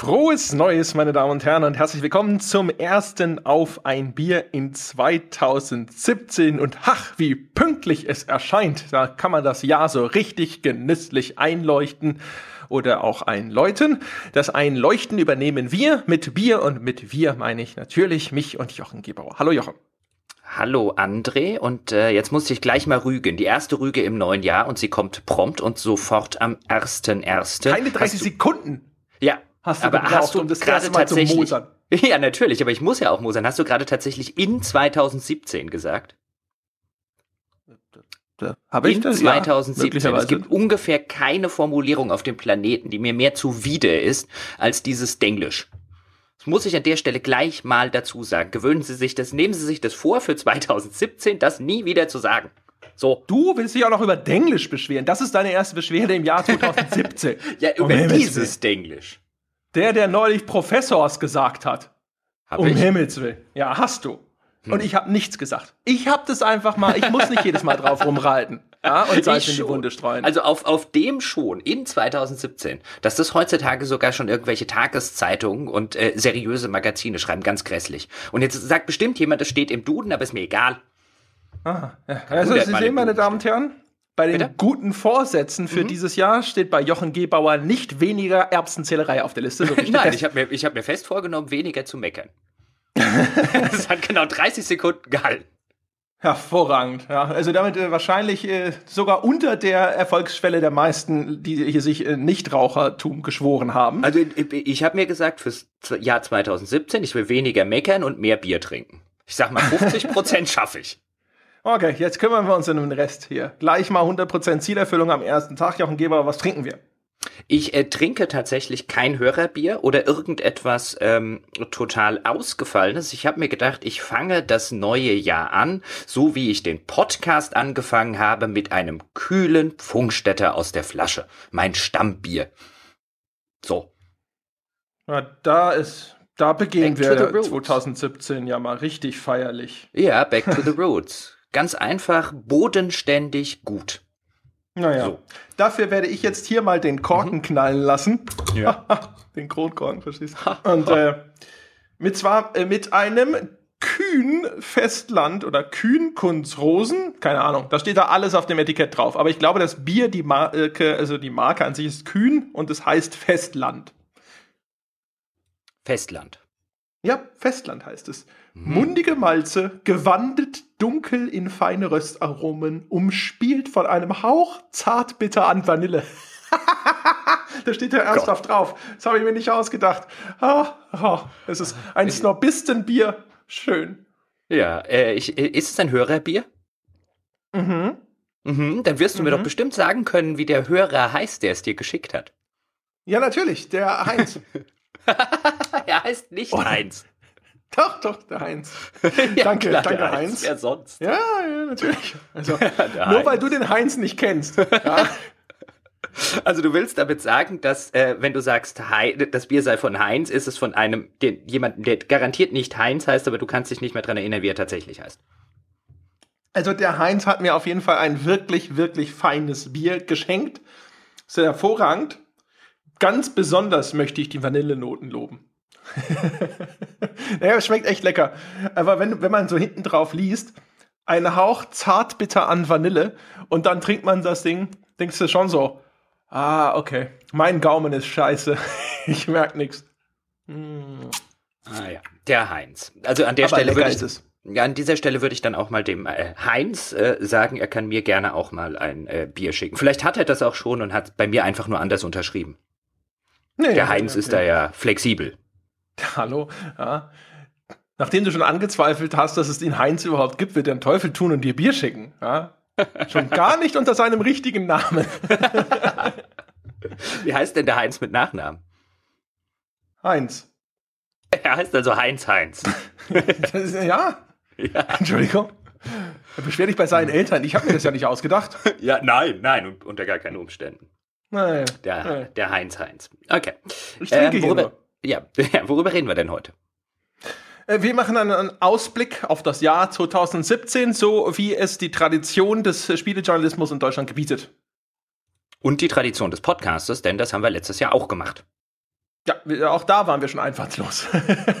Frohes Neues, meine Damen und Herren, und herzlich willkommen zum ersten Auf ein Bier in 2017. Und ach, wie pünktlich es erscheint. Da kann man das Jahr so richtig genüsslich einleuchten oder auch einläuten. Das Einleuchten übernehmen wir mit Bier und mit wir meine ich natürlich mich und Jochen Gebauer. Hallo Jochen. Hallo André und äh, jetzt muss ich gleich mal rügen. Die erste Rüge im neuen Jahr und sie kommt prompt und sofort am 1.1. Keine 30 Sekunden. Ja, Hast du aber gebraucht, hast du um das gerade erste Mal zu tatsächlich mosern? Ja, natürlich, aber ich muss ja auch mosern. Hast du gerade tatsächlich in 2017 gesagt? Habe in 2017. es möglicherweise. gibt ungefähr keine Formulierung auf dem Planeten, die mir mehr zuwider ist als dieses Denglisch. Das muss ich an der Stelle gleich mal dazu sagen. Gewöhnen Sie sich das, nehmen Sie sich das vor für 2017, das nie wieder zu sagen. So. Du willst dich auch noch über Denglisch beschweren. Das ist deine erste Beschwerde im Jahr 2017. Ja, Um über Himmels dieses Denglisch. Der, der neulich Professors gesagt hat. Hab um ich? Hm. Himmels Willen. Ja, hast du. Und ich habe nichts gesagt. Ich habe das einfach mal, ich muss nicht jedes Mal drauf rumreiten. Ja, und Salz in die. Wunde streuen. Also auf, auf dem schon in 2017, dass das heutzutage sogar schon irgendwelche Tageszeitungen und äh, seriöse Magazine schreiben, ganz grässlich. Und jetzt sagt bestimmt jemand, das steht im Duden, aber ist mir egal. Ah, ja. Also, Sie sehen, meine Damen und Herren, bei den Bitte? Mhm. guten Vorsätzen für dieses Jahr steht bei Jochen Gebauer nicht weniger Erbsenzählerei auf der Liste. So Nein, ich habe mir, ich hab mir fest vorgenommen, weniger zu meckern. das hat genau 30 Sekunden gehalten. Hervorragend. Ja, also damit äh, wahrscheinlich äh, sogar unter der Erfolgsschwelle der meisten, die hier sich äh, Nichtrauchertum geschworen haben. Also ich, ich habe mir gesagt, fürs Jahr 2017, ich will weniger meckern und mehr Bier trinken. Ich sag mal, 50 Prozent schaffe ich. Okay, jetzt kümmern wir uns um den Rest hier. Gleich mal 100% Zielerfüllung am ersten Tag. Jochen Gebauer, was trinken wir? Ich äh, trinke tatsächlich kein Hörerbier oder irgendetwas ähm, total Ausgefallenes. Ich habe mir gedacht, ich fange das neue Jahr an, so wie ich den Podcast angefangen habe, mit einem kühlen Pfungstädter aus der Flasche. Mein Stammbier. So. Na, da ist, da beginnen Back wir roots. 2017 ja mal richtig feierlich. Ja, back to the roots. Ganz einfach, bodenständig gut. Naja, So. dafür werde ich jetzt hier mal den Korken knallen lassen. Ja. den Kronkorken, verstehst du? Und äh, mit zwar äh, mit einem Kühn Festland oder Kühn Kunzrosen, keine Ahnung, da steht da alles auf dem Etikett drauf. Aber ich glaube, das Bier, die Marke, also die Marke an sich ist Kühn und es heißt Festland. Festland. Ja, Festland heißt es. Mundige Malze, gewandelt dunkel in feine Röstaromen, umspielt von einem Hauch zartbitter an Vanille. da steht ja ernsthaft drauf. Das habe ich mir nicht ausgedacht. Ah, ah, es ist ein Snobistenbier. Schön. Ja, äh, ich, äh, ist es ein Hörerbier? Mhm. Mhm, dann wirst du mir doch bestimmt sagen können, wie der Hörer heißt, der es dir geschickt hat. Ja, natürlich, der Heinz. er heißt nicht Oh. Heinz. doch, doch, der Heinz. Ja, danke, klar, danke, der Heinz. Wer sonst? Ja, ja, natürlich. Also, nur weil Heinz. du den Heinz nicht kennst. Ja, Also du willst damit sagen, dass äh, wenn du sagst, das Bier sei von Heinz, ist es von einem, den, jemanden, der garantiert nicht Heinz heißt, aber du kannst dich nicht mehr dran erinnern, wie er tatsächlich heißt. Also der Heinz hat mir auf jeden Fall ein wirklich, wirklich feines Bier geschenkt. Sehr hervorragend. Ganz besonders möchte ich die Vanillenoten loben. naja, es schmeckt echt lecker. Aber wenn, wenn man so hinten drauf liest, ein Hauch zartbitter an Vanille und dann trinkt man das Ding, denkst du schon so, ah, okay, mein Gaumen ist scheiße. ich merk nichts. Ah ja, der Heinz. Also an der Aber Stelle würde ich, es. ja, an dieser Stelle würde ich dann auch mal dem äh, Heinz äh, sagen, er kann mir gerne auch mal ein äh, Bier schicken. Vielleicht hat er das auch schon und hat bei mir einfach nur anders unterschrieben. Nee, Der Heinz ist da ja flexibel. Hallo, ja. Nachdem du schon angezweifelt hast, dass es den Heinz überhaupt gibt, wird er den Teufel tun und dir Bier schicken. Ja? Schon gar nicht unter seinem richtigen Namen. Wie heißt denn der Heinz mit Nachnamen? Heinz. Er heißt also Heinz Heinz. Ist, ja, ja. Entschuldigung. Er beschwer dich bei seinen Eltern. Ich habe mir das ja nicht ausgedacht. ja, nein, nein, un- unter gar keinen Umständen. Nein. Der, nein. der Heinz Heinz. Okay. Ich trinke hier worüber. ja, worüber reden wir denn heute? Äh, Wir machen einen Ausblick auf das Jahr 2017, so wie es die Tradition des Spielejournalismus in Deutschland gebietet. Und die Tradition des Podcastes, denn das haben wir letztes Jahr auch gemacht. Ja, auch da waren wir schon einfallslos.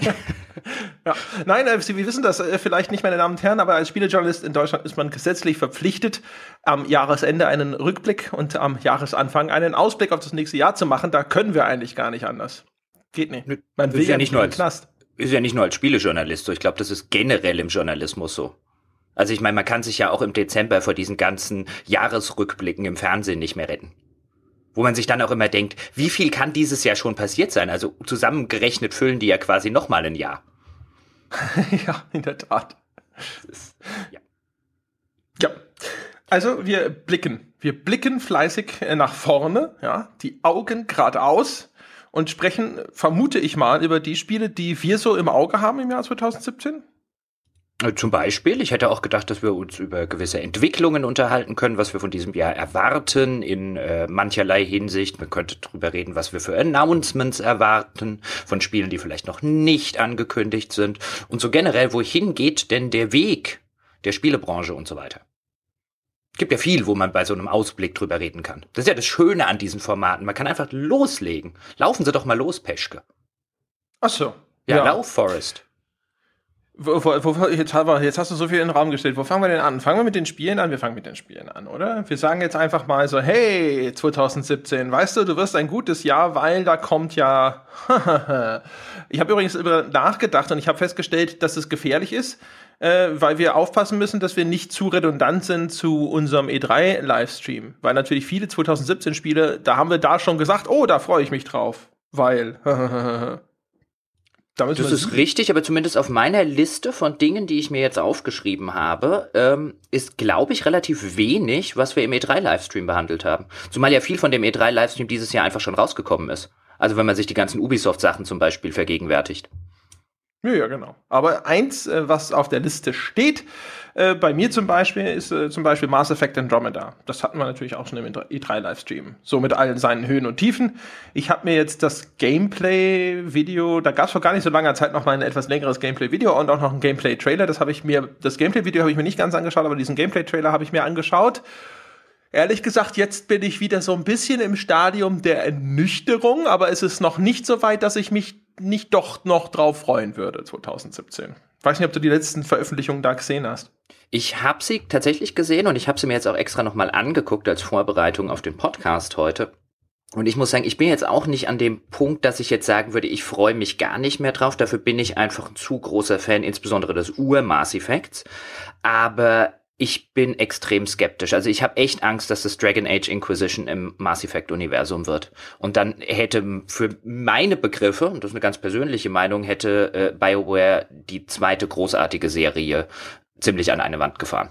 ja. Nein, äh, Sie, wir wissen das äh, vielleicht nicht, meine Damen und Herren, aber als Spielejournalist in Deutschland ist man gesetzlich verpflichtet, am Jahresende einen Rückblick und am Jahresanfang einen Ausblick auf das nächste Jahr zu machen. Da können wir eigentlich gar nicht anders. Geht nicht. Man will ja, ja nicht nur als, Knast. Ist ja nicht nur als Spielejournalist so. Ich glaube, das ist generell im Journalismus so. Also ich meine, man kann sich ja auch im Dezember vor diesen ganzen Jahresrückblicken im Fernsehen nicht mehr retten. Wo man sich dann auch immer denkt, wie viel kann dieses Jahr schon passiert sein? Also zusammengerechnet füllen die ja quasi nochmal ein Jahr. ja, in der Tat. Ist, ja. ja. Also wir blicken. Wir blicken fleißig äh, nach vorne, ja, die Augen geradeaus und sprechen, vermute ich mal, über die Spiele, die wir so im Auge haben im Jahr 2017. Äh, zum Beispiel, ich hätte auch gedacht, dass wir uns über gewisse Entwicklungen unterhalten können, was wir von diesem Jahr erwarten in äh, mancherlei Hinsicht. Man könnte darüber reden, was wir für Announcements erwarten, von Spielen, die vielleicht noch nicht angekündigt sind und so generell, wohin geht denn der Weg der Spielebranche und so weiter. Gibt ja viel, wo man bei so einem Ausblick drüber reden kann. Das ist ja das Schöne an diesen Formaten. Man kann einfach loslegen. Laufen Sie doch mal los, Peschke. Ach so. Ja, ja. lauf, Forest. Wo, wo, wo, jetzt, jetzt, hast du so viel in den Raum gestellt. Wo fangen wir denn an? Fangen wir mit den Spielen an? Wir fangen mit den Spielen an, oder? Wir sagen jetzt einfach mal so, hey, 2017, weißt du, du wirst ein gutes Jahr, weil da kommt ja... ich habe übrigens nachgedacht und ich habe festgestellt, dass es gefährlich ist, äh, weil wir aufpassen müssen, dass wir nicht zu redundant sind zu unserem E3-Livestream. Weil natürlich viele 2017-Spiele, da haben wir da schon gesagt, oh, da freue ich mich drauf. Weil... Damit das ist richtig, aber zumindest auf meiner Liste von Dingen, die ich mir jetzt aufgeschrieben habe, ähm, ist, glaube ich, relativ wenig, was wir im E3-Livestream behandelt haben. Zumal ja viel von dem E3-Livestream dieses Jahr einfach schon rausgekommen ist. Also wenn man sich die ganzen Ubisoft-Sachen zum Beispiel vergegenwärtigt. Ja, ja, genau. Aber eins, äh, was auf der Liste steht, äh, bei mir zum Beispiel, ist äh, zum Beispiel Mass Effect Andromeda. Das hatten wir natürlich auch schon im E3-Livestream. So mit allen seinen Höhen und Tiefen. Ich habe mir jetzt das Gameplay-Video, da gab es vor gar nicht so langer Zeit noch mal ein etwas längeres Gameplay-Video und auch noch ein Gameplay-Trailer. Das habe ich mir, das Gameplay-Video habe ich mir nicht ganz angeschaut, aber diesen Gameplay-Trailer habe ich mir angeschaut. Ehrlich gesagt, jetzt bin ich wieder so ein bisschen im Stadium der Ernüchterung, aber es ist noch nicht so weit, dass ich mich nicht doch noch drauf freuen würde 2017. Ich weiß nicht, ob du die letzten Veröffentlichungen da gesehen hast. Ich habe sie tatsächlich gesehen und ich habe sie mir jetzt auch extra nochmal angeguckt als Vorbereitung auf den Podcast heute. Und ich muss sagen, ich bin jetzt auch nicht an dem Punkt, dass ich jetzt sagen würde, ich freue mich gar nicht mehr drauf. Dafür bin ich einfach ein zu großer Fan, insbesondere des Ur-Mass-Effekts. Aber ich bin extrem skeptisch. Also ich habe echt Angst, dass das Dragon Age Inquisition im Mass Effect Universum wird. Und dann hätte für meine Begriffe, und das ist eine ganz persönliche Meinung, hätte äh, BioWare die zweite großartige Serie ziemlich an eine Wand gefahren.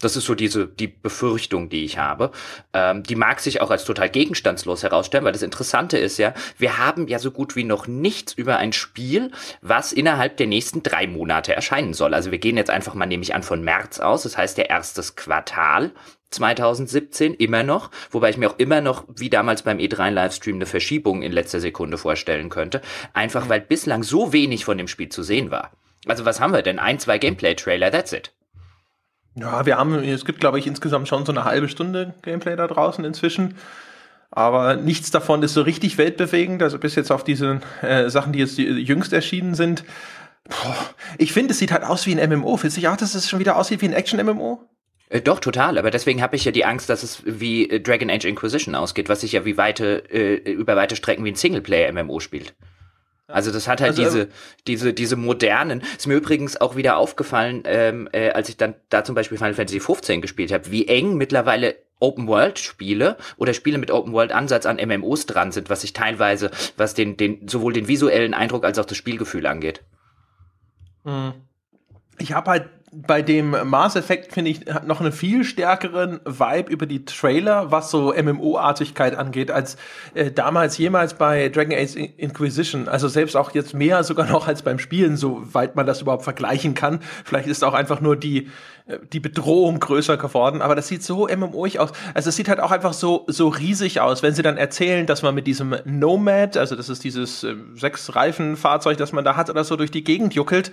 Das ist so diese die Befürchtung, die ich habe. Ähm, die mag sich auch als total gegenstandslos herausstellen, weil das Interessante ist ja, wir haben ja so gut wie noch nichts über ein Spiel, was innerhalb der nächsten drei Monate erscheinen soll. Also wir gehen jetzt einfach mal nämlich an von März aus, das heißt der erstes Quartal 2017 immer noch, wobei ich mir auch immer noch, wie damals beim E3 Livestream, eine Verschiebung in letzter Sekunde vorstellen könnte. Einfach weil bislang so wenig von dem Spiel zu sehen war. Also was haben wir denn? Ein, zwei Gameplay-Trailer, that's it. Ja, wir haben, es gibt, glaube ich, insgesamt schon so eine halbe Stunde Gameplay da draußen inzwischen. Aber nichts davon ist so richtig weltbewegend. Also bis jetzt auf diese äh, Sachen, die jetzt die, jüngst erschienen sind. Boah, ich finde, es sieht halt aus wie ein MMO. Findest du auch, dass es schon wieder aussieht wie ein Action-MMO? Äh, doch, total. Aber deswegen habe ich ja die Angst, dass es wie äh, Dragon Age Inquisition ausgeht, was sich ja wie weite, äh, über weite Strecken wie ein Singleplayer-MMO spielt. Also das hat halt also, diese, diese, diese modernen. Ist mir übrigens auch wieder aufgefallen, ähm, äh, als ich dann da zum Beispiel Final Fantasy 15 gespielt habe, wie eng mittlerweile Open World Spiele oder Spiele mit Open World Ansatz an MMOs dran sind, was sich teilweise, was den, den sowohl den visuellen Eindruck als auch das Spielgefühl angeht. Hm. Ich habe halt bei dem Mass Effect, finde ich, noch einen viel stärkeren Vibe über die Trailer, was so MMO-Artigkeit angeht, als äh, damals jemals bei Dragon Age Inquisition. Also selbst auch jetzt mehr sogar noch als beim Spielen, soweit man das überhaupt vergleichen kann. Vielleicht ist auch einfach nur die, äh, die Bedrohung größer geworden, aber das sieht so MMO-ig aus. Also es sieht halt auch einfach so, so riesig aus, wenn sie dann erzählen, dass man mit diesem Nomad, also das ist dieses äh, sechs Reifen-Fahrzeug, das man da hat oder so durch die Gegend juckelt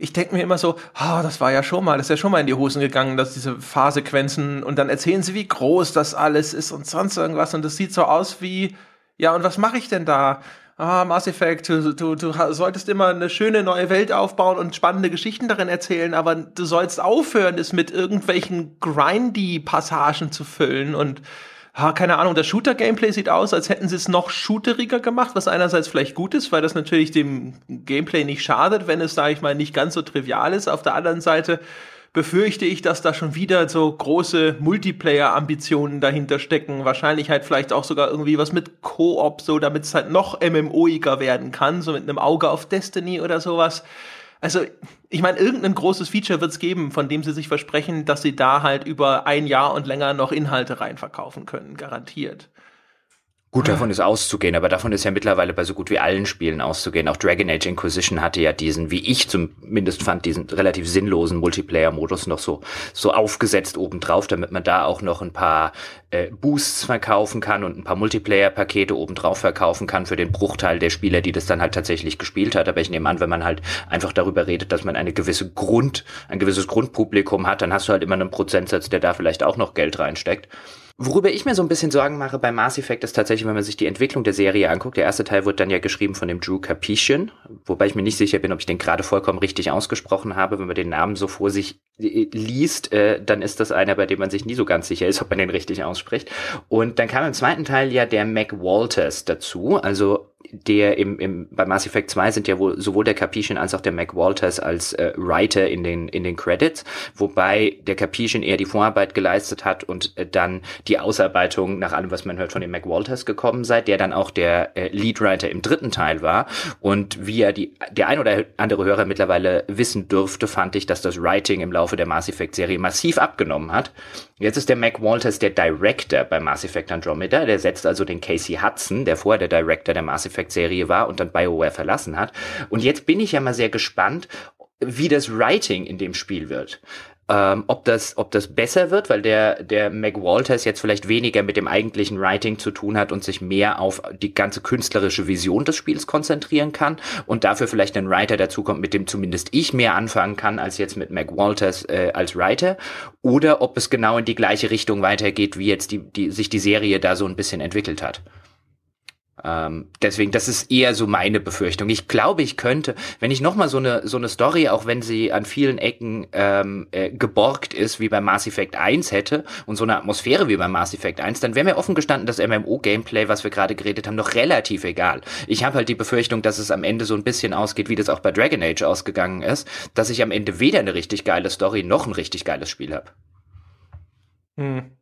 ich denke mir immer so, ah, das war ja schon mal, das ist ja schon mal in die Hosen gegangen, dass diese Fahrsequenzen und dann erzählen sie, wie groß das alles ist und sonst irgendwas und das sieht so aus wie, ja, und was mache ich denn da? ah, Mass Effect, du, du, du solltest immer eine schöne neue Welt aufbauen und spannende Geschichten darin erzählen, aber du sollst aufhören, es mit irgendwelchen grindy-Passagen zu füllen und ah, keine Ahnung, das Shooter-Gameplay sieht aus, als hätten sie es noch shooteriger gemacht, was einerseits vielleicht gut ist, weil das natürlich dem Gameplay nicht schadet, wenn es, sage ich mal, nicht ganz so trivial ist. Auf der anderen Seite befürchte ich, dass da schon wieder so große Multiplayer-Ambitionen dahinter stecken. Wahrscheinlich halt vielleicht auch sogar irgendwie was mit Koop, so damit es halt noch MMOiger werden kann, so mit einem Auge auf Destiny oder sowas. Also, ich meine, irgendein großes Feature wird es geben, von dem sie sich versprechen, dass sie da halt über ein Jahr und länger noch Inhalte reinverkaufen können, garantiert. Gut, davon ist auszugehen, aber davon ist ja mittlerweile bei so gut wie allen Spielen auszugehen. Auch Dragon Age Inquisition hatte ja diesen, wie ich zumindest fand, diesen relativ sinnlosen Multiplayer-Modus noch so, so aufgesetzt obendrauf, damit man da auch noch ein paar äh, Boosts verkaufen kann und ein paar Multiplayer-Pakete obendrauf verkaufen kann für den Bruchteil der Spieler, die das dann halt tatsächlich gespielt hat. Aber ich nehme an, wenn man halt einfach darüber redet, dass man eine gewisse Grund, ein gewisses Grundpublikum hat, dann hast du halt immer einen Prozentsatz, der da vielleicht auch noch Geld reinsteckt. Worüber ich mir so ein bisschen Sorgen mache bei Mass Effect ist tatsächlich, wenn man sich die Entwicklung der Serie anguckt. Der erste Teil wurde dann ja geschrieben von dem Drew Carpetian, wobei ich mir nicht sicher bin, ob ich den gerade vollkommen richtig ausgesprochen habe. Wenn man den Namen so vor sich äh, liest, äh, dann ist das einer, bei dem man sich nie so ganz sicher ist, ob man den richtig ausspricht. Und dann kam im zweiten Teil ja der Mac Walters dazu, also der im, im, bei Mass Effect 2 sind ja wohl sowohl der Capuchin als auch der Mac Walters als äh, Writer in den, in den Credits, wobei der Capuchin eher die Vorarbeit geleistet hat und äh, dann die Ausarbeitung nach allem, was man hört, von dem Mac Walters gekommen sei, der dann auch der äh, Leadwriter im dritten Teil war. Und wie ja die, der ein oder andere Hörer mittlerweile wissen dürfte, fand ich, dass das Writing im Laufe der Mass Effect Serie massiv abgenommen hat. Jetzt ist der Mac Walters der Director bei Mass Effect Andromeda, der setzt also den Casey Hudson, der vorher der Director der Mass Effect Effect-Serie war und dann BioWare verlassen hat. Und jetzt bin ich ja mal sehr gespannt, wie das Writing in dem Spiel wird. Ähm, ob das, ob das besser wird, weil der, der Mac Walters jetzt vielleicht weniger mit dem eigentlichen Writing zu tun hat und sich mehr auf die ganze künstlerische Vision des Spiels konzentrieren kann und dafür vielleicht ein Writer dazukommt, mit dem zumindest ich mehr anfangen kann als jetzt mit Mac Walters äh, als Writer, oder ob es genau in die gleiche Richtung weitergeht, wie jetzt die, die, sich die Serie da so ein bisschen entwickelt hat. Ähm, deswegen, das ist eher so meine Befürchtung. Ich glaube, ich könnte, wenn ich nochmal so eine, so eine Story, auch wenn sie an vielen Ecken ähm, äh, geborgt ist, wie bei Mass Effect 1 hätte und so eine Atmosphäre wie bei Mass Effect 1, dann wäre mir offen gestanden, das MMO-Gameplay, was wir gerade geredet haben, noch relativ egal. Ich habe halt die Befürchtung, dass es am Ende so ein bisschen ausgeht, wie das auch bei Dragon Age ausgegangen ist, dass ich am Ende weder eine richtig geile Story noch ein richtig geiles Spiel habe. Hm.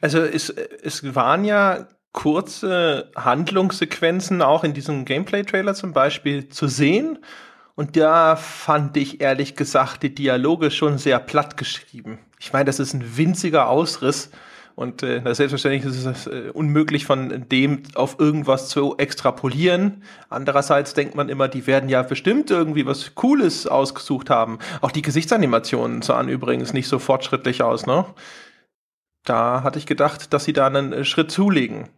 Also es, es waren ja kurze Handlungssequenzen auch in diesem Gameplay-Trailer zum Beispiel zu sehen. Und da fand ich ehrlich gesagt die Dialoge schon sehr platt geschrieben. Ich meine, das ist ein winziger Ausriss und äh, selbstverständlich ist es äh, unmöglich von dem auf irgendwas zu extrapolieren. Andererseits denkt man immer, die werden ja bestimmt irgendwie was Cooles ausgesucht haben. Auch die Gesichtsanimationen sahen übrigens nicht so fortschrittlich aus, ne? Da hatte ich gedacht, dass sie da einen äh, Schritt zulegen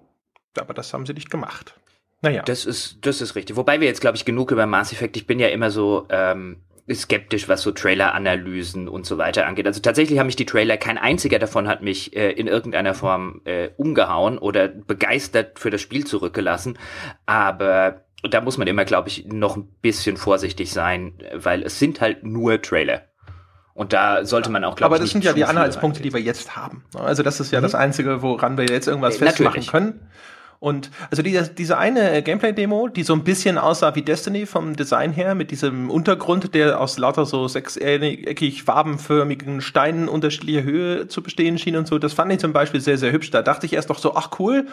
aber das haben sie nicht gemacht. Naja. Das ist, das ist richtig. Wobei wir jetzt, glaube ich, genug über Mass Effect, ich bin ja immer so ähm, skeptisch, was so Trailer-Analysen und so weiter angeht. Also tatsächlich haben mich die Trailer, kein einziger davon hat mich äh, in irgendeiner Form äh, umgehauen oder begeistert für das Spiel zurückgelassen. Aber da muss man immer, glaube ich, noch ein bisschen vorsichtig sein, weil es sind halt nur Trailer. Und da sollte man auch, glaube ich. Aber das sind ja die Anhaltspunkte, die wir jetzt haben. Also das ist ja mhm. das Einzige, woran wir jetzt irgendwas festmachen können. Und also diese, diese eine Gameplay-Demo, die so ein bisschen aussah wie Destiny vom Design her, mit diesem Untergrund, der aus lauter so sechseckig farbenförmigen Steinen unterschiedlicher Höhe zu bestehen schien und so, das fand ich zum Beispiel sehr, sehr hübsch. Da dachte ich erst doch so, ach cool.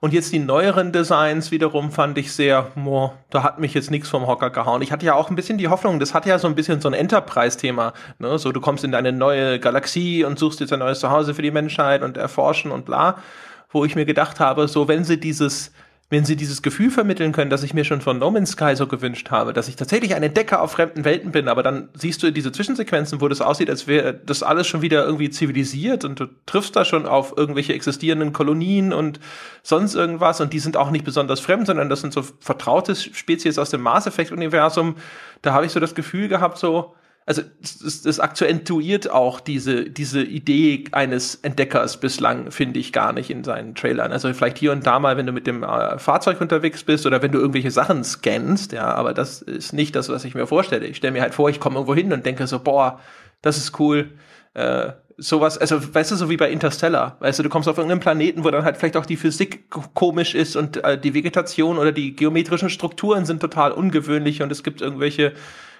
Und jetzt die neueren Designs wiederum fand ich sehr, boah, da hat mich jetzt nichts vom Hocker gehauen. Ich hatte ja auch ein bisschen die Hoffnung, das hat ja so ein bisschen so ein Enterprise-Thema. Ne? So, du kommst in deine neue Galaxie und suchst jetzt ein neues Zuhause für die Menschheit und erforschen und bla wo ich mir gedacht habe, so wenn sie dieses, wenn sie dieses Gefühl vermitteln können, das ich mir schon von No Man's Sky so gewünscht habe, dass ich tatsächlich ein Entdecker auf fremden Welten bin, aber dann siehst du diese Zwischensequenzen, wo das aussieht, als wäre das alles schon wieder irgendwie zivilisiert und du triffst da schon auf irgendwelche existierenden Kolonien und sonst irgendwas und die sind auch nicht besonders fremd, sondern das sind so vertraute Spezies aus dem Mass Effect Universum. Da habe ich so das Gefühl gehabt, so, also das, akzentuiert auch diese, diese Idee eines Entdeckers bislang, finde ich gar nicht in seinen Trailern. Also vielleicht hier und da mal, wenn du mit dem äh, Fahrzeug unterwegs bist oder wenn du irgendwelche Sachen scannst, ja, aber das ist nicht das, was ich mir vorstelle. Ich stelle mir halt vor, ich komme irgendwo hin und denke so, boah, das ist cool. Äh, sowas, also weißt du, so wie bei Interstellar, weißt du, du kommst auf irgendeinen Planeten, wo dann halt vielleicht auch die Physik komisch ist und äh, die Vegetation oder die geometrischen Strukturen sind total ungewöhnlich und es gibt irgendwelche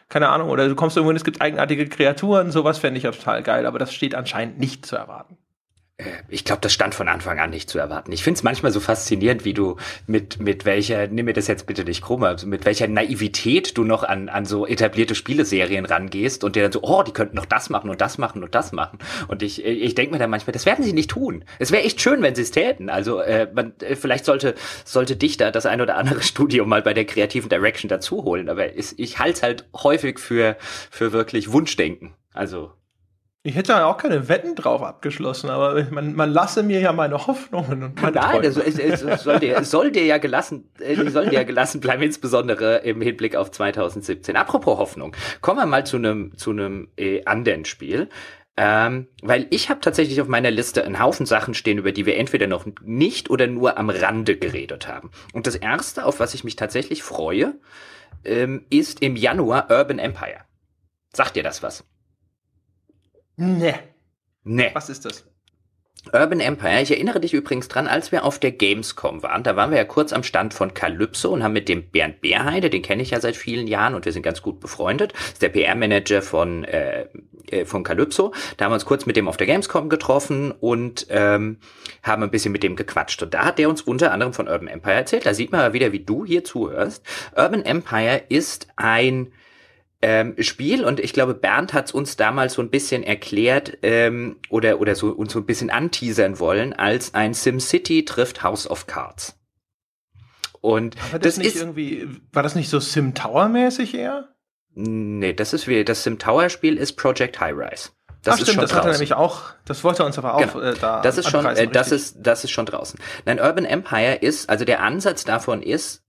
keine Ahnung, oder du kommst irgendwo hin, es gibt eigenartige Kreaturen, sowas fände ich total geil, aber das steht anscheinend nicht zu erwarten. Äh, ich glaube, das stand von Anfang an nicht zu erwarten. Ich finde es manchmal so faszinierend, wie du mit, mit welcher, nimm mir das jetzt bitte nicht krumm, also mit welcher Naivität du noch an, an so etablierte Spieleserien rangehst und dir dann so, oh, die könnten noch das machen und das machen und das machen. Und ich, ich denke mir dann manchmal, das werden sie nicht tun. Es wäre echt schön, wenn sie es täten. Also äh, man, äh, vielleicht sollte, sollte dich da das ein oder andere Studio mal bei der kreativen Direction dazu holen. Aber ich, ich halte es halt häufig für, für wirklich Wunschdenken. Also ich hätte ja auch keine Wetten drauf abgeschlossen, aber man, man lasse mir ja meine Hoffnungen und meine Nein, es, es, es, soll dir, es soll dir ja gelassen, äh, soll dir ja gelassen bleiben, insbesondere im Hinblick auf 2017. Apropos Hoffnung, kommen wir mal zu einem zu einem äh, anderen Spiel. Ähm, weil ich habe tatsächlich auf meiner Liste einen Haufen Sachen stehen, über die wir entweder noch nicht oder nur am Rande geredet haben. Und das erste, auf was ich mich tatsächlich freue, ähm, ist im Januar Urban Empire. Sagt dir das was? Nee. Nee. Was ist das? Urban Empire. Ich erinnere dich übrigens dran, als wir auf der Gamescom waren, da waren wir ja kurz am Stand von Calypso und haben mit dem Bernd Beerheide, den kenne ich ja seit vielen Jahren und wir sind ganz gut befreundet, ist der PR-Manager von, äh, äh, von Calypso. Da haben wir uns kurz mit dem auf der Gamescom getroffen und ähm, haben ein bisschen mit dem gequatscht. Und da hat der uns unter anderem von Urban Empire erzählt. Da sieht man mal wieder, wie du hier zuhörst. Urban Empire ist ein ähm, Spiel und ich glaube, Bernd hat es uns damals so ein bisschen erklärt ähm, oder, oder so uns so ein bisschen anteasern wollen, als ein SimCity trifft House of Cards. Und war das, das nicht ist irgendwie, war das nicht so Sim Tower mäßig eher? Nee, das ist wie, das Sim Tower Spiel ist Project High Rise. Das Ach, ist stimmt, schon das draußen. hat er nämlich auch, das wollte er uns aber auch genau. äh, da Das ist schon, äh, das ist, das ist schon draußen. Nein, Urban Empire ist, also der Ansatz davon ist,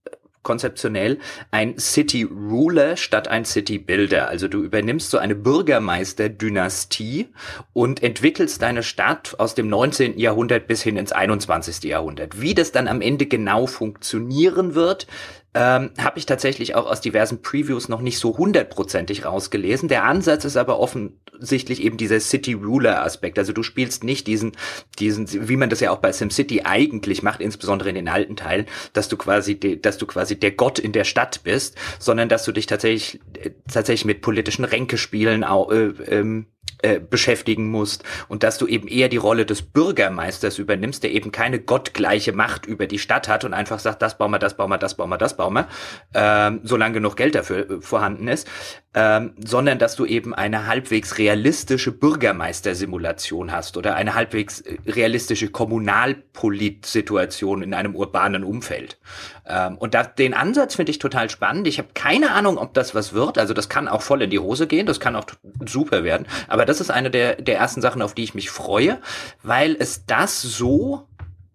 konzeptionell ein City Ruler statt ein City Builder. Also du übernimmst so eine Bürgermeisterdynastie und entwickelst deine Stadt aus dem 19. Jahrhundert bis hin ins 21. Jahrhundert. Wie das dann am Ende genau funktionieren wird, ähm, habe ich tatsächlich auch aus diversen Previews noch nicht so hundertprozentig rausgelesen. Der Ansatz ist aber offensichtlich eben dieser City Ruler Aspekt. Also du spielst nicht diesen, diesen, wie man das ja auch bei SimCity eigentlich macht, insbesondere in den alten Teilen, dass du quasi, de, dass du quasi der Gott in der Stadt bist, sondern dass du dich tatsächlich, äh, tatsächlich mit politischen Ränkespielen auch, äh, ähm, äh, beschäftigen musst und dass du eben eher die Rolle des Bürgermeisters übernimmst, der eben keine gottgleiche Macht über die Stadt hat und einfach sagt, das bauen wir, das bauen wir, das bauen wir, das bauen wir, ähm, solange genug Geld dafür äh, vorhanden ist, ähm, sondern dass du eben eine halbwegs realistische Bürgermeistersimulation hast oder eine halbwegs äh, realistische Kommunalpolit-Situation in einem urbanen Umfeld. Ähm, und da, den Ansatz finde ich total spannend. Ich habe keine Ahnung, ob das was wird. Also das kann auch voll in die Hose gehen, das kann auch super werden. Aber das ist eine der, der ersten Sachen, auf die ich mich freue, weil es das so,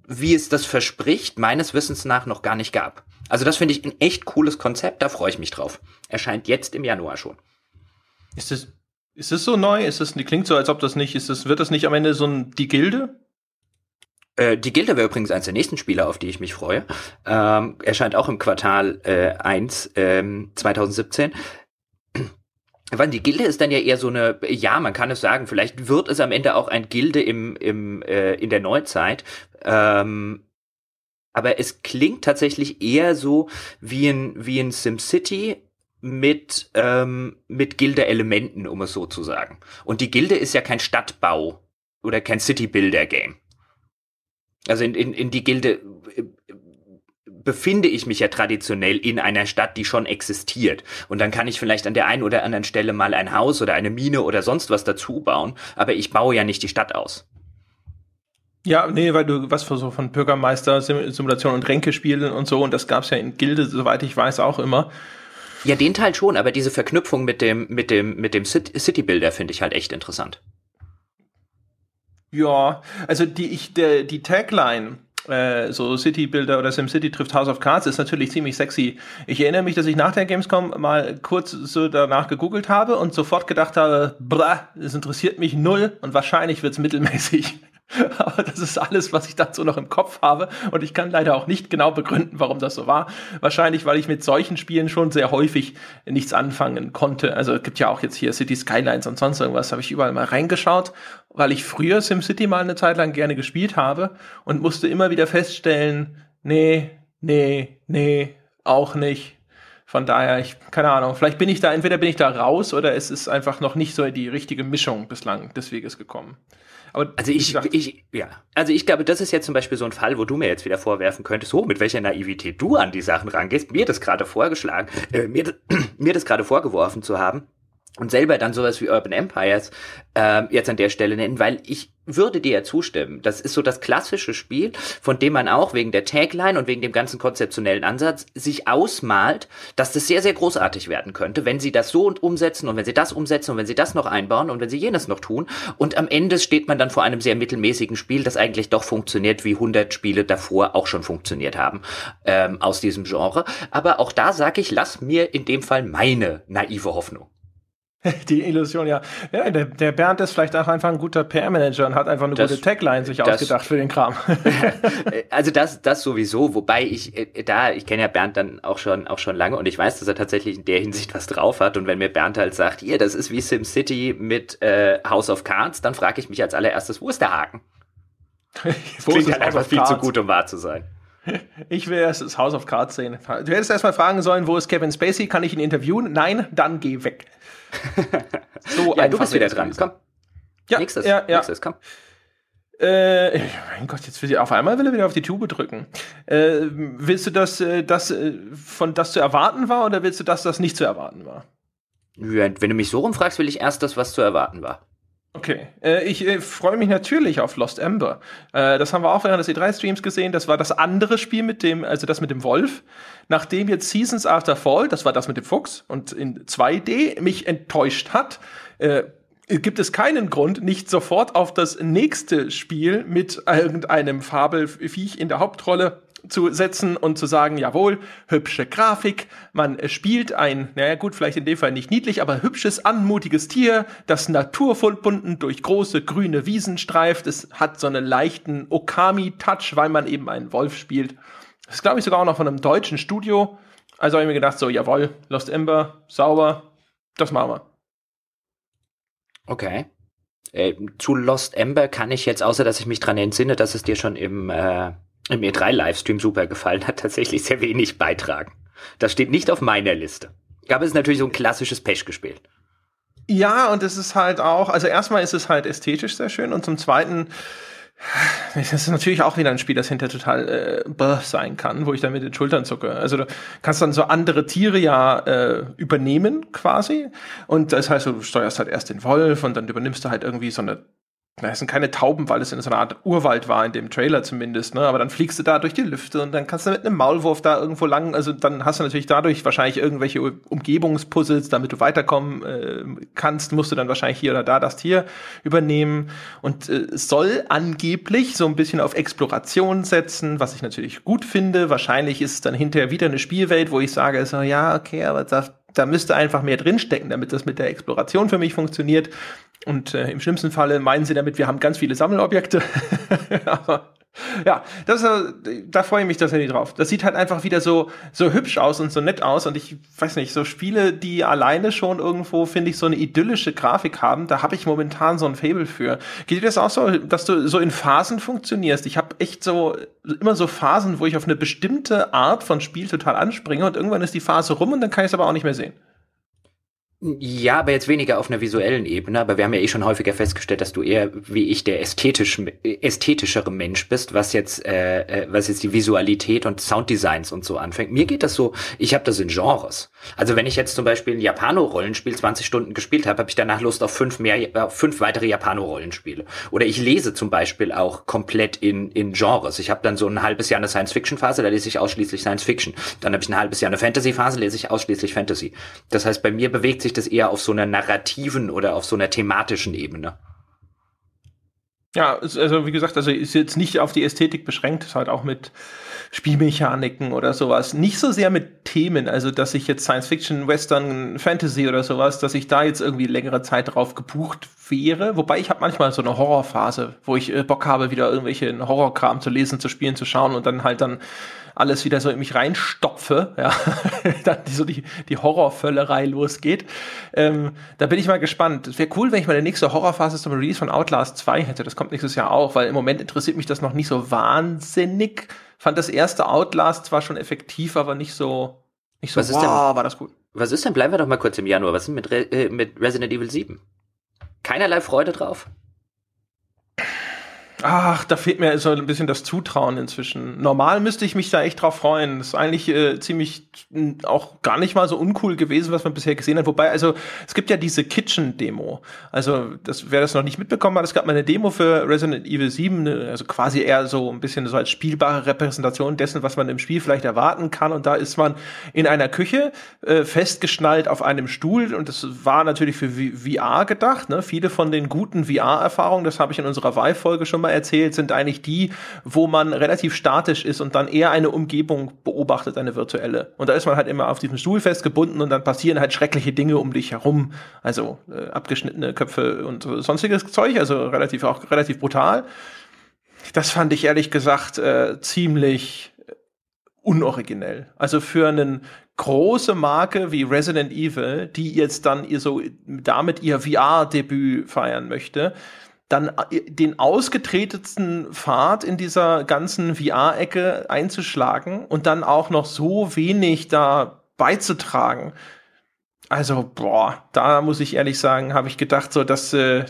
wie es das verspricht, meines Wissens nach noch gar nicht gab. Also das finde ich ein echt cooles Konzept, da freue ich mich drauf. Erscheint jetzt im Januar schon. Ist es ist es so neu? Ist es klingt so, als ob das nicht ist. Es wird das nicht am Ende so ein die Gilde? Äh, die Gilde wäre übrigens eines der nächsten Spieler, auf die ich mich freue. Ähm, erscheint auch im Quartal äh, 1 ähm, 2017. Weil die Gilde ist dann ja eher so eine, ja, man kann es sagen, vielleicht wird es am Ende auch ein Gilde im, im, äh, in der Neuzeit. Ähm, aber es klingt tatsächlich eher so wie ein, wie ein SimCity mit, ähm, mit Gilde-Elementen, um es so zu sagen. Und die Gilde ist ja kein Stadtbau oder kein City-Builder-Game. Also in, in, in die Gilde äh, befinde ich mich ja traditionell in einer Stadt, die schon existiert. Und dann kann ich vielleicht an der einen oder anderen Stelle mal ein Haus oder eine Mine oder sonst was dazu bauen, aber ich baue ja nicht die Stadt aus. Ja, nee, weil du was für so von Bürgermeister, Simulation und Ränkespielen und so, und das gab's ja in Gilde, soweit ich weiß, auch immer. Ja, den Teil schon, aber diese Verknüpfung mit dem, mit dem, mit dem City Builder finde ich halt echt interessant. Ja, also die, ich, der, die Tagline äh, so City Builder oder SimCity trifft House of Cards ist natürlich ziemlich sexy. Ich erinnere mich, dass ich nach der Gamescom mal kurz so danach gegoogelt habe und sofort gedacht habe, blah, es interessiert mich null und wahrscheinlich wird's mittelmäßig. Aber das ist alles, was ich dazu noch im Kopf habe. Und ich kann leider auch nicht genau begründen, warum das so war. Wahrscheinlich, weil ich mit solchen Spielen schon sehr häufig nichts anfangen konnte. Also es gibt ja auch jetzt hier City Skylines und sonst irgendwas. Habe ich überall mal reingeschaut, weil ich früher SimCity mal eine Zeit lang gerne gespielt habe und musste immer wieder feststellen, nee, nee, nee, auch nicht. Von daher, ich, keine Ahnung, vielleicht bin ich da, entweder bin ich da raus oder es ist einfach noch nicht so die richtige Mischung bislang des Weges gekommen. Aber also ich, ich, ja, also ich glaube, das ist jetzt zum Beispiel so ein Fall, wo du mir jetzt wieder vorwerfen könntest, so mit welcher Naivität du an die Sachen rangehst, mir das gerade vorgeschlagen, äh, mir, mir das gerade vorgeworfen zu haben und selber dann sowas wie Urban Empires äh, jetzt an der Stelle nennen, weil ich würde dir ja zustimmen. Das ist so das klassische Spiel, von dem man auch wegen der Tagline und wegen dem ganzen konzeptionellen Ansatz sich ausmalt, dass das sehr, sehr großartig werden könnte, wenn sie das so umsetzen und wenn sie das umsetzen und wenn sie das noch einbauen und wenn sie jenes noch tun. Und am Ende steht man dann vor einem sehr mittelmäßigen Spiel, das eigentlich doch funktioniert, wie 100 Spiele davor auch schon funktioniert haben ähm, aus diesem Genre. Aber auch da sage ich, lass mir in dem Fall meine naive Hoffnung. Die Illusion, ja. ja der, der Bernd ist vielleicht auch einfach ein guter PR-Manager und hat einfach eine das, gute Tagline sich das, ausgedacht für den Kram. also das, das sowieso, wobei ich äh, da, ich kenne ja Bernd dann auch schon, auch schon lange und ich weiß, dass er tatsächlich in der Hinsicht was drauf hat. Und wenn mir Bernd halt sagt, ihr, das ist wie SimCity mit äh, House of Cards, dann frage ich mich als allererstes, wo ist der Haken? wo klingt ist halt einfach viel zu gut, um wahr zu sein. Ich will erst das House of Cards sehen. Du hättest erst mal fragen sollen, wo ist Kevin Spacey? Kann ich ihn interviewen? Nein, dann geh weg. So ja, du bist wieder dran. Komm. Ja, nächstes, ja, ja. nächstes, komm. Äh, mein Gott, jetzt will ich auf einmal will er wieder auf die Tube drücken. Äh, willst du das, äh, das äh, von das zu erwarten war oder willst du das, das nicht zu erwarten war? Wenn du mich so rumfragst, will ich erst das, was zu erwarten war. Okay, äh, ich äh, freue mich natürlich auf Lost Ember. Äh, das haben wir auch während des E3-Streams gesehen. Das war das andere Spiel mit dem, also das mit dem Wolf. Nachdem jetzt Seasons After Fall, das war das mit dem Fuchs und in 2D mich enttäuscht hat, gibt es keinen Grund, nicht sofort auf das nächste Spiel mit irgendeinem Fabelviech in der Hauptrolle zu setzen und zu sagen, jawohl, hübsche Grafik, man spielt ein, naja gut, vielleicht in dem Fall nicht niedlich, aber hübsches, anmutiges Tier, das naturverbunden durch große grüne Wiesen streift. Es hat so einen leichten Okami-Touch, weil man eben einen Wolf spielt. Das ist, glaube ich, sogar auch noch von einem deutschen Studio. Also habe ich mir gedacht, so, jawohl, Lost Ember, sauber, das machen wir. Okay. Äh, zu Lost Ember kann ich jetzt, außer dass ich mich dran entsinne, dass es dir schon im äh, im E3-Livestream super gefallen hat, tatsächlich sehr wenig beitragen. Das steht nicht auf meiner Liste. Aber es natürlich so ein klassisches Pech gespielt. Ja, und es ist halt auch, also erstmal ist es halt ästhetisch sehr schön und zum zweiten, das ist natürlich auch wieder ein Spiel, das hinterher total äh, sein kann, wo ich dann mit den Schultern zucke. Also du kannst dann so andere Tiere ja äh, übernehmen quasi. Und das heißt, du steuerst halt erst den Wolf und dann übernimmst du halt irgendwie so eine na, es sind keine Tauben, weil es in so einer Art Urwald war, in dem Trailer zumindest, ne? Aber dann fliegst du da durch die Lüfte und dann kannst du mit einem Maulwurf da irgendwo lang, also dann hast du natürlich dadurch wahrscheinlich irgendwelche Umgebungspuzzles, damit du weiterkommen äh, kannst, musst du dann wahrscheinlich hier oder da das Tier übernehmen. Und äh, soll angeblich so ein bisschen auf Exploration setzen, was ich natürlich gut finde. Wahrscheinlich ist es dann hinterher wieder eine Spielwelt, wo ich sage, so, ja, okay, aber da, da müsste einfach mehr drinstecken, damit das mit der Exploration für mich funktioniert. Und äh, im schlimmsten Falle meinen sie damit, wir haben ganz viele Sammelobjekte. Aber ja, das, äh, da freue ich mich tatsächlich drauf. Das sieht halt einfach wieder so, so hübsch aus und so nett aus. Und ich weiß nicht, so Spiele, die alleine schon irgendwo, finde ich, so eine idyllische Grafik haben, da habe ich momentan so ein Fable für. Geht dir das auch so, dass du so in Phasen funktionierst? Ich habe echt so immer so Phasen, wo ich auf eine bestimmte Art von Spiel total anspringe und irgendwann ist die Phase rum und dann kann ich es aber auch nicht mehr sehen. Ja, aber jetzt weniger auf einer visuellen Ebene. Aber wir haben ja eh schon häufiger festgestellt, dass du eher wie ich der ästhetisch, ästhetischere Mensch bist, was jetzt, äh, äh, was jetzt die Visualität und Sounddesigns und so anfängt. Mir geht das so, ich habe das in Genres. Also wenn ich jetzt zum Beispiel ein Japano-Rollenspiel 20 Stunden gespielt habe, habe ich danach Lust auf fünf mehr, auf fünf weitere Japano-Rollenspiele. Oder ich lese zum Beispiel auch komplett in, in Genres. Ich habe dann so ein halbes Jahr eine Science-Fiction-Phase, da lese ich ausschließlich Science-Fiction. Dann habe ich ein halbes Jahr eine Fantasy-Phase, lese ich ausschließlich Fantasy. Das heißt, bei mir bewegt sich sich das eher auf so einer narrativen oder auf so einer thematischen Ebene. Ja, also wie gesagt, also ist jetzt nicht auf die Ästhetik beschränkt, ist halt auch mit Spielmechaniken oder sowas. Nicht so sehr mit Themen, also dass ich jetzt Science Fiction, Western, Fantasy oder sowas, dass ich da jetzt irgendwie längere Zeit drauf gebucht wäre. Wobei ich habe manchmal so eine Horrorphase, wo ich äh, Bock habe, wieder irgendwelche Horrorkram zu lesen, zu spielen, zu schauen und dann halt dann alles wieder so in mich reinstopfe, ja, dann die, so die, die Horrorvöllerei losgeht. Ähm, da bin ich mal gespannt. Es wäre cool, wenn ich mal die nächste Horrorphase zum Release von Outlast 2 hätte. Das kommt nächstes Jahr auch, weil im Moment interessiert mich das noch nicht so wahnsinnig. Fand das erste Outlast zwar schon effektiv, aber nicht so, nicht so, was wow, denn, war das gut. Was ist denn, bleiben wir doch mal kurz im Januar, was ist denn mit, Re äh, mit Resident Evil 7? Keinerlei Freude drauf? Ach, da fehlt mir so ein bisschen das Zutrauen inzwischen. Normal müsste ich mich da echt drauf freuen. Das ist eigentlich äh, ziemlich auch gar nicht mal so uncool gewesen, was man bisher gesehen hat. Wobei, also es gibt ja diese Kitchen-Demo. Also, das, wer das noch nicht mitbekommen hat, es gab mal eine Demo für Resident Evil 7, ne, also quasi eher so ein bisschen so als spielbare Repräsentation dessen, was man im Spiel vielleicht erwarten kann. Und da ist man in einer Küche äh, festgeschnallt auf einem Stuhl und das war natürlich für VR gedacht. Ne? Viele von den guten VR-Erfahrungen, das habe ich in unserer Vive-Folge schon mal erzählt, sind eigentlich die, wo man relativ statisch ist und dann eher eine Umgebung beobachtet, eine virtuelle. Und da ist man halt immer auf diesem Stuhl festgebunden und dann passieren halt schreckliche Dinge um dich herum. Also äh, abgeschnittene Köpfe und sonstiges Zeug, also relativ auch relativ brutal. Das fand ich ehrlich gesagt äh, ziemlich unoriginell. Also für einen große Marke wie Resident Evil, die jetzt dann ihr so damit ihr VR-Debüt feiern möchte, dann äh, den ausgetretetsten Pfad in dieser ganzen VR-Ecke einzuschlagen und dann auch noch so wenig da beizutragen. Also, boah, da muss ich ehrlich sagen, habe ich gedacht, so, dass äh,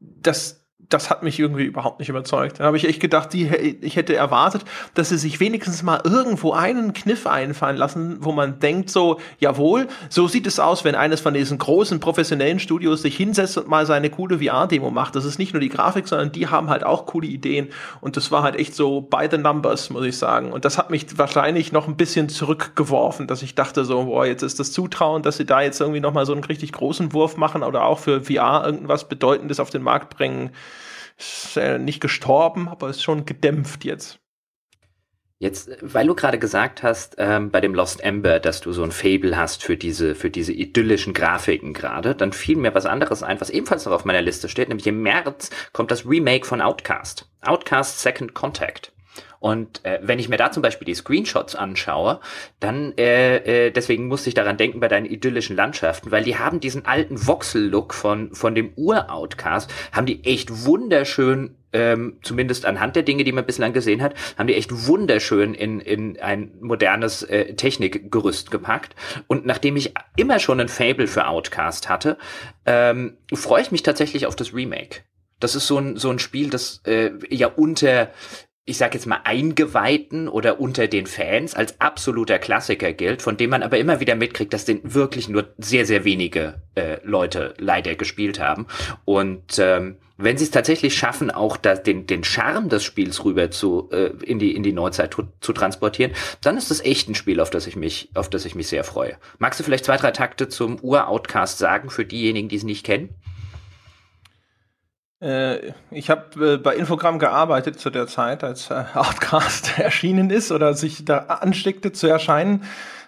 das das hat mich irgendwie überhaupt nicht überzeugt. Da habe ich echt gedacht, die, ich hätte erwartet, dass sie sich wenigstens mal irgendwo einen Kniff einfallen lassen, wo man denkt so, jawohl, so sieht es aus, wenn eines von diesen großen professionellen Studios sich hinsetzt und mal seine coole VR-Demo macht. Das ist nicht nur die Grafik, sondern die haben halt auch coole Ideen. Und das war halt echt so by the numbers, muss ich sagen. Und das hat mich wahrscheinlich noch ein bisschen zurückgeworfen, dass ich dachte so, boah, jetzt ist das Zutrauen, dass sie da jetzt irgendwie noch mal so einen richtig großen Wurf machen oder auch für VR irgendwas Bedeutendes auf den Markt bringen ist äh, nicht gestorben, aber ist schon gedämpft jetzt. Jetzt, weil du gerade gesagt hast, ähm, bei dem Lost Ember, dass du so ein Fable hast für diese, für diese idyllischen Grafiken gerade, dann fiel mir was anderes ein, was ebenfalls noch auf meiner Liste steht, nämlich im März kommt das Remake von Outcast. Outcast Second Contact. Und äh, wenn ich mir da zum Beispiel die Screenshots anschaue, dann äh, äh, deswegen musste ich daran denken bei deinen idyllischen Landschaften, weil die haben diesen alten Voxel-Look von von dem Ur-Outcast, haben die echt wunderschön ähm, zumindest anhand der Dinge, die man bislang gesehen hat, haben die echt wunderschön in, in ein modernes äh, Technikgerüst gepackt. Und nachdem ich immer schon ein Fable für Outcast hatte, ähm, freue ich mich tatsächlich auf das Remake. Das ist so ein, so ein Spiel, das äh, ja unter ich sag jetzt mal, Eingeweihten oder unter den Fans als absoluter Klassiker gilt, von dem man aber immer wieder mitkriegt, dass den wirklich nur sehr, sehr wenige äh, Leute leider gespielt haben. Und ähm, wenn sie es tatsächlich schaffen, auch das, den, den Charme des Spiels rüber zu, äh, in, die, in die Neuzeit zu, zu transportieren, dann ist das echt ein Spiel, auf das ich mich, auf das ich mich sehr freue. Magst du vielleicht zwei, drei Takte zum Ur-Outcast sagen, für diejenigen, die es nicht kennen? Äh, ich habe äh, bei Infogramm gearbeitet zu der Zeit, als äh, Outcast erschienen ist oder sich da ansteckte zu erscheinen.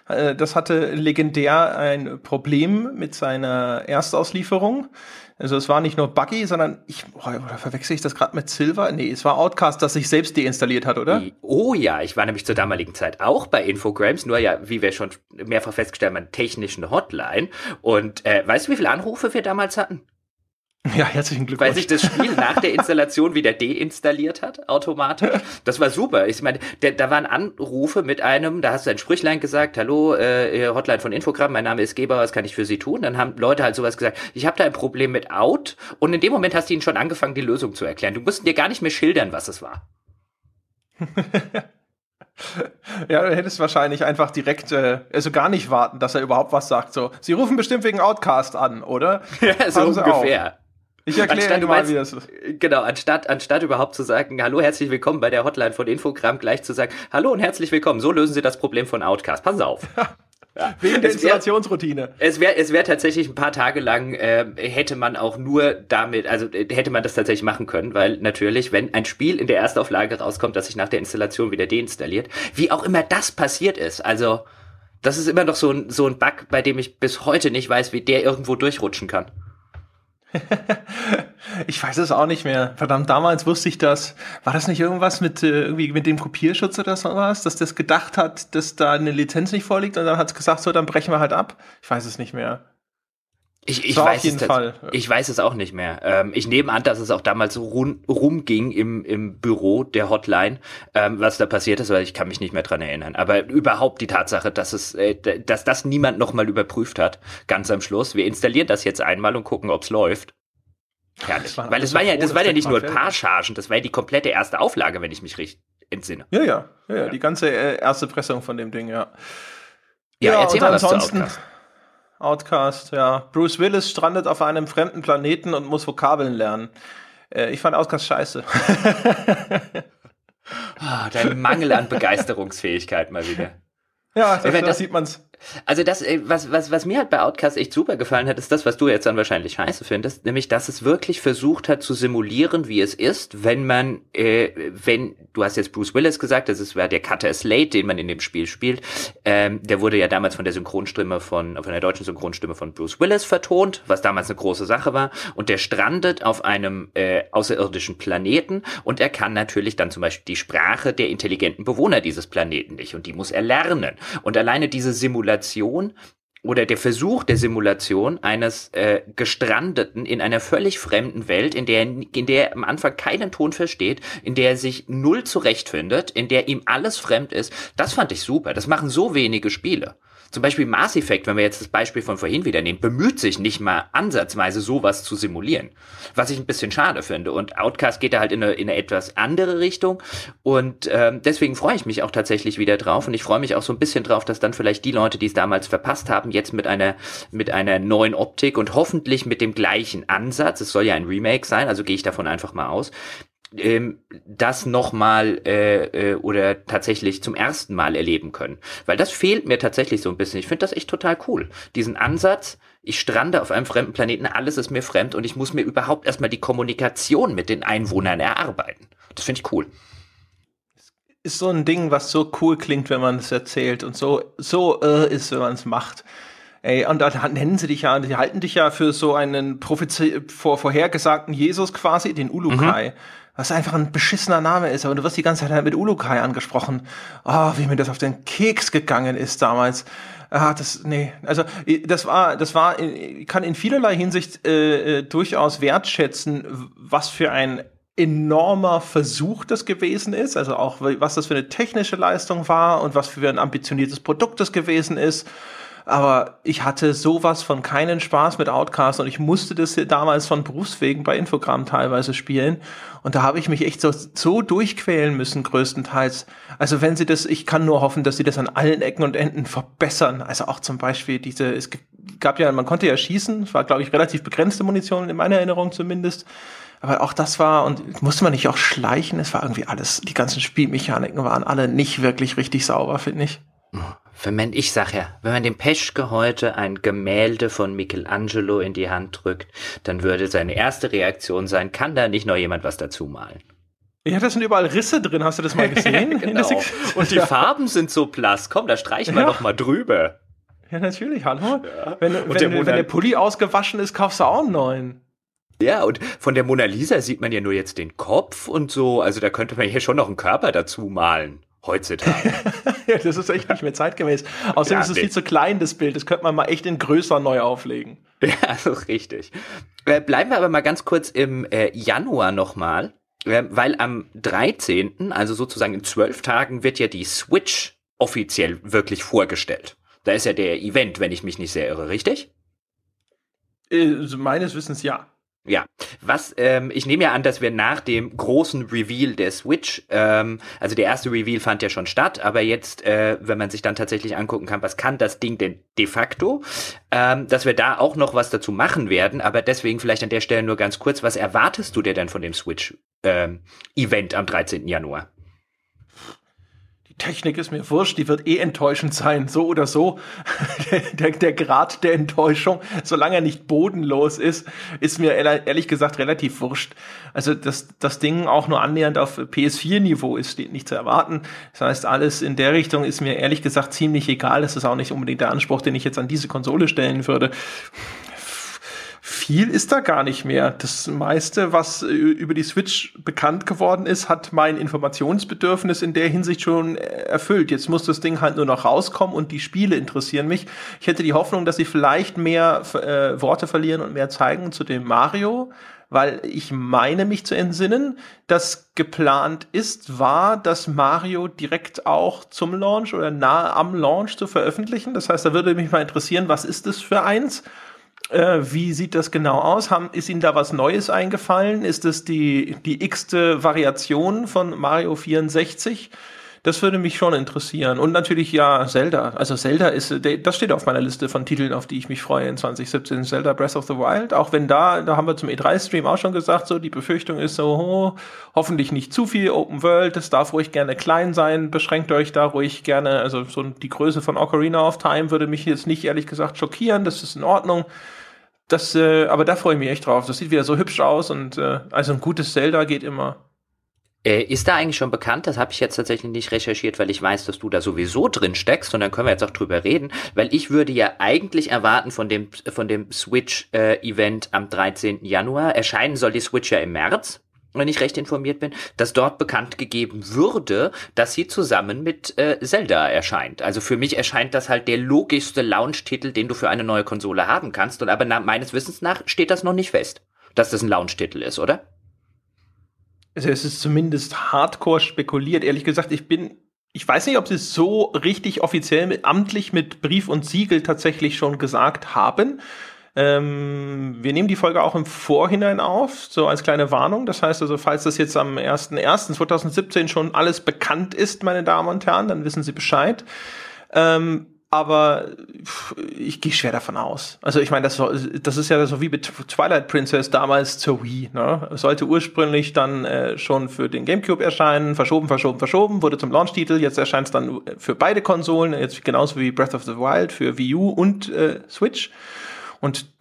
Das hatte legendär ein Problem mit seiner Erstauslieferung. Also es war nicht nur Buggy, sondern ich oh, oder verwechsel ich das gerade mit Silver? Nee, es war Outcast, das sich selbst deinstalliert hat, oder? Oh ja, ich war nämlich zur damaligen Zeit auch bei Infogrames, nur ja, wie wir schon mehrfach festgestellt haben, technischen Hotline. Und äh, weißt du, wie viele Anrufe wir damals hatten? Ja, herzlichen Glückwunsch. Weil sich das Spiel nach der Installation wieder deinstalliert hat, automatisch. Das war super. Ich meine, der, da waren Anrufe mit einem, da hast du ein Sprüchlein gesagt, hallo, äh, Hotline von Infogramm, mein Name ist Geber, was kann ich für Sie tun? Dann haben Leute halt sowas gesagt, ich habe da ein Problem mit Out und in dem Moment hast du ihnen schon angefangen, die Lösung zu erklären. Du musst dir gar nicht mehr schildern, was es war. Ja, du hättest wahrscheinlich einfach direkt, äh, also gar nicht warten, dass er überhaupt was sagt. So, Sie rufen bestimmt wegen Outcast an, oder? Ja, so Haben ungefähr. Ich erkläre dir mal, meinst, wie das ist. Genau, anstatt, anstatt überhaupt zu sagen, hallo, herzlich willkommen bei der Hotline von Infogramm, gleich zu sagen, hallo und herzlich willkommen, so lösen Sie das Problem von Outcast. Pass auf. Ja. Wegen der Installationsroutine. Es wäre es wär tatsächlich ein paar Tage lang, äh, hätte man auch nur damit, also äh, hätte man das tatsächlich machen können, weil natürlich, wenn ein Spiel in der Erstauflage rauskommt, das sich nach der Installation wieder deinstalliert, wie auch immer das passiert ist, also das ist immer noch so ein, so ein Bug, bei dem ich bis heute nicht weiß, wie der irgendwo durchrutschen kann. ich weiß es auch nicht mehr. Verdammt, damals wusste ich das. War das nicht irgendwas mit äh, irgendwie mit dem Kopierschutz oder sowas, dass das gedacht hat, dass da eine Lizenz nicht vorliegt und dann hat es gesagt, so, dann brechen wir halt ab? Ich weiß es nicht mehr. Ich, ich, weiß es, Fall. ich weiß es auch nicht mehr. Ähm, ich nehme an, dass es auch damals rum, rumging im, im Büro der Hotline, ähm, was da passiert ist, weil ich kann mich nicht mehr dran erinnern. Aber überhaupt die Tatsache, dass es, äh, dass das niemand nochmal überprüft hat, ganz am Schluss. Wir installieren das jetzt einmal und gucken, ob's läuft. Herrlich. Weil es war ja, das war ja nicht nur ein paar Chargen, das war ja die komplette erste Auflage, wenn ich mich richtig entsinne. Ja, ja, ja, ja. die ganze äh, erste Pressung von dem Ding, ja. Ja, ja erzähl mal was ansonsten, zu Outcast, ja. Bruce Willis strandet auf einem fremden Planeten und muss Vokabeln lernen. Äh, ich fand Outcast scheiße. oh, dein Mangel an Begeisterungsfähigkeit mal wieder. Ja, das, da sieht man's. Also das, äh, was, was, was mir halt bei Outcast echt super gefallen hat, ist das, was du jetzt dann wahrscheinlich scheiße findest, nämlich, dass es wirklich versucht hat zu simulieren, wie es ist, wenn man, äh, wenn, du hast jetzt Bruce Willis gesagt, das ist war der Cutter Slate, den man in dem Spiel spielt, ähm, der wurde ja damals von der Synchronstimme von, von der deutschen Synchronstimme von Bruce Willis vertont, was damals eine große Sache war, und der strandet auf einem äh, außerirdischen Planeten und er kann natürlich dann zum Beispiel die Sprache der intelligenten Bewohner dieses Planeten nicht und die muss er lernen. Und alleine diese Simulation Simulation oder der Versuch der Simulation eines äh, Gestrandeten in einer völlig fremden Welt, in der, in der er am Anfang keinen Ton versteht, in der er sich null zurechtfindet, in der ihm alles fremd ist, das fand ich super. Das machen so wenige Spiele. Zum Beispiel Mass Effect, wenn wir jetzt das Beispiel von vorhin wieder nehmen, bemüht sich nicht mal ansatzweise sowas zu simulieren. Was ich ein bisschen schade finde. Und Outcast geht da halt in eine, in eine etwas andere Richtung. Und ähm, deswegen freue ich mich auch tatsächlich wieder drauf. Und ich freue mich auch so ein bisschen drauf, dass dann vielleicht die Leute, die es damals verpasst haben, jetzt mit einer, mit einer neuen Optik und hoffentlich mit dem gleichen Ansatz, es soll ja ein Remake sein, also gehe ich davon einfach mal aus, ähm, das nochmal äh, äh, oder tatsächlich zum ersten Mal erleben können. Weil das fehlt mir tatsächlich so ein bisschen. Ich finde das echt total cool. Diesen Ansatz, ich strande auf einem fremden Planeten, alles ist mir fremd und ich muss mir überhaupt erstmal die Kommunikation mit den Einwohnern erarbeiten. Das finde ich cool. Ist so ein Ding, was so cool klingt, wenn man es erzählt und so, so äh, ist, wenn man es macht. Ey, und dann nennen sie dich ja, die halten dich ja für so einen Prophezie vor, vorhergesagten Jesus quasi, den Ulukai. Mhm was einfach ein beschissener Name ist, aber du wirst die ganze Zeit halt mit Ulukai angesprochen. Oh, wie mir das auf den Keks gegangen ist damals. Ah, das, nee, also das war, das war, kann in vielerlei Hinsicht äh, äh, durchaus wertschätzen, was für ein enormer Versuch das gewesen ist, also auch was das für eine technische Leistung war und was für ein ambitioniertes Produkt das gewesen ist aber ich hatte sowas von keinen Spaß mit Outcast und ich musste das damals von Berufswegen bei Infogramm teilweise spielen. Und da habe ich mich echt so, so durchquälen müssen, größtenteils. Also wenn sie das, ich kann nur hoffen, dass sie das an allen Ecken und Enden verbessern. Also auch zum Beispiel diese, es gab ja, man konnte ja schießen, es war, glaube ich, relativ begrenzte Munition, in meiner Erinnerung zumindest. Aber auch das war, und musste man nicht auch schleichen? Es war irgendwie alles, die ganzen Spielmechaniken waren alle nicht wirklich richtig sauber, finde ich. Wenn man, ich sag ja, wenn man dem Peschke heute ein Gemälde von Michelangelo in die Hand drückt, dann würde seine erste Reaktion sein, kann da nicht noch jemand was dazu malen? Ja, da sind überall Risse drin, hast du das mal gesehen? genau. Und die ja. Farben sind so blass, komm, da streichen wir ja. doch mal drüber. Ja, natürlich, hallo. Ja. Wenn, wenn, der wenn der Pulli ausgewaschen ist, kaufst du auch einen neuen. Ja, und von der Mona Lisa sieht man ja nur jetzt den Kopf und so, also da könnte man hier schon noch einen Körper dazu malen heutzutage. ja, das ist echt nicht mehr zeitgemäß. Außerdem ja, ist es nee. viel zu klein, das Bild. Das könnte man mal echt in größer neu auflegen. Ja, so richtig. Äh, bleiben wir aber mal ganz kurz im äh, Januar nochmal, äh, weil am 13., also sozusagen in zwölf Tagen, wird ja die Switch offiziell wirklich vorgestellt. Da ist ja der Event, wenn ich mich nicht sehr irre, richtig? Äh, meines Wissens ja. Ja, was ähm, ich nehme ja an, dass wir nach dem großen Reveal der Switch, ähm, also der erste Reveal fand ja schon statt, aber jetzt, äh, wenn man sich dann tatsächlich angucken kann, was kann das Ding denn de facto, ähm, dass wir da auch noch was dazu machen werden, aber deswegen vielleicht an der Stelle nur ganz kurz, was erwartest du dir denn von dem Switch ähm, am 13. Januar? Technik ist mir wurscht, die wird eh enttäuschend sein, so oder so. der, der, Grad der Enttäuschung, solange er nicht bodenlos ist, ist mir ehrlich gesagt relativ wurscht. Also, dass das Ding auch nur annähernd auf PS4-Niveau ist, steht nicht zu erwarten. Das heißt, alles in der Richtung ist mir ehrlich gesagt ziemlich egal. Das ist auch nicht unbedingt der Anspruch, den ich jetzt an diese Konsole stellen würde viel ist da gar nicht mehr. Das meiste, was äh, über die Switch bekannt geworden ist, hat mein Informationsbedürfnis in der Hinsicht schon äh, erfüllt. Jetzt muss das Ding halt nur noch rauskommen und die Spiele interessieren mich. Ich hätte die Hoffnung, dass sie vielleicht mehr äh, Worte verlieren und mehr zeigen zu dem Mario, weil ich meine mich zu entsinnen, dass geplant ist, war, dass Mario direkt auch zum Launch oder nahe am Launch zu veröffentlichen. Das heißt, da würde mich mal interessieren, was ist das für eins? Äh, wie sieht das genau aus? Haben, ist Ihnen da was Neues eingefallen? Ist es die, die x-te Variation von Mario 64? Das würde mich schon interessieren. Und natürlich ja Zelda. Also Zelda ist, das steht auf meiner Liste von Titeln, auf die ich mich freue in 2017. Zelda Breath of the Wild. Auch wenn da, da haben wir zum E3-Stream auch schon gesagt, so die Befürchtung ist so, oh, hoffentlich nicht zu viel Open World. Das darf ruhig gerne klein sein. Beschränkt euch da ruhig gerne. Also so die Größe von Ocarina of Time würde mich jetzt nicht ehrlich gesagt schockieren. Das ist in Ordnung. Das, äh, aber da freue ich mich echt drauf. Das sieht wieder so hübsch aus und äh, also ein gutes Zelda geht immer. Äh, ist da eigentlich schon bekannt? Das habe ich jetzt tatsächlich nicht recherchiert, weil ich weiß, dass du da sowieso drin steckst und dann können wir jetzt auch drüber reden, weil ich würde ja eigentlich erwarten von dem, von dem Switch-Event äh, am 13. Januar. Erscheinen soll die Switch ja im März wenn ich recht informiert bin, dass dort bekannt gegeben würde, dass sie zusammen mit äh, Zelda erscheint. Also für mich erscheint das halt der logischste Launch-Titel, den du für eine neue Konsole haben kannst. Und aber meines Wissens nach steht das noch nicht fest, dass das ein Launch-Titel ist, oder? Also es ist zumindest hardcore spekuliert. Ehrlich gesagt, ich bin ich weiß nicht, ob sie es so richtig offiziell mit, amtlich mit Brief und Siegel tatsächlich schon gesagt haben. Ähm, wir nehmen die Folge auch im Vorhinein auf, so als kleine Warnung. Das heißt also, falls das jetzt am 1.1.2017 schon alles bekannt ist, meine Damen und Herren, dann wissen Sie Bescheid. Ähm, aber ich gehe schwer davon aus. Also ich meine, das, das ist ja so wie mit Twilight Princess damals zur Wii. Ne? Sollte ursprünglich dann äh, schon für den GameCube erscheinen, verschoben, verschoben, verschoben, wurde zum Launch-Titel. Jetzt erscheint es dann für beide Konsolen, jetzt genauso wie Breath of the Wild für Wii U und äh, Switch. Und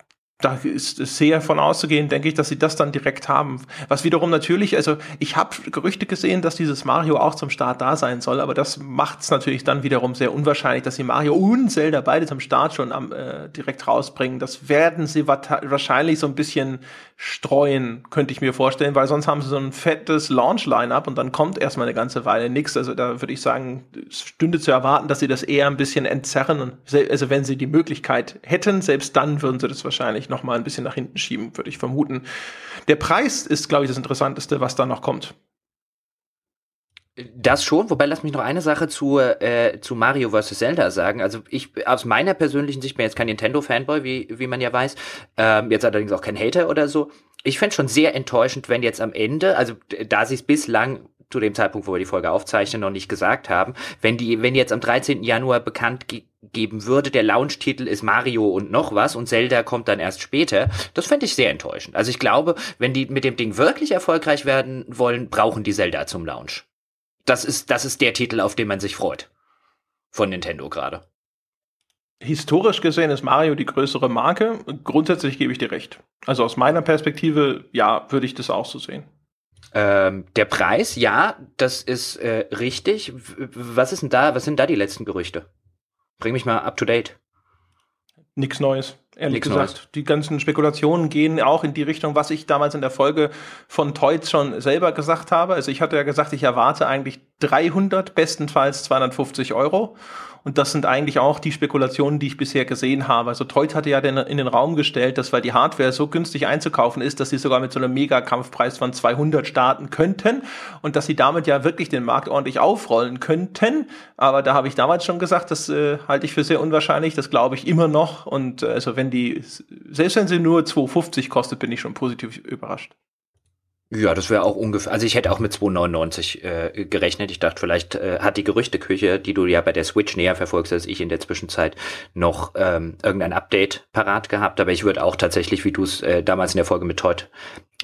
da ist sehr von auszugehen, denke ich, dass sie das dann direkt haben. Was wiederum natürlich, also ich habe Gerüchte gesehen, dass dieses Mario auch zum Start da sein soll, aber das macht es natürlich dann wiederum sehr unwahrscheinlich, dass sie Mario und Zelda beide zum Start schon am, äh, direkt rausbringen. Das werden sie wahrscheinlich so ein bisschen streuen, könnte ich mir vorstellen, weil sonst haben sie so ein fettes Launch-Line-Up und dann kommt erstmal eine ganze Weile nichts. Also da würde ich sagen, es stünde zu erwarten, dass sie das eher ein bisschen entzerren. Also wenn sie die Möglichkeit hätten, selbst dann würden sie das wahrscheinlich noch mal ein bisschen nach hinten schieben, würde ich vermuten. Der Preis ist, glaube ich, das Interessanteste, was da noch kommt. Das schon, wobei lass mich noch eine Sache zu, äh, zu Mario vs. Zelda sagen. Also ich aus meiner persönlichen Sicht bin jetzt kein Nintendo-Fanboy, wie, wie man ja weiß. Ähm, jetzt allerdings auch kein Hater oder so. Ich fände schon sehr enttäuschend, wenn jetzt am Ende, also da sie es bislang zu dem Zeitpunkt, wo wir die Folge aufzeichnen, noch nicht gesagt haben, wenn die, wenn jetzt am 13. Januar bekannt ge geben würde, der Launch-Titel ist Mario und noch was und Zelda kommt dann erst später, das fände ich sehr enttäuschend. Also ich glaube, wenn die mit dem Ding wirklich erfolgreich werden wollen, brauchen die Zelda zum Launch das ist, das ist der Titel, auf den man sich freut. Von Nintendo gerade. Historisch gesehen ist Mario die größere Marke. Grundsätzlich gebe ich dir recht. Also aus meiner Perspektive, ja, würde ich das auch so sehen. Ähm, der Preis, ja, das ist äh, richtig. Was ist denn da, was sind da die letzten Gerüchte? Bring mich mal up to date. Nichts Neues. Ehrlich Nichts gesagt, Neues. die ganzen Spekulationen gehen auch in die Richtung, was ich damals in der Folge von Toys schon selber gesagt habe. Also ich hatte ja gesagt, ich erwarte eigentlich 300, bestenfalls 250 Euro. Und das sind eigentlich auch die Spekulationen, die ich bisher gesehen habe. Also Teut hatte ja den, in den Raum gestellt, dass weil die Hardware so günstig einzukaufen ist, dass sie sogar mit so einem Megakampfpreis von 200 starten könnten und dass sie damit ja wirklich den Markt ordentlich aufrollen könnten. Aber da habe ich damals schon gesagt, das äh, halte ich für sehr unwahrscheinlich. Das glaube ich immer noch. Und äh, also wenn die, selbst wenn sie nur 2,50 kostet, bin ich schon positiv überrascht. Ja, das wäre auch ungefähr. Also ich hätte auch mit 2,99 äh, gerechnet. Ich dachte, vielleicht äh, hat die Gerüchteküche, die du ja bei der Switch näher verfolgst als ich in der Zwischenzeit, noch ähm, irgendein Update parat gehabt. Aber ich würde auch tatsächlich, wie du es äh, damals in der Folge mit Todd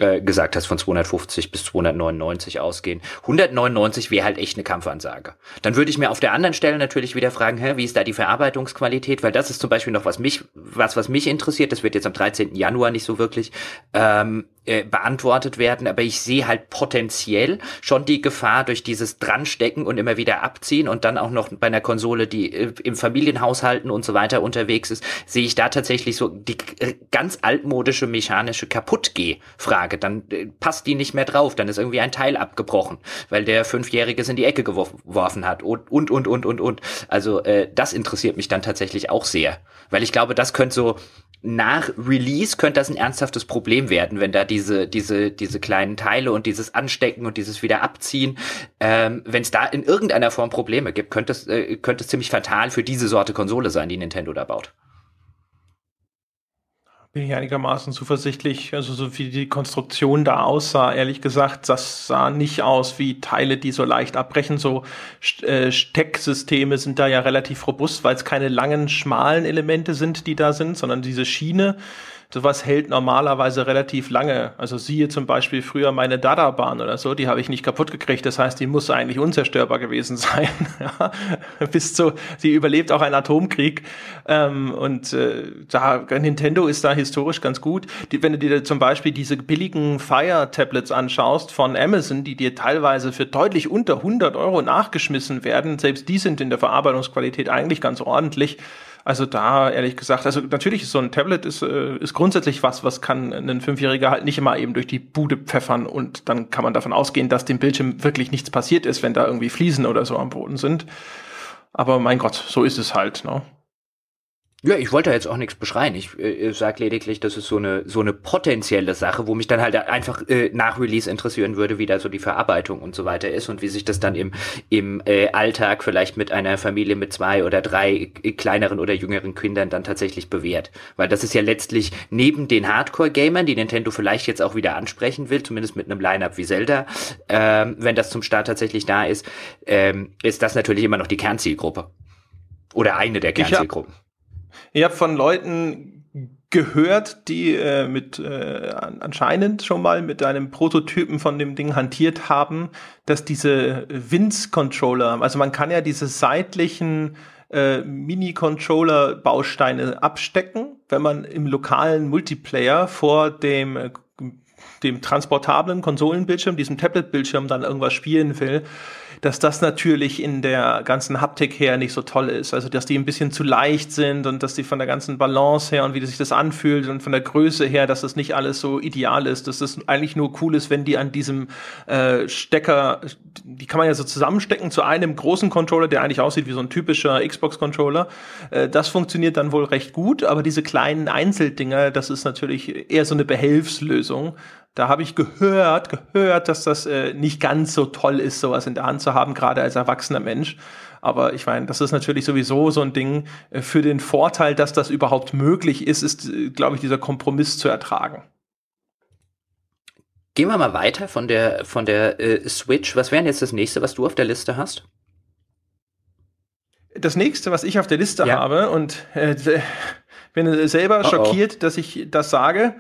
äh, gesagt hast, von 250 bis 299 ausgehen. 199 wäre halt echt eine Kampfansage. Dann würde ich mir auf der anderen Stelle natürlich wieder fragen, hä, wie ist da die Verarbeitungsqualität? Weil das ist zum Beispiel noch was mich, was, was mich interessiert. Das wird jetzt am 13. Januar nicht so wirklich ähm, äh, beantwortet werden, aber ich sehe halt potenziell schon die Gefahr durch dieses Dranstecken und immer wieder abziehen und dann auch noch bei einer Konsole, die äh, im Familienhaushalten und so weiter unterwegs ist, sehe ich da tatsächlich so die äh, ganz altmodische mechanische Kaputtgeh-Frage. Dann äh, passt die nicht mehr drauf, dann ist irgendwie ein Teil abgebrochen, weil der Fünfjährige es in die Ecke geworfen hat und, und, und, und, und, und. Also äh, das interessiert mich dann tatsächlich auch sehr, weil ich glaube, das könnte so nach Release könnte das ein ernsthaftes Problem werden, wenn da diese, diese, diese kleinen Teile und dieses Anstecken und dieses wieder abziehen, ähm, wenn es da in irgendeiner Form Probleme gibt, könnte es, äh, könnte es ziemlich fatal für diese Sorte Konsole sein, die Nintendo da baut bin ich einigermaßen zuversichtlich. Also so wie die Konstruktion da aussah, ehrlich gesagt, das sah nicht aus wie Teile, die so leicht abbrechen. So äh, Stecksysteme sind da ja relativ robust, weil es keine langen, schmalen Elemente sind, die da sind, sondern diese Schiene sowas hält normalerweise relativ lange. Also siehe zum Beispiel früher meine Dada-Bahn oder so, die habe ich nicht kaputt gekriegt. Das heißt, die muss eigentlich unzerstörbar gewesen sein. bis zu, sie überlebt auch einen Atomkrieg. Ähm, und äh, da Nintendo ist da historisch ganz gut. Die, wenn du dir zum Beispiel diese billigen Fire-Tablets anschaust von Amazon, die dir teilweise für deutlich unter 100 Euro nachgeschmissen werden, selbst die sind in der Verarbeitungsqualität eigentlich ganz ordentlich. Also da, ehrlich gesagt, also natürlich ist so ein Tablet ist, äh, ist grundsätzlich was, was kann ein Fünfjähriger halt nicht immer eben durch die Bude pfeffern und dann kann man davon ausgehen, dass dem Bildschirm wirklich nichts passiert ist, wenn da irgendwie Fliesen oder so am Boden sind. Aber mein Gott, so ist es halt, ne? Ja, ich wollte jetzt auch nichts beschreien. Ich äh, sage lediglich, das ist so eine so eine potenzielle Sache, wo mich dann halt einfach äh, nach Release interessieren würde, wie da so die Verarbeitung und so weiter ist und wie sich das dann im im äh, Alltag vielleicht mit einer Familie mit zwei oder drei äh, kleineren oder jüngeren Kindern dann tatsächlich bewährt. Weil das ist ja letztlich neben den Hardcore-Gamern, die Nintendo vielleicht jetzt auch wieder ansprechen will, zumindest mit einem Lineup wie Zelda, ähm, wenn das zum Start tatsächlich da ist, ähm, ist das natürlich immer noch die Kernzielgruppe oder eine der Kernzielgruppen. Ich habe von Leuten gehört, die äh, mit äh, anscheinend schon mal mit einem Prototypen von dem Ding hantiert haben, dass diese Winz-Controller, also man kann ja diese seitlichen äh, Mini-Controller-Bausteine abstecken, wenn man im lokalen Multiplayer vor dem äh, dem transportablen Konsolenbildschirm, diesem Tablet-Bildschirm dann irgendwas spielen will dass das natürlich in der ganzen Haptik her nicht so toll ist. Also, dass die ein bisschen zu leicht sind und dass die von der ganzen Balance her und wie sich das anfühlt und von der Größe her, dass das nicht alles so ideal ist, dass das eigentlich nur cool ist, wenn die an diesem äh, Stecker, die kann man ja so zusammenstecken zu einem großen Controller, der eigentlich aussieht wie so ein typischer Xbox-Controller. Äh, das funktioniert dann wohl recht gut, aber diese kleinen Einzeldinger, das ist natürlich eher so eine Behelfslösung. Da habe ich gehört, gehört, dass das äh, nicht ganz so toll ist, sowas in der Hand zu haben, gerade als erwachsener Mensch. Aber ich meine, das ist natürlich sowieso so ein Ding. Äh, für den Vorteil, dass das überhaupt möglich ist, ist, äh, glaube ich, dieser Kompromiss zu ertragen. Gehen wir mal weiter von der, von der äh, Switch. Was wäre jetzt das nächste, was du auf der Liste hast? Das nächste, was ich auf der Liste ja. habe, und äh, bin selber oh schockiert, oh. dass ich das sage,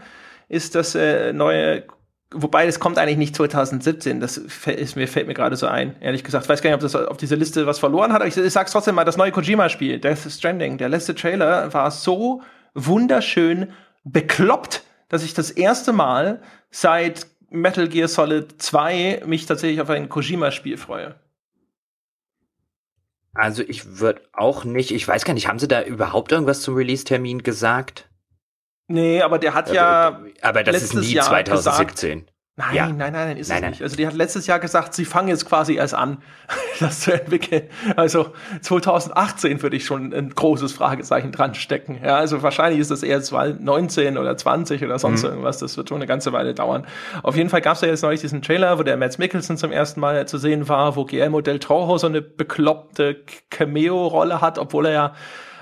ist das äh, neue Wobei, das kommt eigentlich nicht 2017. Das ist, mir fällt mir gerade so ein, ehrlich gesagt. Ich weiß gar nicht, ob das auf dieser Liste was verloren hat, aber ich, ich sag's trotzdem mal, das neue Kojima-Spiel, Death Stranding, der letzte Trailer war so wunderschön bekloppt, dass ich das erste Mal seit Metal Gear Solid 2 mich tatsächlich auf ein Kojima-Spiel freue. Also ich würde auch nicht, ich weiß gar nicht, haben sie da überhaupt irgendwas zum Release-Termin gesagt? Nee, aber der hat ja. Aber das ist nie Jahr 2017. Gesagt, nein, ja. nein, nein, nein, ist nein, es nicht. Also die hat letztes Jahr gesagt, sie fangen jetzt quasi erst an, das zu entwickeln. Also 2018 würde ich schon ein großes Fragezeichen dran stecken. Ja, also wahrscheinlich ist das eher 19 oder 20 oder sonst mhm. irgendwas. Das wird schon eine ganze Weile dauern. Auf jeden Fall gab es ja jetzt neulich diesen Trailer, wo der Mads Mikkelsen zum ersten Mal zu sehen war, wo Guillermo del Toro so eine bekloppte Cameo-Rolle hat, obwohl er ja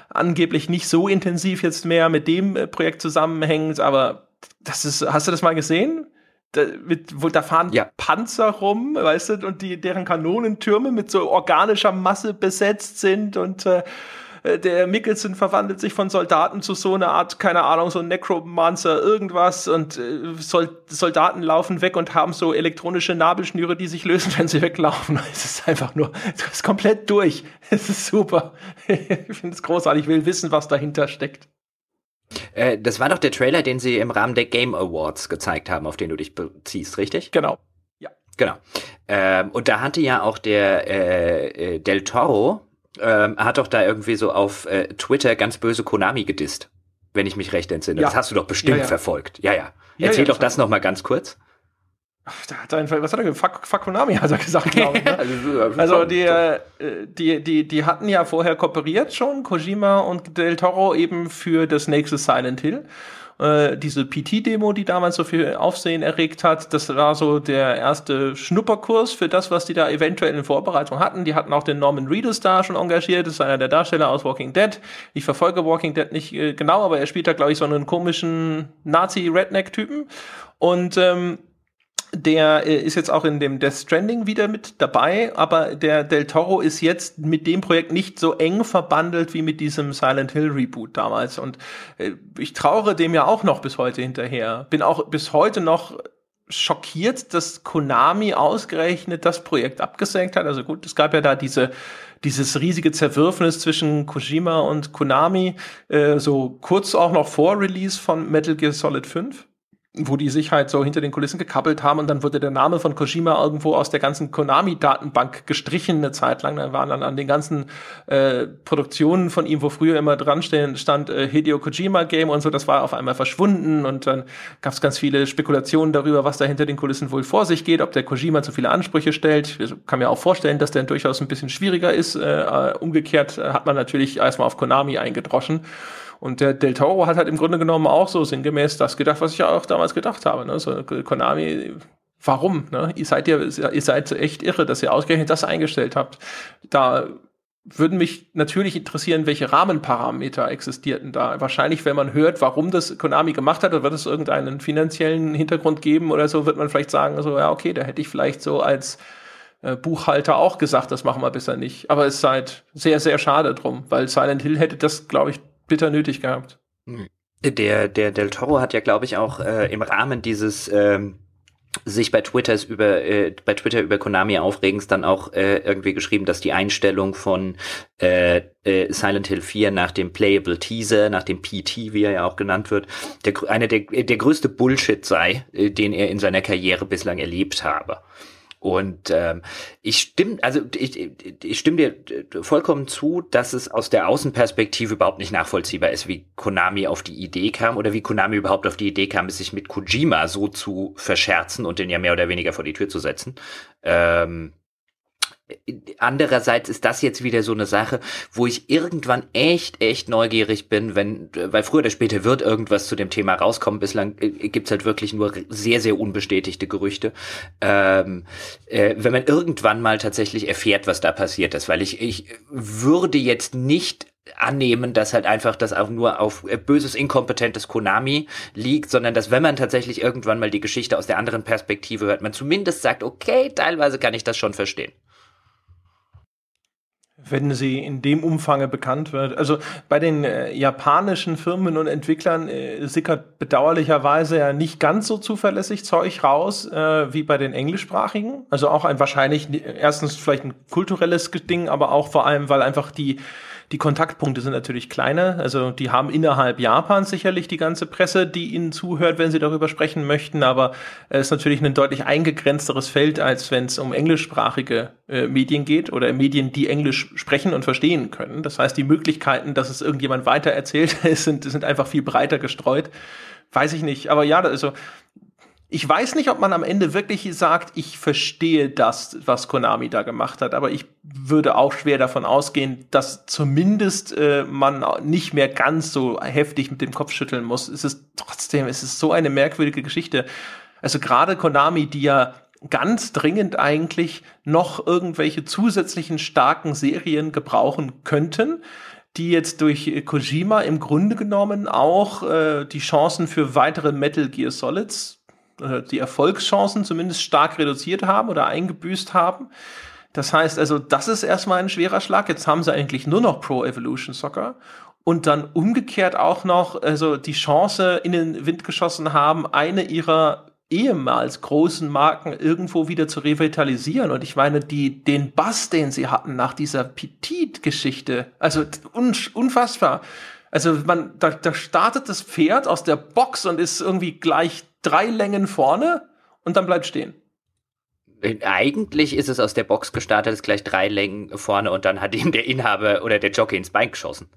angeblich nicht so intensiv jetzt mehr mit dem äh, Projekt zusammenhängt, aber das ist, hast du das mal gesehen? Da, mit, wo, da fahren ja. Panzer rum, weißt du, und die, deren Kanonentürme mit so organischer Masse besetzt sind und äh, äh, der Mickelson verwandelt sich von Soldaten zu so einer Art, keine Ahnung, so Necromancer, irgendwas und äh, Sol Soldaten laufen weg und haben so elektronische Nabelschnüre, die sich lösen, wenn sie weglaufen. Es ist einfach nur, das ist komplett durch. Es ist super. ich finde es großartig. Ich will wissen, was dahinter steckt. Äh, das war doch der Trailer, den sie im Rahmen der Game Awards gezeigt haben, auf den du dich beziehst, richtig? Genau. Ja. Genau. Ähm, und da hatte ja auch der äh, äh, Del Toro, ähm, hat doch da irgendwie so auf äh, Twitter ganz böse Konami gedisst, wenn ich mich recht entsinne. Ja. Das hast du doch bestimmt ja, ja. verfolgt. Ja, ja. Erzähl doch das noch mal ganz kurz. Da hat er, was hat er gesagt? Fuck, Konami hat er gesagt, glaube ich. Ne? also, also die, äh, die, die, die hatten ja vorher kooperiert schon, Kojima und Del Toro eben für das nächste Silent Hill. Äh, diese PT-Demo, die damals so viel Aufsehen erregt hat, das war so der erste Schnupperkurs für das, was die da eventuell in Vorbereitung hatten. Die hatten auch den Norman Reedus da schon engagiert, das ist einer der Darsteller aus Walking Dead. Ich verfolge Walking Dead nicht äh, genau, aber er spielt da, glaube ich, so einen komischen Nazi-Redneck-Typen. Und ähm, der äh, ist jetzt auch in dem Death Stranding wieder mit dabei, aber der Del Toro ist jetzt mit dem Projekt nicht so eng verbandelt wie mit diesem Silent Hill Reboot damals. Und äh, ich trauere dem ja auch noch bis heute hinterher. Bin auch bis heute noch schockiert, dass Konami ausgerechnet das Projekt abgesenkt hat. Also gut, es gab ja da diese dieses riesige Zerwürfnis zwischen Kojima und Konami, äh, so kurz auch noch vor Release von Metal Gear Solid 5 wo die sich halt so hinter den Kulissen gekappelt haben und dann wurde der Name von Kojima irgendwo aus der ganzen Konami-Datenbank gestrichen eine Zeit lang. Dann waren dann an den ganzen äh, Produktionen von ihm, wo früher immer dran stand äh, Hideo Kojima Game und so, das war auf einmal verschwunden und dann gab es ganz viele Spekulationen darüber, was da hinter den Kulissen wohl vor sich geht, ob der Kojima zu viele Ansprüche stellt. Ich kann mir auch vorstellen, dass der durchaus ein bisschen schwieriger ist. Äh, umgekehrt hat man natürlich erstmal auf Konami eingedroschen. Und der Del Toro hat halt im Grunde genommen auch so sinngemäß das gedacht, was ich auch damals gedacht habe. Ne? So, Konami, warum? Ne? Ihr seid ja, ihr seid echt irre, dass ihr ausgerechnet das eingestellt habt. Da würden mich natürlich interessieren, welche Rahmenparameter existierten da. Wahrscheinlich, wenn man hört, warum das Konami gemacht hat, wird es irgendeinen finanziellen Hintergrund geben oder so, wird man vielleicht sagen, so, ja, okay, da hätte ich vielleicht so als äh, Buchhalter auch gesagt, das machen wir bisher nicht. Aber es ist halt sehr, sehr schade drum, weil Silent Hill hätte das, glaube ich, bitter nötig gehabt. Der, der Del Toro hat ja, glaube ich, auch äh, im Rahmen dieses ähm, sich bei Twitter über äh, bei Twitter über Konami aufregens dann auch äh, irgendwie geschrieben, dass die Einstellung von äh, äh, Silent Hill 4 nach dem Playable Teaser, nach dem PT, wie er ja auch genannt wird, der einer der der größte Bullshit sei, äh, den er in seiner Karriere bislang erlebt habe. Und ähm, ich stimme, also ich, ich stimme dir vollkommen zu, dass es aus der Außenperspektive überhaupt nicht nachvollziehbar ist, wie Konami auf die Idee kam oder wie Konami überhaupt auf die Idee kam, es sich mit Kojima so zu verscherzen und den ja mehr oder weniger vor die Tür zu setzen. Ähm, Andererseits ist das jetzt wieder so eine Sache, wo ich irgendwann echt, echt neugierig bin, wenn, weil früher oder später wird irgendwas zu dem Thema rauskommen. Bislang äh, gibt's halt wirklich nur sehr, sehr unbestätigte Gerüchte. Ähm, äh, wenn man irgendwann mal tatsächlich erfährt, was da passiert ist, weil ich, ich würde jetzt nicht annehmen, dass halt einfach das auch nur auf äh, böses, inkompetentes Konami liegt, sondern dass wenn man tatsächlich irgendwann mal die Geschichte aus der anderen Perspektive hört, man zumindest sagt, okay, teilweise kann ich das schon verstehen wenn sie in dem Umfange bekannt wird. Also bei den äh, japanischen Firmen und Entwicklern äh, sickert bedauerlicherweise ja nicht ganz so zuverlässig Zeug raus äh, wie bei den englischsprachigen. Also auch ein wahrscheinlich erstens vielleicht ein kulturelles Ding, aber auch vor allem, weil einfach die die Kontaktpunkte sind natürlich kleiner. Also die haben innerhalb Japans sicherlich die ganze Presse, die ihnen zuhört, wenn sie darüber sprechen möchten. Aber es ist natürlich ein deutlich eingegrenzteres Feld, als wenn es um englischsprachige äh, Medien geht oder Medien, die Englisch sprechen und verstehen können. Das heißt, die Möglichkeiten, dass es irgendjemand weiter erzählt, sind, sind einfach viel breiter gestreut. Weiß ich nicht. Aber ja, also ich weiß nicht, ob man am Ende wirklich sagt, ich verstehe das, was Konami da gemacht hat, aber ich würde auch schwer davon ausgehen, dass zumindest äh, man nicht mehr ganz so heftig mit dem Kopf schütteln muss. Es ist trotzdem, es ist so eine merkwürdige Geschichte. Also gerade Konami, die ja ganz dringend eigentlich noch irgendwelche zusätzlichen starken Serien gebrauchen könnten, die jetzt durch Kojima im Grunde genommen auch äh, die Chancen für weitere Metal Gear Solids äh, die Erfolgschancen zumindest stark reduziert haben oder eingebüßt haben. Das heißt also, das ist erstmal ein schwerer Schlag. Jetzt haben sie eigentlich nur noch Pro Evolution Soccer und dann umgekehrt auch noch also die Chance in den Wind geschossen haben, eine ihrer ehemals großen Marken irgendwo wieder zu revitalisieren. Und ich meine, die, den Bass, den sie hatten nach dieser Petit-Geschichte, also un, unfassbar. Also man, da, da startet das Pferd aus der Box und ist irgendwie gleich drei Längen vorne und dann bleibt stehen. Eigentlich ist es aus der Box gestartet, ist gleich drei Längen vorne und dann hat ihm der Inhaber oder der Jockey ins Bein geschossen.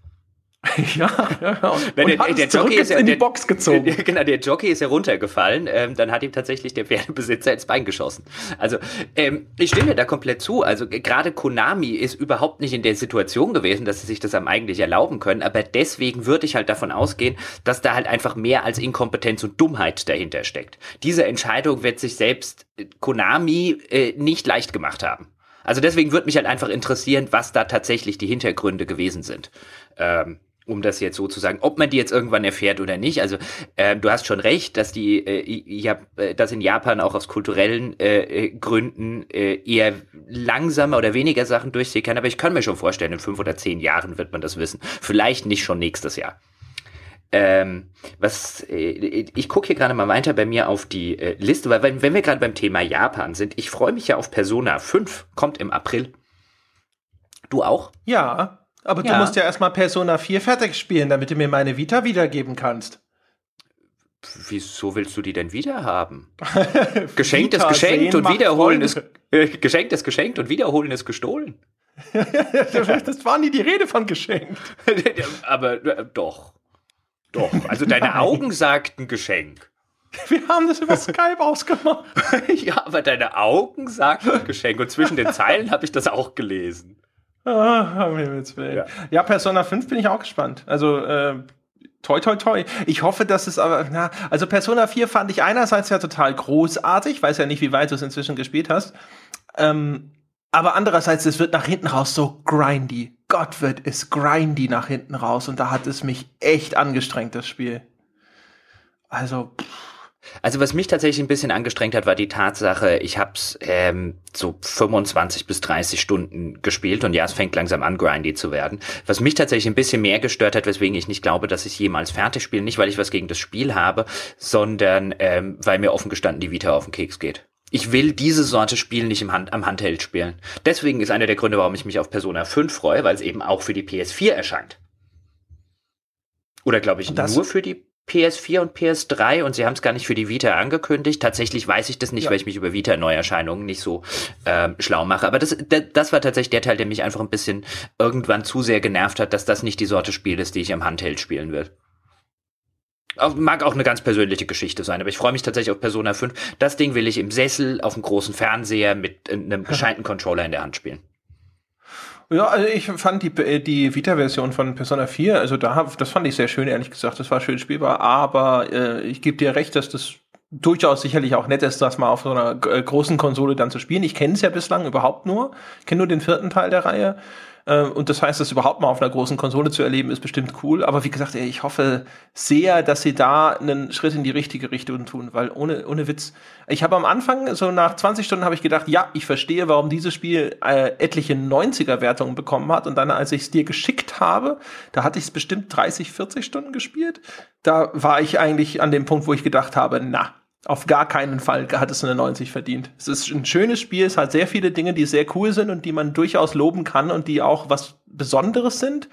ja, ja, ja. Der, der, der Jockey ist ja in die Box gezogen. Der, genau, der Jockey ist ja runtergefallen. Ähm, dann hat ihm tatsächlich der Pferdebesitzer ins Bein geschossen. Also ähm, ich stimme da komplett zu. Also gerade Konami ist überhaupt nicht in der Situation gewesen, dass sie sich das am eigentlich erlauben können. Aber deswegen würde ich halt davon ausgehen, dass da halt einfach mehr als Inkompetenz und Dummheit dahinter steckt. Diese Entscheidung wird sich selbst äh, Konami äh, nicht leicht gemacht haben. Also deswegen würde mich halt einfach interessieren, was da tatsächlich die Hintergründe gewesen sind. Ähm, um das jetzt so zu sagen, ob man die jetzt irgendwann erfährt oder nicht. Also äh, du hast schon recht, dass die, äh, ja, äh, dass in Japan auch aus kulturellen äh, äh, Gründen äh, eher langsamer oder weniger Sachen durchsickern. Aber ich kann mir schon vorstellen, in fünf oder zehn Jahren wird man das wissen. Vielleicht nicht schon nächstes Jahr. Ähm, was äh, ich gucke hier gerade mal weiter bei mir auf die äh, Liste, weil wenn, wenn wir gerade beim Thema Japan sind, ich freue mich ja auf Persona 5, kommt im April. Du auch? Ja, aber ja. du musst ja erstmal Persona 4 fertig spielen, damit du mir meine Vita wiedergeben kannst. Wieso willst du die denn wiederhaben? geschenkt ist geschenkt und wiederholen ist äh, geschenkt ist geschenkt und wiederholen ist gestohlen. das war nie die Rede von geschenkt. Aber äh, doch. Doch. Also deine Augen sagten Geschenk. Wir haben das über Skype ausgemacht. ja, aber deine Augen sagten Geschenk und zwischen den Zeilen habe ich das auch gelesen. Ah, ja. ja, Persona 5 bin ich auch gespannt. Also, äh, toi, toi, toi. Ich hoffe, dass es aber, na, also Persona 4 fand ich einerseits ja total großartig, weiß ja nicht, wie weit du es inzwischen gespielt hast. Ähm, aber andererseits, es wird nach hinten raus so grindy. Gott wird es grindy nach hinten raus und da hat es mich echt angestrengt, das Spiel. Also, pff. Also was mich tatsächlich ein bisschen angestrengt hat, war die Tatsache, ich habe es ähm, so 25 bis 30 Stunden gespielt und ja, es fängt langsam an, grindy zu werden. Was mich tatsächlich ein bisschen mehr gestört hat, weswegen ich nicht glaube, dass ich jemals fertig spiele, nicht weil ich was gegen das Spiel habe, sondern ähm, weil mir offen gestanden die Vita auf den Keks geht. Ich will diese Sorte Spiel nicht im Hand, am Handheld spielen. Deswegen ist einer der Gründe, warum ich mich auf Persona 5 freue, weil es eben auch für die PS4 erscheint. Oder glaube ich nur für die PS4 und PS3 und sie haben es gar nicht für die Vita angekündigt. Tatsächlich weiß ich das nicht, ja. weil ich mich über Vita-Neuerscheinungen nicht so ähm, schlau mache. Aber das, das war tatsächlich der Teil, der mich einfach ein bisschen irgendwann zu sehr genervt hat, dass das nicht die Sorte Spiel ist, die ich am Handheld spielen will. Mag auch eine ganz persönliche Geschichte sein, aber ich freue mich tatsächlich auf Persona 5. Das Ding will ich im Sessel auf einem großen Fernseher mit einem gescheiten Controller in der Hand spielen. Ja, also ich fand die, äh, die Vita-Version von Persona 4, also da hab, das fand ich sehr schön, ehrlich gesagt. Das war schön spielbar, aber äh, ich gebe dir recht, dass das durchaus sicherlich auch nett ist, das mal auf so einer äh, großen Konsole dann zu spielen. Ich kenne es ja bislang überhaupt nur. Ich kenne nur den vierten Teil der Reihe. Äh, und das heißt, das überhaupt mal auf einer großen Konsole zu erleben, ist bestimmt cool. Aber wie gesagt, ich hoffe sehr, dass sie da einen Schritt in die richtige Richtung tun, weil ohne, ohne Witz, ich habe am Anfang, so nach 20 Stunden, habe ich gedacht, ja, ich verstehe, warum dieses Spiel äh, etliche 90er-Wertungen bekommen hat. Und dann, als ich es dir geschickt habe, da hatte ich es bestimmt 30, 40 Stunden gespielt. Da war ich eigentlich an dem Punkt, wo ich gedacht habe, na, auf gar keinen Fall hat es eine 90 verdient. Es ist ein schönes Spiel, es hat sehr viele Dinge, die sehr cool sind und die man durchaus loben kann und die auch was Besonderes sind.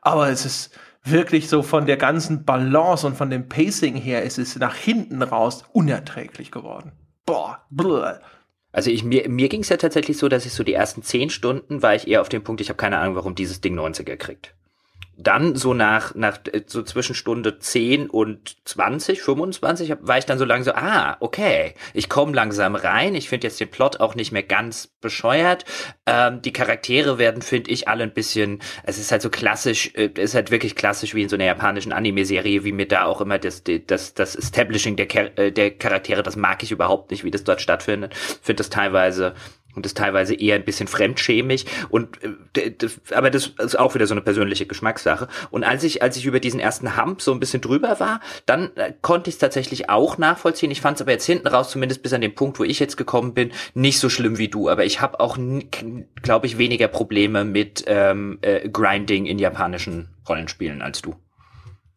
Aber es ist wirklich so von der ganzen Balance und von dem Pacing her, es ist nach hinten raus unerträglich geworden. Boah, bleh. Also ich, mir, mir ging es ja tatsächlich so, dass ich so die ersten 10 Stunden war ich eher auf dem Punkt, ich habe keine Ahnung, warum dieses Ding 90er kriegt dann so nach, nach äh, so zwischen Stunde 10 und 20, 25 war ich dann so langsam so, ah, okay, ich komme langsam rein. Ich finde jetzt den Plot auch nicht mehr ganz bescheuert. Ähm, die Charaktere werden, finde ich, alle ein bisschen, es ist halt so klassisch, äh, ist halt wirklich klassisch wie in so einer japanischen Anime-Serie, wie mir da auch immer das, das, das Establishing der, äh, der Charaktere, das mag ich überhaupt nicht, wie das dort stattfindet. Finde das teilweise und ist teilweise eher ein bisschen fremdschämig und äh, das, aber das ist auch wieder so eine persönliche Geschmackssache. Und als ich als ich über diesen ersten Hump so ein bisschen drüber war, dann äh, konnte ich es tatsächlich auch nachvollziehen. Ich fand es aber jetzt hinten raus, zumindest bis an den Punkt, wo ich jetzt gekommen bin, nicht so schlimm wie du. Aber ich habe auch, glaube ich, weniger Probleme mit ähm, äh, Grinding in japanischen Rollenspielen als du.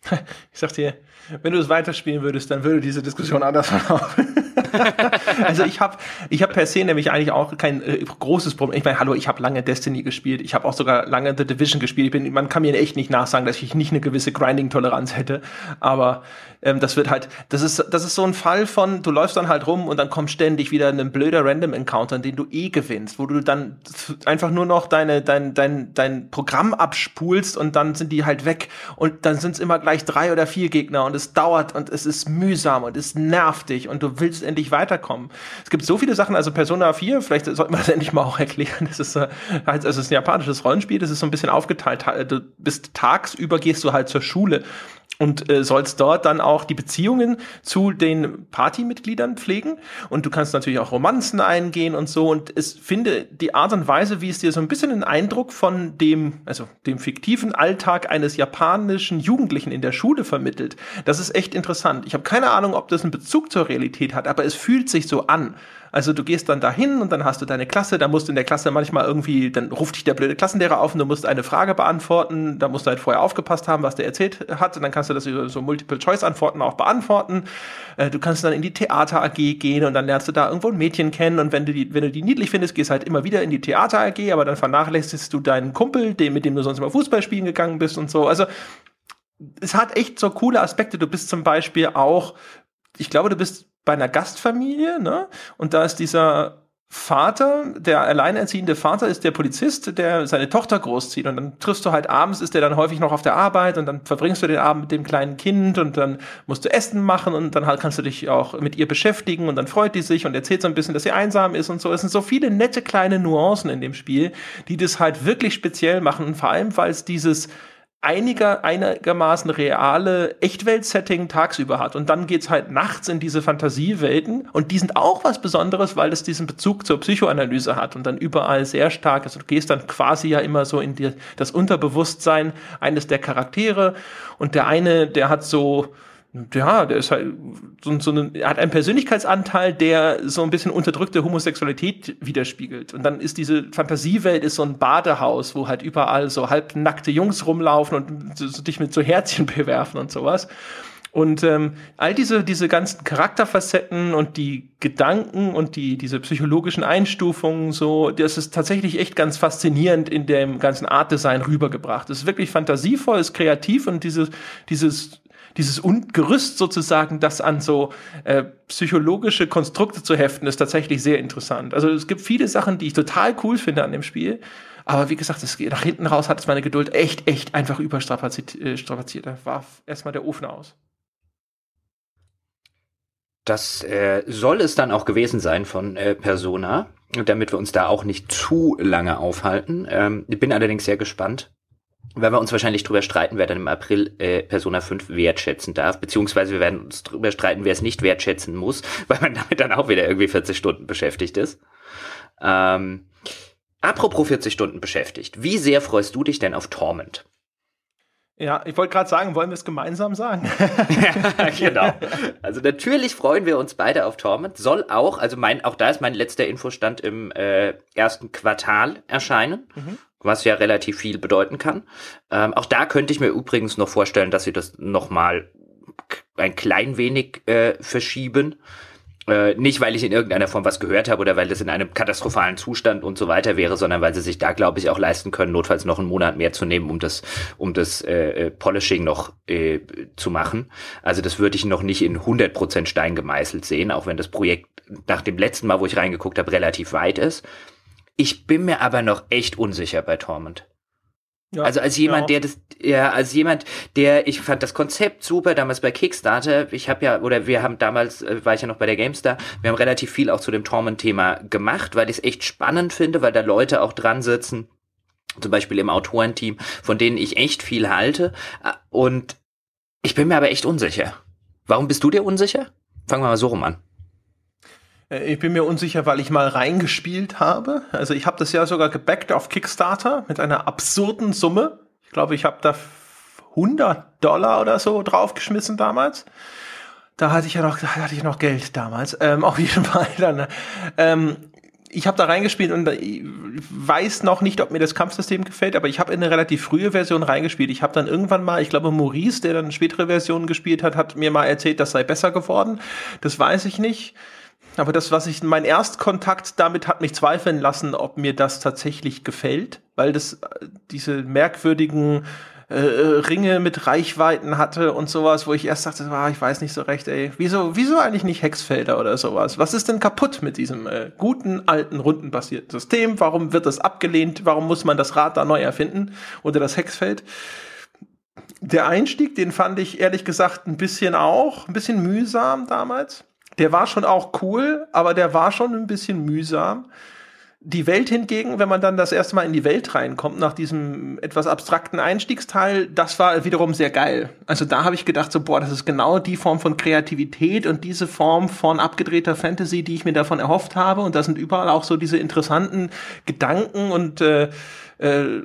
Ich sag dir, wenn du es weiterspielen würdest, dann würde diese Diskussion anders verlaufen. also ich habe ich hab per se nämlich eigentlich auch kein äh, großes Problem. Ich meine, hallo, ich habe lange Destiny gespielt, ich habe auch sogar lange The Division gespielt. Ich bin, man kann mir echt nicht nachsagen, dass ich nicht eine gewisse Grinding-Toleranz hätte. Aber ähm, das wird halt, das ist, das ist so ein Fall von, du läufst dann halt rum und dann kommt ständig wieder ein blöder Random-Encounter, den du eh gewinnst, wo du dann einfach nur noch deine, dein, dein, dein Programm abspulst und dann sind die halt weg. Und dann sind es immer gleich drei oder vier Gegner und es dauert und es ist mühsam und es nervt dich und du willst endlich weiterkommen. Es gibt so viele Sachen, also Persona 4, vielleicht sollten wir das endlich mal auch erklären, das ist, äh, also es ist ein japanisches Rollenspiel, das ist so ein bisschen aufgeteilt, du bist tagsüber gehst du halt zur Schule und äh, sollst dort dann auch die Beziehungen zu den Partymitgliedern pflegen und du kannst natürlich auch Romanzen eingehen und so und es finde die Art und Weise, wie es dir so ein bisschen einen Eindruck von dem, also dem fiktiven Alltag eines japanischen Jugendlichen in der Schule vermittelt. Das ist echt interessant. Ich habe keine Ahnung, ob das einen Bezug zur Realität hat, aber es fühlt sich so an. Also du gehst dann dahin und dann hast du deine Klasse, da musst du in der Klasse manchmal irgendwie, dann ruft dich der blöde Klassenlehrer auf und du musst eine Frage beantworten, da musst du halt vorher aufgepasst haben, was der erzählt hat und dann kannst du das über so Multiple-Choice-Antworten auch beantworten. Äh, du kannst dann in die Theater-AG gehen und dann lernst du da irgendwo ein Mädchen kennen und wenn du die, wenn du die niedlich findest, gehst halt immer wieder in die Theater-AG, aber dann vernachlässigst du deinen Kumpel, den, mit dem du sonst immer Fußball spielen gegangen bist und so. Also es hat echt so coole Aspekte. Du bist zum Beispiel auch, ich glaube, du bist bei einer Gastfamilie, ne? Und da ist dieser Vater, der alleinerziehende Vater ist der Polizist, der seine Tochter großzieht. Und dann triffst du halt abends, ist der dann häufig noch auf der Arbeit und dann verbringst du den Abend mit dem kleinen Kind und dann musst du Essen machen und dann halt kannst du dich auch mit ihr beschäftigen und dann freut die sich und erzählt so ein bisschen, dass sie einsam ist und so. Es sind so viele nette kleine Nuancen in dem Spiel, die das halt wirklich speziell machen und vor allem, weil es dieses einiger, einigermaßen reale Echtwelt-Setting tagsüber hat. Und dann geht's halt nachts in diese Fantasiewelten. Und die sind auch was Besonderes, weil es diesen Bezug zur Psychoanalyse hat und dann überall sehr stark ist. Also du gehst dann quasi ja immer so in die, das Unterbewusstsein eines der Charaktere. Und der eine, der hat so, ja, der ist halt so, so ein, hat einen Persönlichkeitsanteil, der so ein bisschen unterdrückte Homosexualität widerspiegelt. Und dann ist diese Fantasiewelt ist so ein Badehaus, wo halt überall so halbnackte Jungs rumlaufen und so dich mit so Herzchen bewerfen und sowas. Und ähm, all diese, diese ganzen Charakterfacetten und die Gedanken und die, diese psychologischen Einstufungen, so, das ist tatsächlich echt ganz faszinierend in dem ganzen Artdesign rübergebracht. Es ist wirklich fantasievoll, ist kreativ und dieses, dieses dieses Gerüst sozusagen, das an so äh, psychologische Konstrukte zu heften, ist tatsächlich sehr interessant. Also es gibt viele Sachen, die ich total cool finde an dem Spiel. Aber wie gesagt, das, nach hinten raus hat es meine Geduld echt, echt einfach überstrapaziert. Äh, da war erstmal der Ofen aus. Das äh, soll es dann auch gewesen sein von äh, Persona, damit wir uns da auch nicht zu lange aufhalten. Ähm, ich bin allerdings sehr gespannt, werden wir uns wahrscheinlich drüber streiten, wer dann im April äh, Persona 5 wertschätzen darf, beziehungsweise wir werden uns drüber streiten, wer es nicht wertschätzen muss, weil man damit dann auch wieder irgendwie 40 Stunden beschäftigt ist. Ähm, apropos 40 Stunden beschäftigt, wie sehr freust du dich denn auf Torment? Ja, ich wollte gerade sagen, wollen wir es gemeinsam sagen? ja, genau. Also natürlich freuen wir uns beide auf Torment. Soll auch, also mein, auch da ist mein letzter Infostand im äh, ersten Quartal erscheinen. Mhm was ja relativ viel bedeuten kann. Ähm, auch da könnte ich mir übrigens noch vorstellen, dass sie das nochmal ein klein wenig äh, verschieben. Äh, nicht, weil ich in irgendeiner Form was gehört habe oder weil das in einem katastrophalen Zustand und so weiter wäre, sondern weil sie sich da, glaube ich, auch leisten können, notfalls noch einen Monat mehr zu nehmen, um das, um das äh, äh Polishing noch äh, zu machen. Also das würde ich noch nicht in 100% Stein gemeißelt sehen, auch wenn das Projekt nach dem letzten Mal, wo ich reingeguckt habe, relativ weit ist. Ich bin mir aber noch echt unsicher bei Torment. Ja, also als jemand, ja. der das, ja, als jemand, der, ich fand das Konzept super damals bei Kickstarter. Ich habe ja, oder wir haben damals, äh, war ich ja noch bei der GameStar, wir haben relativ viel auch zu dem Torment-Thema gemacht, weil ich es echt spannend finde, weil da Leute auch dran sitzen, zum Beispiel im Autorenteam, von denen ich echt viel halte. Und ich bin mir aber echt unsicher. Warum bist du dir unsicher? Fangen wir mal so rum an. Äh, ich bin mir unsicher, weil ich mal reingespielt habe. Also ich habe das ja sogar gebackt auf Kickstarter mit einer absurden Summe. Ich glaube, ich habe da 100 Dollar oder so draufgeschmissen damals. Da hatte ich ja noch, da hatte ich noch Geld damals. Ähm, auf jeden Fall dann. Ähm, ich habe da reingespielt und weiß noch nicht, ob mir das Kampfsystem gefällt, aber ich habe in eine relativ frühe Version reingespielt. Ich habe dann irgendwann mal, ich glaube Maurice, der dann spätere Versionen gespielt hat, hat mir mal erzählt, das sei besser geworden. Das weiß ich nicht. Aber das, was ich, mein Erstkontakt damit hat mich zweifeln lassen, ob mir das tatsächlich gefällt, weil das äh, diese merkwürdigen äh, äh, Ringe mit Reichweiten hatte und sowas, wo ich erst dachte, ah, ich weiß nicht so recht, ey, wieso, wieso eigentlich nicht Hexfelder oder sowas? Was ist denn kaputt mit diesem äh, guten, alten, rundenbasierten System? Warum wird das abgelehnt? Warum muss man das Rad da neu erfinden? Oder das Hexfeld? Der Einstieg, den fand ich ehrlich gesagt ein bisschen auch, ein bisschen mühsam damals der war schon auch cool, aber der war schon ein bisschen mühsam. Die Welt hingegen, wenn man dann das erste Mal in die Welt reinkommt, nach diesem etwas abstrakten Einstiegsteil, das war wiederum sehr geil. Also da habe ich gedacht, so, boah, das ist genau die Form von Kreativität und diese Form von abgedrehter Fantasy, die ich mir davon erhofft habe. Und da sind überall auch so diese interessanten Gedanken und äh, äh,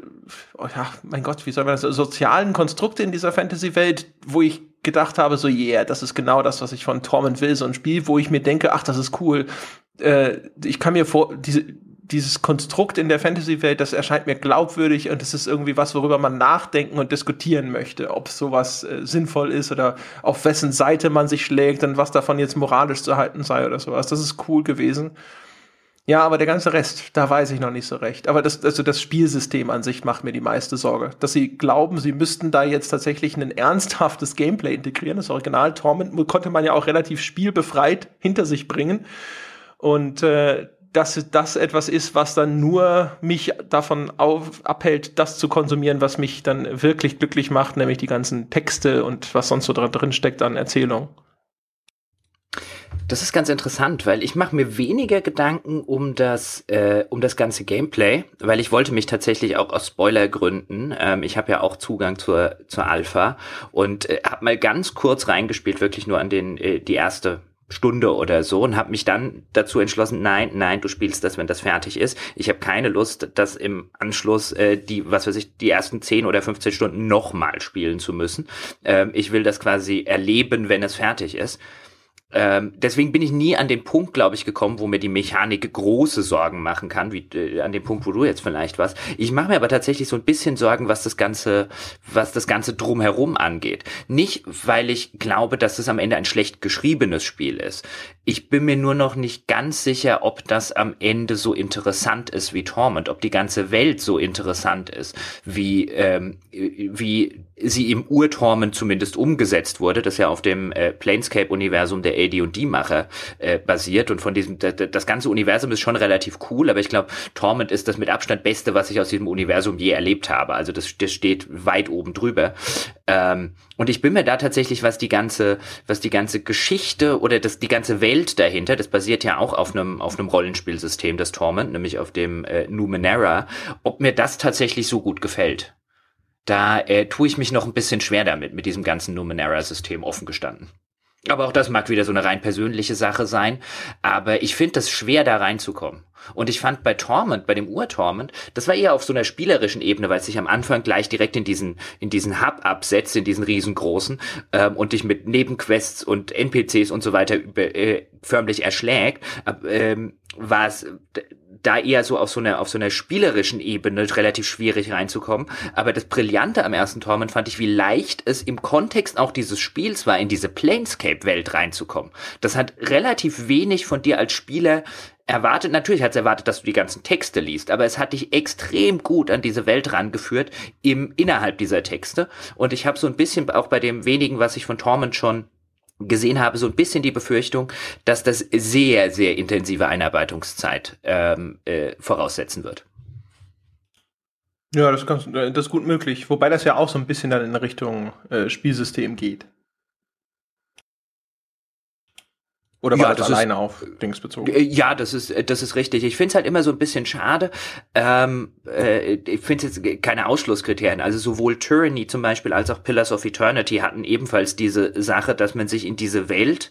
oh ja, mein Gott, wie soll man das, sozialen Konstrukte in dieser Fantasy-Welt, wo ich gedacht habe, so, yeah, das ist genau das, was ich von Torment will, so ein Spiel, wo ich mir denke, ach, das ist cool. Äh, ich kann mir vor, diese, dieses Konstrukt in der Fantasy-Welt, das erscheint mir glaubwürdig und es ist irgendwie was, worüber man nachdenken und diskutieren möchte, ob sowas äh, sinnvoll ist oder auf wessen Seite man sich schlägt und was davon jetzt moralisch zu halten sei oder sowas. Das ist cool gewesen. Ja, aber der ganze Rest, da weiß ich noch nicht so recht. Aber das, also das Spielsystem an sich macht mir die meiste Sorge. Dass sie glauben, sie müssten da jetzt tatsächlich ein ernsthaftes Gameplay integrieren. Das Original Torment konnte man ja auch relativ spielbefreit hinter sich bringen. Und äh, dass das etwas ist, was dann nur mich davon auf, abhält, das zu konsumieren, was mich dann wirklich glücklich macht, nämlich die ganzen Texte und was sonst so drin steckt an Erzählung. Das ist ganz interessant, weil ich mache mir weniger Gedanken um das, äh, um das ganze Gameplay, weil ich wollte mich tatsächlich auch aus Spoilergründen, ähm, ich habe ja auch Zugang zur, zur Alpha und äh, habe mal ganz kurz reingespielt, wirklich nur an den äh, die erste Stunde oder so und habe mich dann dazu entschlossen, nein, nein, du spielst das, wenn das fertig ist. Ich habe keine Lust, das im Anschluss äh, die, was weiß ich, die ersten 10 oder 15 Stunden nochmal spielen zu müssen. Ähm, ich will das quasi erleben, wenn es fertig ist. Ähm, deswegen bin ich nie an den Punkt, glaube ich, gekommen, wo mir die Mechanik große Sorgen machen kann, wie äh, an dem Punkt, wo du jetzt vielleicht warst. Ich mache mir aber tatsächlich so ein bisschen Sorgen, was das ganze, was das ganze drumherum angeht. Nicht, weil ich glaube, dass es am Ende ein schlecht geschriebenes Spiel ist. Ich bin mir nur noch nicht ganz sicher, ob das am Ende so interessant ist wie Torment, ob die ganze Welt so interessant ist, wie ähm, wie sie im Urtorment zumindest umgesetzt wurde, das ja auf dem äh, Planescape-Universum der AD&D-Macher äh, basiert und von diesem, das ganze Universum ist schon relativ cool, aber ich glaube, Torment ist das mit Abstand Beste, was ich aus diesem Universum je erlebt habe, also das, das steht weit oben drüber. Ähm, und ich bin mir da tatsächlich, was die ganze, was die ganze Geschichte oder das, die ganze Welt dahinter, das basiert ja auch auf einem, auf einem Rollenspielsystem, das Torment, nämlich auf dem äh, Numenera, ob mir das tatsächlich so gut gefällt da äh, tue ich mich noch ein bisschen schwer damit, mit diesem ganzen Numenera-System offen gestanden. Aber auch das mag wieder so eine rein persönliche Sache sein. Aber ich finde das schwer, da reinzukommen. Und ich fand bei Torment, bei dem Ur-Torment, das war eher auf so einer spielerischen Ebene, weil es sich am Anfang gleich direkt in diesen, in diesen Hub absetzt, in diesen riesengroßen, ähm, und dich mit Nebenquests und NPCs und so weiter äh, förmlich erschlägt, ähm, war es da eher so auf so einer auf so einer spielerischen Ebene relativ schwierig reinzukommen. Aber das Brillante am ersten Torment fand ich, wie leicht es im Kontext auch dieses Spiels war, in diese Planescape-Welt reinzukommen. Das hat relativ wenig von dir als Spieler erwartet. Natürlich hat es erwartet, dass du die ganzen Texte liest, aber es hat dich extrem gut an diese Welt rangeführt im innerhalb dieser Texte. Und ich habe so ein bisschen auch bei dem wenigen, was ich von Torment schon gesehen habe, so ein bisschen die Befürchtung, dass das sehr, sehr intensive Einarbeitungszeit ähm, äh, voraussetzen wird. Ja, das ist, ganz, das ist gut möglich. Wobei das ja auch so ein bisschen dann in Richtung äh, Spielsystem geht. Oder war ja, das alleine ist, auf Dings bezogen? Äh, ja, das ist, äh, das ist richtig. Ich finde es halt immer so ein bisschen schade. Ähm, äh, ich finde es jetzt keine Ausschlusskriterien. Also sowohl Tyranny zum Beispiel als auch Pillars of Eternity hatten ebenfalls diese Sache, dass man sich in diese Welt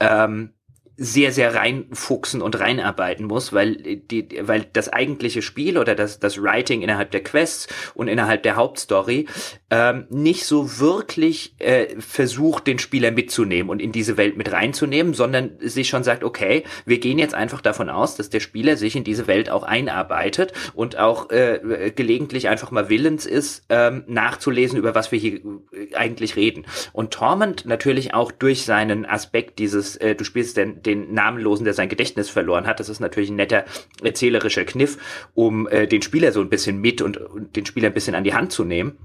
ähm, sehr, sehr reinfuchsen und reinarbeiten muss, weil die, weil das eigentliche Spiel oder das, das Writing innerhalb der Quests und innerhalb der Hauptstory ähm, nicht so wirklich äh, versucht, den Spieler mitzunehmen und in diese Welt mit reinzunehmen, sondern sich schon sagt, okay, wir gehen jetzt einfach davon aus, dass der Spieler sich in diese Welt auch einarbeitet und auch äh, gelegentlich einfach mal willens ist, ähm, nachzulesen, über was wir hier äh, eigentlich reden. Und Torment natürlich auch durch seinen Aspekt dieses, äh, du spielst den, den Namenlosen, der sein Gedächtnis verloren hat, das ist natürlich ein netter erzählerischer Kniff, um äh, den Spieler so ein bisschen mit und, und den Spieler ein bisschen an die Hand zu nehmen.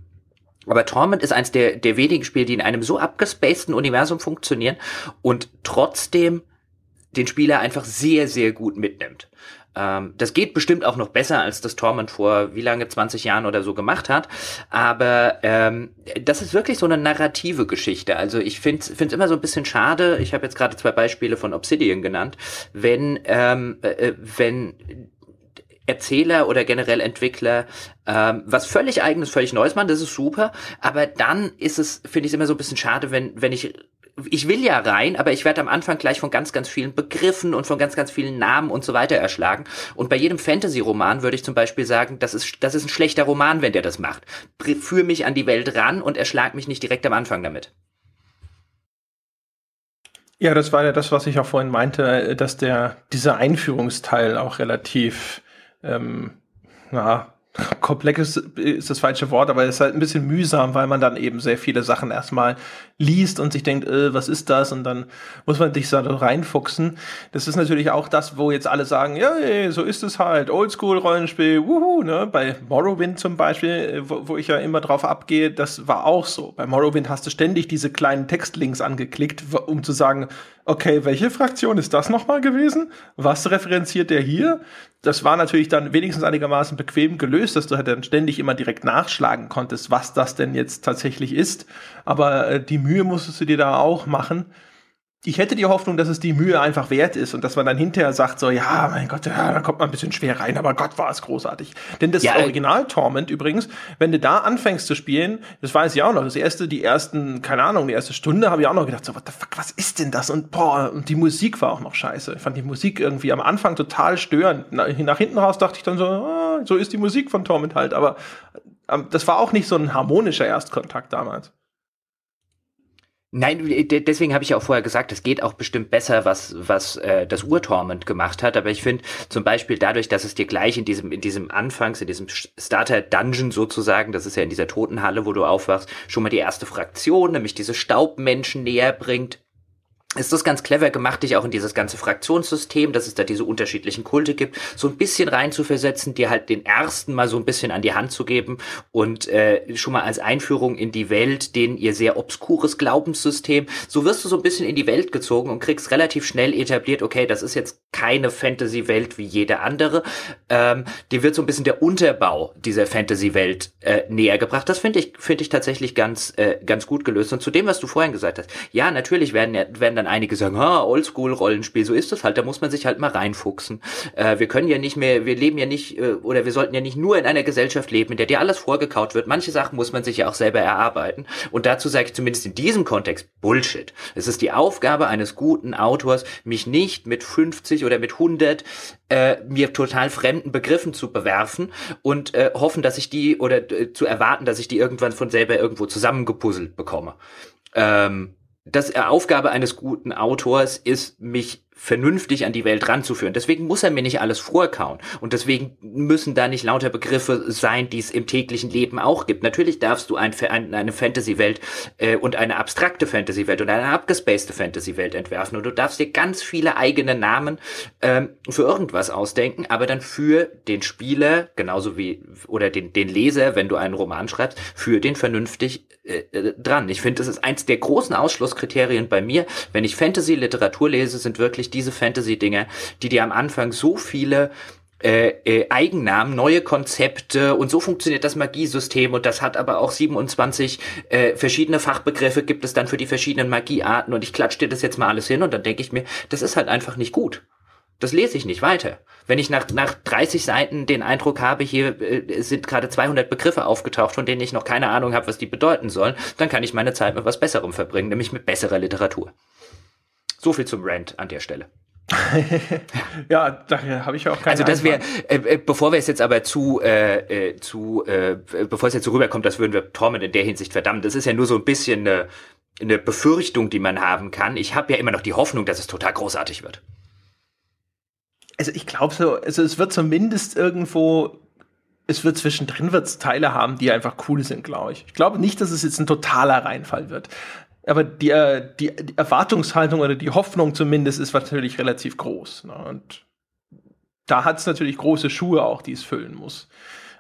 Aber Torment ist eins der, der wenigen Spiele, die in einem so abgespaceden Universum funktionieren und trotzdem den Spieler einfach sehr, sehr gut mitnimmt. Ähm, das geht bestimmt auch noch besser, als das Torment vor wie lange, 20 Jahren oder so gemacht hat. Aber ähm, das ist wirklich so eine narrative Geschichte. Also ich finde es immer so ein bisschen schade, ich habe jetzt gerade zwei Beispiele von Obsidian genannt, wenn, ähm, äh, wenn Erzähler oder generell Entwickler ähm, was völlig eigenes, völlig Neues machen, das ist super, aber dann ist es, finde ich, immer so ein bisschen schade, wenn, wenn ich ich will ja rein, aber ich werde am Anfang gleich von ganz, ganz vielen Begriffen und von ganz, ganz vielen Namen und so weiter erschlagen. Und bei jedem Fantasy-Roman würde ich zum Beispiel sagen, das ist, das ist ein schlechter Roman, wenn der das macht. Führ mich an die Welt ran und erschlag mich nicht direkt am Anfang damit. Ja, das war ja das, was ich auch vorhin meinte, dass der, dieser Einführungsteil auch relativ ähm, na, komplex ist das falsche Wort, aber es ist halt ein bisschen mühsam, weil man dann eben sehr viele Sachen erstmal liest und sich denkt, äh, was ist das? Und dann muss man sich da reinfuchsen. Das ist natürlich auch das, wo jetzt alle sagen, ja, so ist es halt, Oldschool-Rollenspiel, wuhu, ne? Bei Morrowind zum Beispiel, äh, wo, wo ich ja immer drauf abgehe, das war auch so. Bei Morrowind hast du ständig diese kleinen Textlinks angeklickt, um zu sagen, okay, welche Fraktion ist das nochmal gewesen? Was referenziert der hier? Das war natürlich dann wenigstens einigermaßen bequem gelöst, dass du halt dann ständig immer direkt nachschlagen konntest, was das denn jetzt tatsächlich ist. Aber äh, die Mühe musstest du dir da auch machen. Ich hätte die Hoffnung, dass es die Mühe einfach wert ist und dass man dann hinterher sagt, so, ja, mein Gott, ja, da kommt man ein bisschen schwer rein, aber Gott war es großartig. Denn das ja, äh, Original Torment übrigens, wenn du da anfängst zu spielen, das weiß ich auch noch, das erste, die ersten, keine Ahnung, die erste Stunde habe ich auch noch gedacht, so, what the fuck, was ist denn das? Und boah, und die Musik war auch noch scheiße. Ich fand die Musik irgendwie am Anfang total störend. Nach, hinten raus dachte ich dann so, ah, so ist die Musik von Torment halt, aber ähm, das war auch nicht so ein harmonischer Erstkontakt damals. Nein, deswegen habe ich ja auch vorher gesagt, es geht auch bestimmt besser, was was äh, das Urtorment gemacht hat. Aber ich finde zum Beispiel dadurch, dass es dir gleich in diesem in diesem Anfangs in diesem Starter Dungeon sozusagen, das ist ja in dieser Totenhalle, wo du aufwachst, schon mal die erste Fraktion, nämlich diese Staubmenschen näher bringt ist das ganz clever gemacht, dich auch in dieses ganze Fraktionssystem, dass es da diese unterschiedlichen Kulte gibt, so ein bisschen rein zu versetzen, dir halt den ersten mal so ein bisschen an die Hand zu geben und äh, schon mal als Einführung in die Welt, den ihr sehr obskures Glaubenssystem, so wirst du so ein bisschen in die Welt gezogen und kriegst relativ schnell etabliert, okay, das ist jetzt keine Fantasy-Welt wie jede andere. Ähm, dir wird so ein bisschen der Unterbau dieser Fantasy-Welt äh, näher gebracht. Das finde ich, finde ich tatsächlich ganz, äh, ganz gut gelöst. Und zu dem, was du vorhin gesagt hast, ja, natürlich werden, werden dann einige sagen, ha, Oldschool-Rollenspiel, so ist das halt, da muss man sich halt mal reinfuchsen. Äh, wir können ja nicht mehr, wir leben ja nicht, äh, oder wir sollten ja nicht nur in einer Gesellschaft leben, in der dir alles vorgekaut wird. Manche Sachen muss man sich ja auch selber erarbeiten. Und dazu sage ich zumindest in diesem Kontext Bullshit. Es ist die Aufgabe eines guten Autors, mich nicht mit 50 oder mit 100 äh, mir total fremden Begriffen zu bewerfen und äh, hoffen, dass ich die oder äh, zu erwarten, dass ich die irgendwann von selber irgendwo zusammengepuzzelt bekomme. Ähm, das Aufgabe eines guten Autors ist, mich vernünftig an die Welt ranzuführen. Deswegen muss er mir nicht alles vorkauen. Und deswegen müssen da nicht lauter Begriffe sein, die es im täglichen Leben auch gibt. Natürlich darfst du ein, ein, eine Fantasy-Welt äh, und eine abstrakte Fantasy-Welt und eine abgespacede Fantasy-Welt entwerfen. Und du darfst dir ganz viele eigene Namen ähm, für irgendwas ausdenken, aber dann für den Spieler, genauso wie, oder den, den Leser, wenn du einen Roman schreibst, für den vernünftig äh, äh dran. Ich finde, das ist eins der großen Ausschlusskriterien bei mir. Wenn ich Fantasy-Literatur lese, sind wirklich diese Fantasy-Dinge, die dir am Anfang so viele äh, äh, Eigennamen, neue Konzepte und so funktioniert das Magiesystem und das hat aber auch 27 äh, verschiedene Fachbegriffe gibt es dann für die verschiedenen Magiearten und ich klatsche dir das jetzt mal alles hin und dann denke ich mir, das ist halt einfach nicht gut. Das lese ich nicht weiter. Wenn ich nach, nach 30 Seiten den Eindruck habe, hier äh, sind gerade 200 Begriffe aufgetaucht, von denen ich noch keine Ahnung habe, was die bedeuten sollen, dann kann ich meine Zeit mit was Besserem verbringen, nämlich mit besserer Literatur. So viel zum Rant an der Stelle. ja, da habe ich auch keine Also das wäre, äh, äh, bevor wir es jetzt aber zu, äh, äh, zu äh, bevor es jetzt so rüberkommt, das würden wir Torment in der Hinsicht verdammen. Das ist ja nur so ein bisschen eine, eine Befürchtung, die man haben kann. Ich habe ja immer noch die Hoffnung, dass es total großartig wird. Also ich glaube so, also es wird zumindest irgendwo, es wird zwischendrin wird's Teile haben, die einfach cool sind, glaube ich. Ich glaube nicht, dass es jetzt ein totaler Reinfall wird aber die, äh, die, die, Erwartungshaltung oder die Hoffnung zumindest ist natürlich relativ groß. Ne? Und da hat es natürlich große Schuhe auch, die es füllen muss.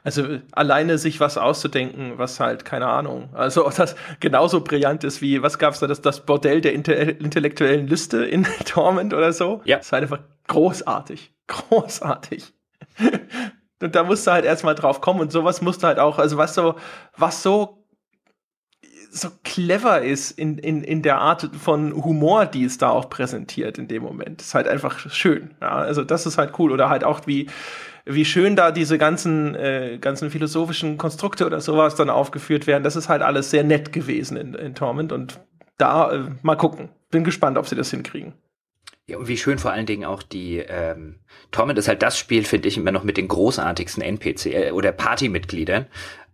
Also alleine sich was auszudenken, was halt, keine Ahnung, also das genauso brillant ist wie, was gab's da, das, das Bordell der intellektuellen Liste in Torment oder so? Ja. Das ist halt einfach großartig. Großartig. und da musst du halt erstmal drauf kommen und sowas musst du halt auch, also was so, was so so clever ist in, in, in der Art von Humor, die es da auch präsentiert in dem Moment. ist halt einfach schön. Ja, also das ist halt cool. Oder halt auch wie, wie schön da diese ganzen, äh, ganzen philosophischen Konstrukte oder sowas dann aufgeführt werden. Das ist halt alles sehr nett gewesen in, in Torment. Und da äh, mal gucken. Bin gespannt, ob sie das hinkriegen. Ja, und wie schön vor allen Dingen auch die ähm, Torment ist halt das Spiel, finde ich, immer noch mit den großartigsten NPC äh, oder Partymitgliedern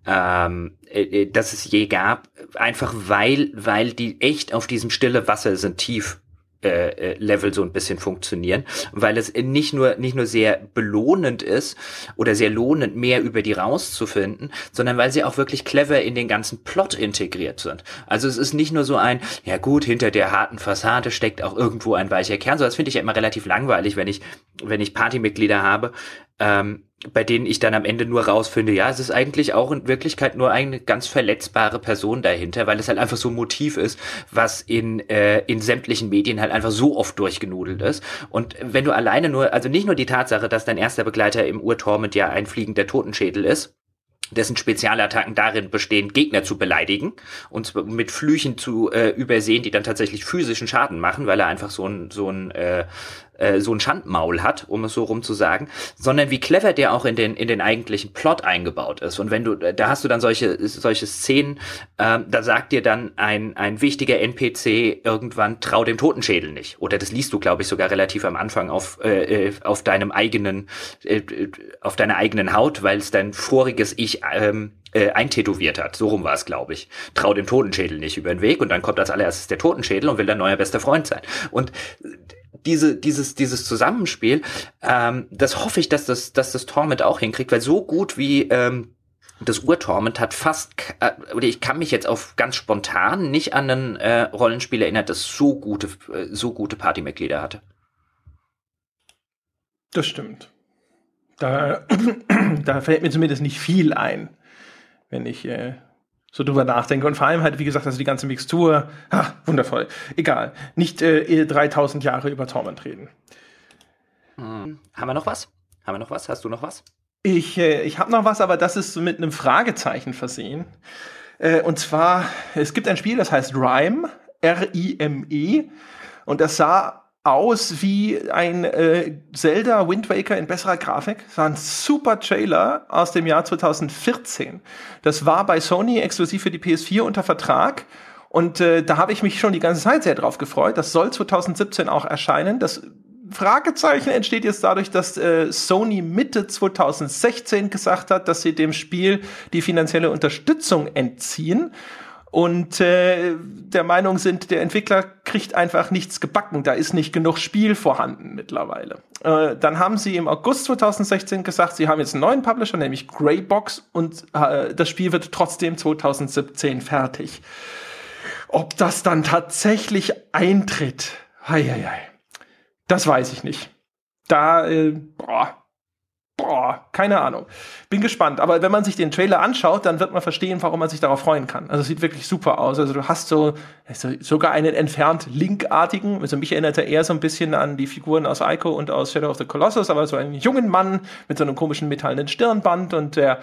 ähm, äh, äh, dass es je gab, einfach weil, weil die echt auf diesem stille Wasser sind tief äh, äh, Level so ein bisschen funktionieren, weil es nicht nur nicht nur sehr belohnend ist oder sehr lohnend mehr über die rauszufinden, sondern weil sie auch wirklich clever in den ganzen Plot integriert sind. Also es ist nicht nur so ein ja gut hinter der harten Fassade steckt auch irgendwo ein weicher Kern. So das finde ich ja immer relativ langweilig, wenn ich wenn ich Partymitglieder habe, ähm, bei denen ich dann am Ende nur rausfinde, ja, es ist eigentlich auch in Wirklichkeit nur eine ganz verletzbare Person dahinter, weil es halt einfach so ein Motiv ist, was in, äh, in sämtlichen Medien halt einfach so oft durchgenudelt ist. Und wenn du alleine nur, also nicht nur die Tatsache, dass dein erster Begleiter im Urtorment ja ein fliegender Totenschädel ist, dessen Spezialattacken darin bestehen, Gegner zu beleidigen und mit Flüchen zu äh, übersehen, die dann tatsächlich physischen Schaden machen, weil er einfach so ein so ein äh, äh, so ein Schandmaul hat, um es so rum zu sagen, sondern wie clever der auch in den in den eigentlichen Plot eingebaut ist. Und wenn du da hast du dann solche solche Szenen, ähm, da sagt dir dann ein ein wichtiger NPC irgendwann trau dem Totenschädel nicht. Oder das liest du glaube ich sogar relativ am Anfang auf äh, äh auf deinem eigenen äh, auf deiner eigenen Haut, weil es dein voriges Ich ähm, äh, eintätowiert hat. So rum war es, glaube ich. Trau dem Totenschädel nicht über den Weg und dann kommt als allererstes der Totenschädel und will dein neuer bester Freund sein. Und diese, dieses, dieses Zusammenspiel, ähm, das hoffe ich, dass das, dass das Torment auch hinkriegt, weil so gut wie ähm, das Urtorment hat fast, äh, oder ich kann mich jetzt auf ganz spontan nicht an ein äh, Rollenspiel erinnern, das so gute, äh, so gute Partymitglieder hatte. Das stimmt. Da, da fällt mir zumindest nicht viel ein, wenn ich äh, so drüber nachdenke. Und vor allem halt, wie gesagt, also die ganze Mixtur, ah, wundervoll. Egal. Nicht äh, 3000 Jahre über Torment reden. Hm. Haben wir noch was? Haben wir noch was? Hast du noch was? Ich, äh, ich habe noch was, aber das ist mit einem Fragezeichen versehen. Äh, und zwar, es gibt ein Spiel, das heißt Rhyme, R-I-M-E. Und das sah aus wie ein äh, Zelda Wind Waker in besserer Grafik. Das war ein super Trailer aus dem Jahr 2014. Das war bei Sony exklusiv für die PS4 unter Vertrag. Und äh, da habe ich mich schon die ganze Zeit sehr drauf gefreut. Das soll 2017 auch erscheinen. Das Fragezeichen entsteht jetzt dadurch, dass äh, Sony Mitte 2016 gesagt hat, dass sie dem Spiel die finanzielle Unterstützung entziehen und äh, der Meinung sind, der Entwickler kriegt einfach nichts gebacken, da ist nicht genug Spiel vorhanden mittlerweile. Äh, dann haben sie im August 2016 gesagt, sie haben jetzt einen neuen Publisher, nämlich Greybox, und äh, das Spiel wird trotzdem 2017 fertig. Ob das dann tatsächlich eintritt, hei, hei, hei. das weiß ich nicht. Da, äh, boah, Boah, keine Ahnung. Bin gespannt. Aber wenn man sich den Trailer anschaut, dann wird man verstehen, warum man sich darauf freuen kann. Also es sieht wirklich super aus. Also du hast so sogar einen entfernt Linkartigen. Also mich erinnert er eher so ein bisschen an die Figuren aus Ico und aus Shadow of the Colossus, aber so einen jungen Mann mit so einem komischen metallenen Stirnband und der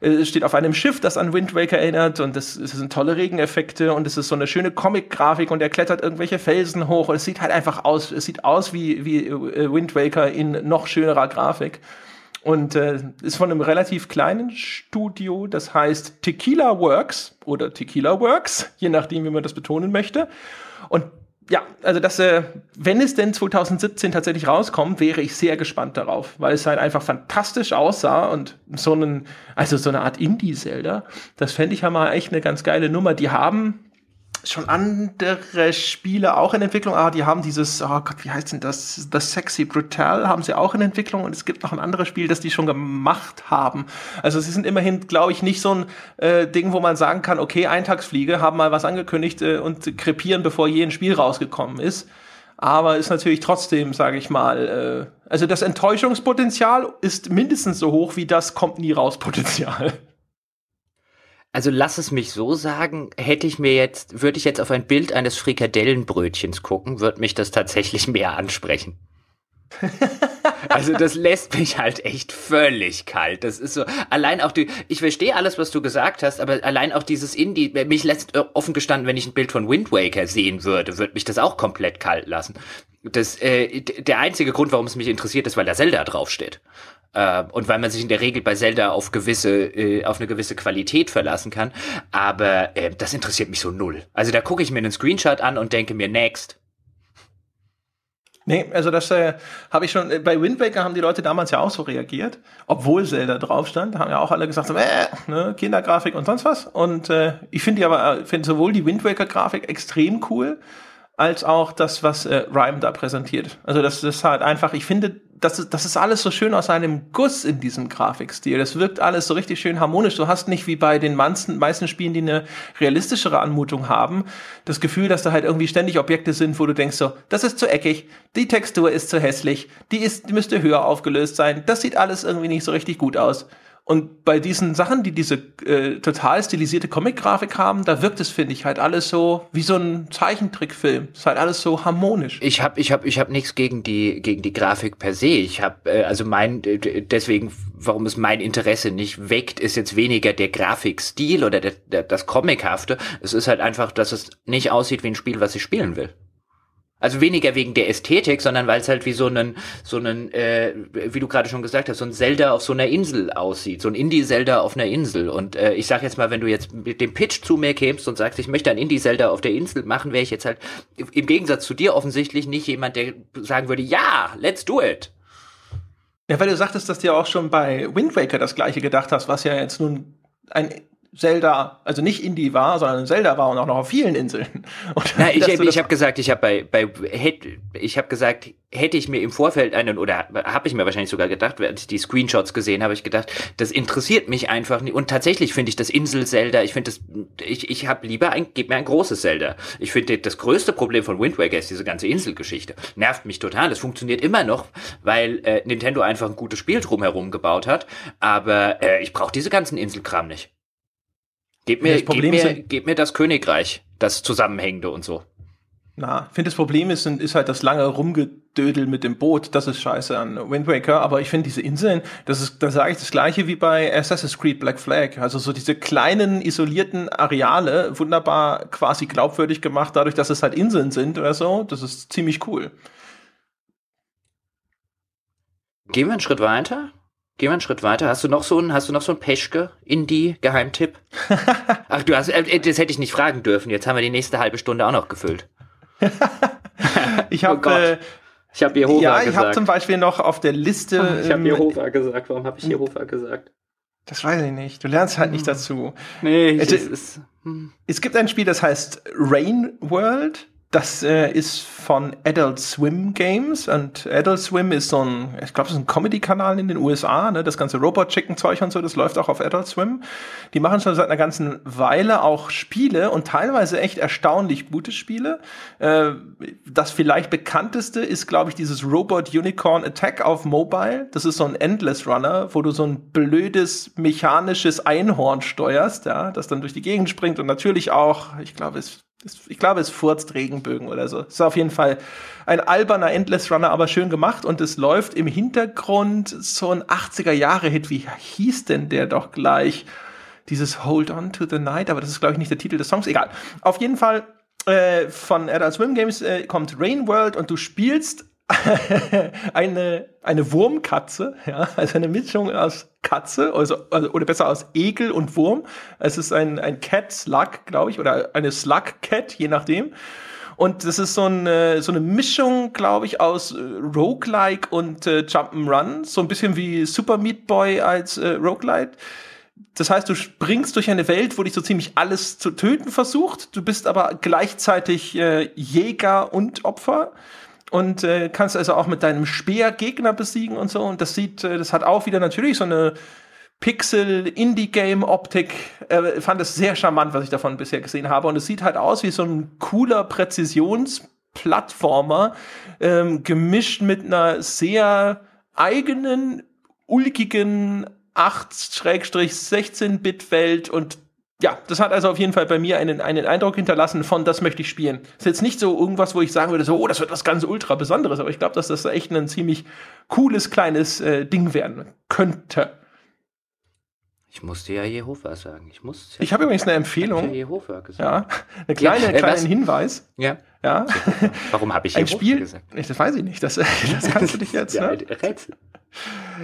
äh, steht auf einem Schiff, das an Wind Waker erinnert und es, es sind tolle Regeneffekte und es ist so eine schöne Comic-Grafik und er klettert irgendwelche Felsen hoch und es sieht halt einfach aus, es sieht aus wie, wie äh, Wind Waker in noch schönerer Grafik. Und äh, ist von einem relativ kleinen Studio, das heißt Tequila Works oder Tequila Works, je nachdem, wie man das betonen möchte. Und ja, also das, äh, wenn es denn 2017 tatsächlich rauskommt, wäre ich sehr gespannt darauf, weil es halt einfach fantastisch aussah und so einen, also so eine Art Indie-Zelda, das fände ich ja mal echt eine ganz geile Nummer. Die haben schon andere Spiele auch in Entwicklung, aber die haben dieses, oh Gott, wie heißt denn das? Das Sexy Brutal haben sie auch in Entwicklung und es gibt noch ein anderes Spiel, das die schon gemacht haben. Also sie sind immerhin, glaube ich, nicht so ein äh, Ding, wo man sagen kann, okay, Eintagsfliege haben mal was angekündigt äh, und krepieren, bevor je ein Spiel rausgekommen ist. Aber ist natürlich trotzdem, sage ich mal, äh, also das Enttäuschungspotenzial ist mindestens so hoch wie das kommt nie raus Potenzial. Also lass es mich so sagen, hätte ich mir jetzt, würde ich jetzt auf ein Bild eines Frikadellenbrötchens gucken, würde mich das tatsächlich mehr ansprechen. also das lässt mich halt echt völlig kalt. Das ist so, allein auch die, ich verstehe alles, was du gesagt hast, aber allein auch dieses Indie, mich lässt offen gestanden, wenn ich ein Bild von Wind Waker sehen würde, würde mich das auch komplett kalt lassen. Das, äh, der einzige Grund, warum es mich interessiert, ist, weil da Zelda draufsteht. Äh, und weil man sich in der Regel bei Zelda auf gewisse, äh, auf eine gewisse Qualität verlassen kann. Aber äh, das interessiert mich so null. Also da gucke ich mir einen Screenshot an und denke mir, next. Nee, also das äh, habe ich schon, äh, bei Wind Waker haben die Leute damals ja auch so reagiert, obwohl Zelda drauf stand, haben ja auch alle gesagt, so, äh, ne, Kindergrafik und sonst was. Und äh, ich finde die aber, äh, finde sowohl die Wind Waker Grafik extrem cool, als auch das, was äh, Rhyme da präsentiert. Also das ist halt einfach, ich finde, das ist, das ist alles so schön aus einem Guss in diesem Grafikstil. Das wirkt alles so richtig schön harmonisch. Du hast nicht wie bei den meisten, meisten Spielen, die eine realistischere Anmutung haben, das Gefühl, dass da halt irgendwie ständig Objekte sind, wo du denkst so, das ist zu eckig, die Textur ist zu hässlich, die ist, die müsste höher aufgelöst sein, das sieht alles irgendwie nicht so richtig gut aus. Und bei diesen Sachen, die diese äh, total stilisierte Comic-Grafik haben, da wirkt es, finde ich, halt alles so wie so ein Zeichentrickfilm. Es ist halt alles so harmonisch. Ich habe ich hab, ich hab nichts gegen die, gegen die Grafik per se. Ich habe, äh, also mein, deswegen, warum es mein Interesse nicht weckt, ist jetzt weniger der Grafikstil oder der, der, das Comichafte. Es ist halt einfach, dass es nicht aussieht wie ein Spiel, was ich spielen will. Also weniger wegen der Ästhetik, sondern weil es halt wie so einen, so einen, äh, wie du gerade schon gesagt hast, so ein Zelda auf so einer Insel aussieht, so ein Indie-Zelda auf einer Insel. Und äh, ich sag jetzt mal, wenn du jetzt mit dem Pitch zu mir kämst und sagst, ich möchte ein Indie-Zelda auf der Insel machen, wäre ich jetzt halt im Gegensatz zu dir offensichtlich nicht jemand, der sagen würde, ja, let's do it. Ja, weil du sagtest, dass du ja auch schon bei Wind Waker das gleiche gedacht hast, was ja jetzt nun ein Zelda, also nicht Indie war, sondern Zelda war und auch noch auf vielen Inseln. Und Na, ich, ich habe gesagt, ich habe bei, bei ich habe gesagt, hätte ich mir im Vorfeld einen oder habe ich mir wahrscheinlich sogar gedacht, während ich die Screenshots gesehen habe, ich gedacht, das interessiert mich einfach nicht. Und tatsächlich finde ich das Insel Zelda, ich finde das, ich, ich habe lieber ein, gib mir ein großes Zelda. Ich finde das größte Problem von Wind Waker ist diese ganze Inselgeschichte. Nervt mich total. Es funktioniert immer noch, weil äh, Nintendo einfach ein gutes Spiel drumherum gebaut hat. Aber äh, ich brauche diese ganzen Inselkram nicht. Gib mir, gib mir, gib mir das Königreich, das Zusammenhängende und so. Na, ich finde, das Problem ist, ist halt das lange Rumgedödel mit dem Boot. Das ist scheiße an Wind Waker. Aber ich finde diese Inseln, das ist, da sage ich das gleiche wie bei Assassin's Creed Black Flag. Also so diese kleinen, isolierten Areale, wunderbar quasi glaubwürdig gemacht, dadurch, dass es halt Inseln sind oder so. Das ist ziemlich cool. Gehen wir einen Schritt weiter? Gehen wir einen Schritt weiter. Hast du noch so einen, hast du noch so einen Peschke Indie Geheimtipp? Ach, du hast, äh, das hätte ich nicht fragen dürfen. Jetzt haben wir die nächste halbe Stunde auch noch gefüllt. ich habe, oh äh, ich habe Jehova ja, gesagt. Ja, ich habe zum Beispiel noch auf der Liste. ich habe ähm, Jehova gesagt. Warum habe ich Jehova gesagt? Das weiß ich nicht. Du lernst halt nicht hm. dazu. Nee, ich, es, es, hm. es gibt ein Spiel, das heißt Rain World. Das äh, ist von Adult Swim Games und Adult Swim ist so ein, ich glaube, ist ein Comedy-Kanal in den USA, ne? Das ganze Robot-Chicken-Zeug und so, das läuft auch auf Adult Swim. Die machen schon seit einer ganzen Weile auch Spiele und teilweise echt erstaunlich gute Spiele. Äh, das vielleicht bekannteste ist, glaube ich, dieses Robot Unicorn Attack auf Mobile. Das ist so ein Endless Runner, wo du so ein blödes mechanisches Einhorn steuerst, ja, das dann durch die Gegend springt und natürlich auch, ich glaube, es ich glaube, es furzt Regenbögen oder so. Ist auf jeden Fall ein alberner Endless Runner, aber schön gemacht und es läuft im Hintergrund so ein 80er-Jahre-Hit. Wie hieß denn der doch gleich? Dieses Hold On to the Night, aber das ist, glaube ich, nicht der Titel des Songs. Egal. Auf jeden Fall äh, von Adult Swim Games äh, kommt Rain World und du spielst eine, eine Wurmkatze, ja, also eine Mischung aus Katze, also, also, oder besser aus Ekel und Wurm. Es ist ein, ein Cat Slug, glaube ich, oder eine Slug Cat, je nachdem. Und das ist so eine, so eine Mischung, glaube ich, aus äh, Roguelike und äh, Jump'n'Run. So ein bisschen wie Super Meat Boy als äh, Roguelite. Das heißt, du springst durch eine Welt, wo dich so ziemlich alles zu töten versucht. Du bist aber gleichzeitig äh, Jäger und Opfer und äh, kannst also auch mit deinem Speer Gegner besiegen und so. Und das sieht, äh, das hat auch wieder natürlich so eine Pixel-Indie-Game-Optik. Äh, fand es sehr charmant, was ich davon bisher gesehen habe. Und es sieht halt aus wie so ein cooler Präzisionsplattformer, ähm, gemischt mit einer sehr eigenen, ulkigen 8-16-Bit-Welt und ja, das hat also auf jeden Fall bei mir einen, einen Eindruck hinterlassen von, das möchte ich spielen. Ist jetzt nicht so irgendwas, wo ich sagen würde, so, oh, das wird was ganz ultra Besonderes, aber ich glaube, dass das echt ein ziemlich cooles kleines äh, Ding werden könnte. Ich musste ja Jehova sagen. Ich, muss ich habe übrigens eine Empfehlung. Ich Jehova gesagt. Ja, eine kleine, ja, äh, kleinen Hinweis. Ja. ja. Warum habe ich Jehova Ein Spiel, gesagt? Das weiß ich nicht. Das, das kannst du dich jetzt. ja, ne? Rätsel.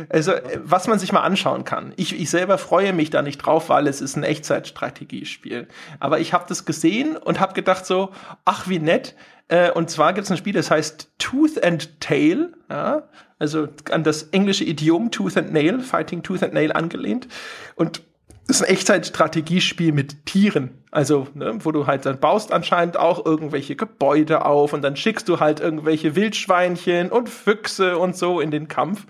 Also, was man sich mal anschauen kann. Ich, ich selber freue mich da nicht drauf, weil es ist ein Echtzeitstrategiespiel. Aber ich habe das gesehen und habe gedacht so, ach wie nett. Äh, und zwar gibt es ein Spiel, das heißt Tooth and Tail. Ja? Also an das englische Idiom Tooth and Nail, Fighting Tooth and Nail angelehnt. Und das ist ein Echtzeitstrategiespiel mit Tieren. Also, ne, wo du halt dann baust anscheinend auch irgendwelche Gebäude auf und dann schickst du halt irgendwelche Wildschweinchen und Füchse und so in den Kampf